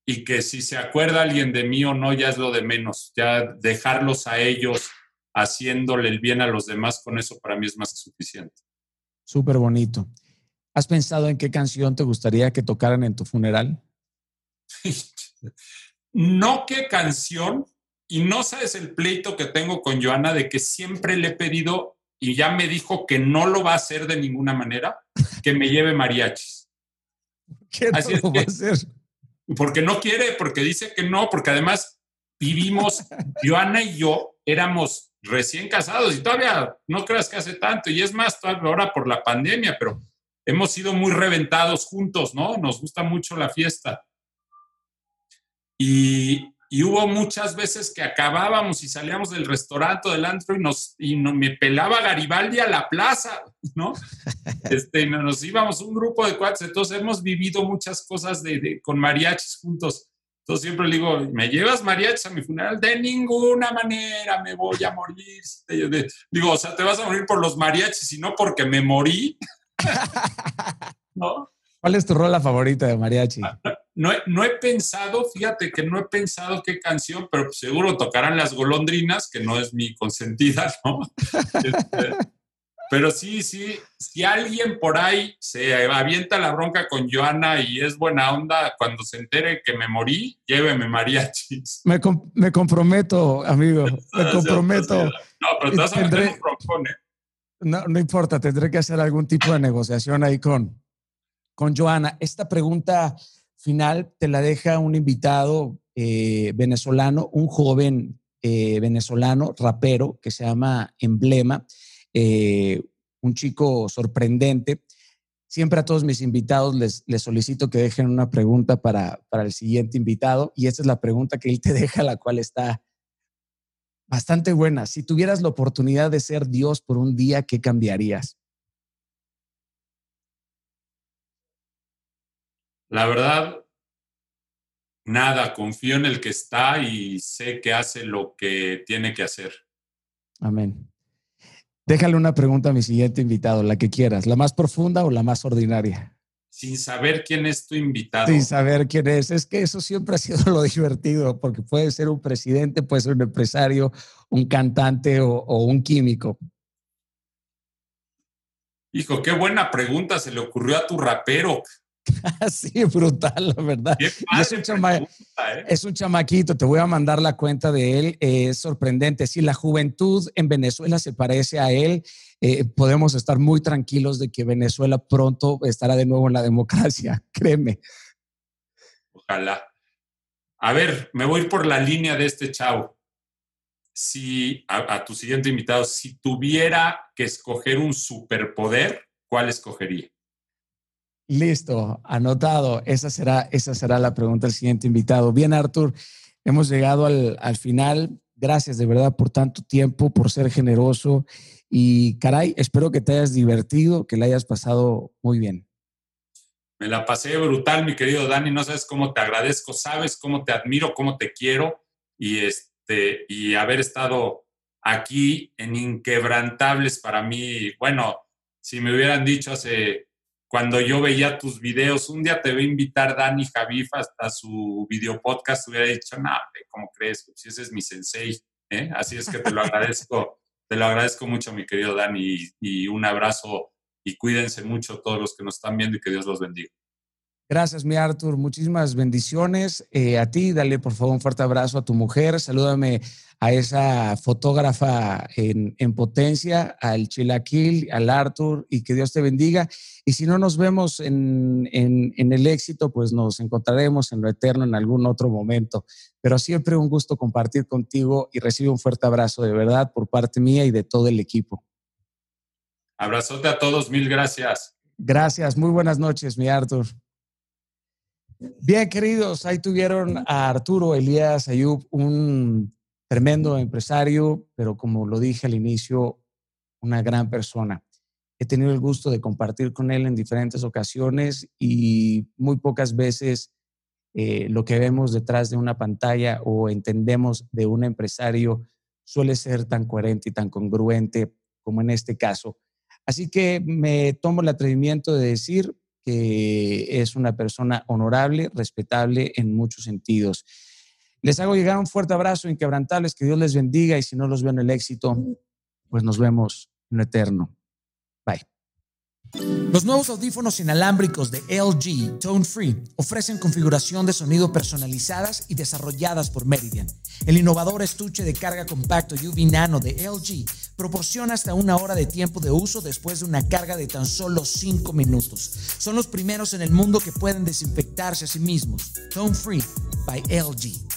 y que si se acuerda alguien de mí o no, ya es lo de menos. Ya dejarlos a ellos haciéndole el bien a los demás, con eso para mí es más que suficiente. Súper bonito. ¿Has pensado en qué canción te gustaría que tocaran en tu funeral? no qué canción, y no sabes el pleito que tengo con Joana de que siempre le he pedido y ya me dijo que no lo va a hacer de ninguna manera, que me lleve mariachis. ¿Qué no lo va a hacer? porque no quiere, porque dice que no, porque además vivimos, Joana y yo éramos recién casados y todavía no creas que hace tanto, y es más, ahora por la pandemia, pero hemos sido muy reventados juntos, ¿no? Nos gusta mucho la fiesta. Y, y hubo muchas veces que acabábamos y salíamos del restaurante del antro y, nos, y no, me pelaba Garibaldi a la plaza, ¿no? Este, nos íbamos un grupo de cuates, entonces hemos vivido muchas cosas de, con mariachis juntos. Entonces siempre le digo, ¿me llevas mariachis a mi funeral? De ninguna manera me voy a morir. Digo, o sea, te vas a morir por los mariachis y no porque me morí. ¿No? ¿Cuál es tu rola favorita de mariachi? Ah, no, no, he pensado, fíjate que no he pensado qué canción, pero seguro tocarán las golondrinas, que no es mi consentida, ¿no? Este, pero sí, sí, si alguien por ahí se avienta la bronca con Joana y es buena onda, cuando se entere que me morí, lléveme mariachis. Me, me comprometo, amigo, me comprometo. No, pero te vas a meter un broncón, ¿eh? No, no importa, tendré que hacer algún tipo de negociación ahí con, con Joana. Esta pregunta final te la deja un invitado eh, venezolano, un joven eh, venezolano, rapero, que se llama Emblema. Eh, un chico sorprendente. Siempre a todos mis invitados les, les solicito que dejen una pregunta para, para, el siguiente invitado y esta es la pregunta que él te deja, la cual está bastante buena. Si tuvieras la oportunidad de ser Dios por un día, ¿qué cambiarías? La verdad, nada, confío en el que está y sé que hace lo que tiene que hacer. Amén. Déjale una pregunta a mi siguiente invitado, la que quieras, la más profunda o la más ordinaria. Sin saber quién es tu invitado. Sin saber quién es. Es que eso siempre ha sido lo divertido, porque puede ser un presidente, puede ser un empresario, un cantante o, o un químico. Hijo, qué buena pregunta se le ocurrió a tu rapero. sí, brutal, la verdad. Es un, ¿eh? es un, chamaquito, te voy a mandar la cuenta de él, es sorprendente. Si la juventud en Venezuela se parece a él, eh, podemos estar muy tranquilos de que Venezuela pronto estará de nuevo en la democracia, créeme. Ojalá. A ver, me voy por la línea de este chavo. Si a tu siguiente invitado, si tuviera que escoger un superpoder, ¿cuál escogería? Listo, anotado. Esa será, esa será la pregunta del siguiente invitado. Bien, Artur, hemos llegado al, al final. Gracias de verdad por tanto tiempo, por ser generoso. Y caray, espero que te hayas divertido, que le hayas pasado muy bien. Me la pasé brutal, mi querido Dani. No sabes cómo te agradezco, sabes cómo te admiro, cómo te quiero y este y haber estado aquí en Inquebrantables para mí. Bueno, si me hubieran dicho hace cuando yo veía tus videos, un día te voy a invitar Dani Javif hasta su video podcast, hubiera dicho, no, ¿cómo crees? Si ese es mi sensei, ¿eh? Así es que te lo agradezco, te lo agradezco mucho, mi querido Dani, y un abrazo y cuídense mucho todos los que nos están viendo y que Dios los bendiga. Gracias, mi Arthur. Muchísimas bendiciones. Eh, a ti, dale por favor un fuerte abrazo a tu mujer. Salúdame a esa fotógrafa en, potencia, al Chilaquil, al Arthur, y que Dios te bendiga. Y si no nos vemos en, en el éxito, pues nos encontraremos en lo eterno en algún otro momento. Pero siempre un gusto compartir contigo y recibe un fuerte abrazo de verdad por parte mía y de todo el equipo. Abrazote a todos, mil gracias. Gracias, muy buenas noches, mi Arthur. Bien, queridos, ahí tuvieron a Arturo Elías Ayub, un tremendo empresario, pero como lo dije al inicio, una gran persona. He tenido el gusto de compartir con él en diferentes ocasiones y muy pocas veces eh, lo que vemos detrás de una pantalla o entendemos de un empresario suele ser tan coherente y tan congruente como en este caso. Así que me tomo el atrevimiento de decir, que es una persona honorable, respetable en muchos sentidos. Les hago llegar un fuerte abrazo, inquebrantables, que Dios les bendiga y si no los veo en el éxito, pues nos vemos en lo eterno. Los nuevos audífonos inalámbricos de LG Tone Free ofrecen configuración de sonido personalizadas y desarrolladas por Meridian. El innovador estuche de carga compacto UV Nano de LG proporciona hasta una hora de tiempo de uso después de una carga de tan solo 5 minutos. Son los primeros en el mundo que pueden desinfectarse a sí mismos. Tone Free by LG.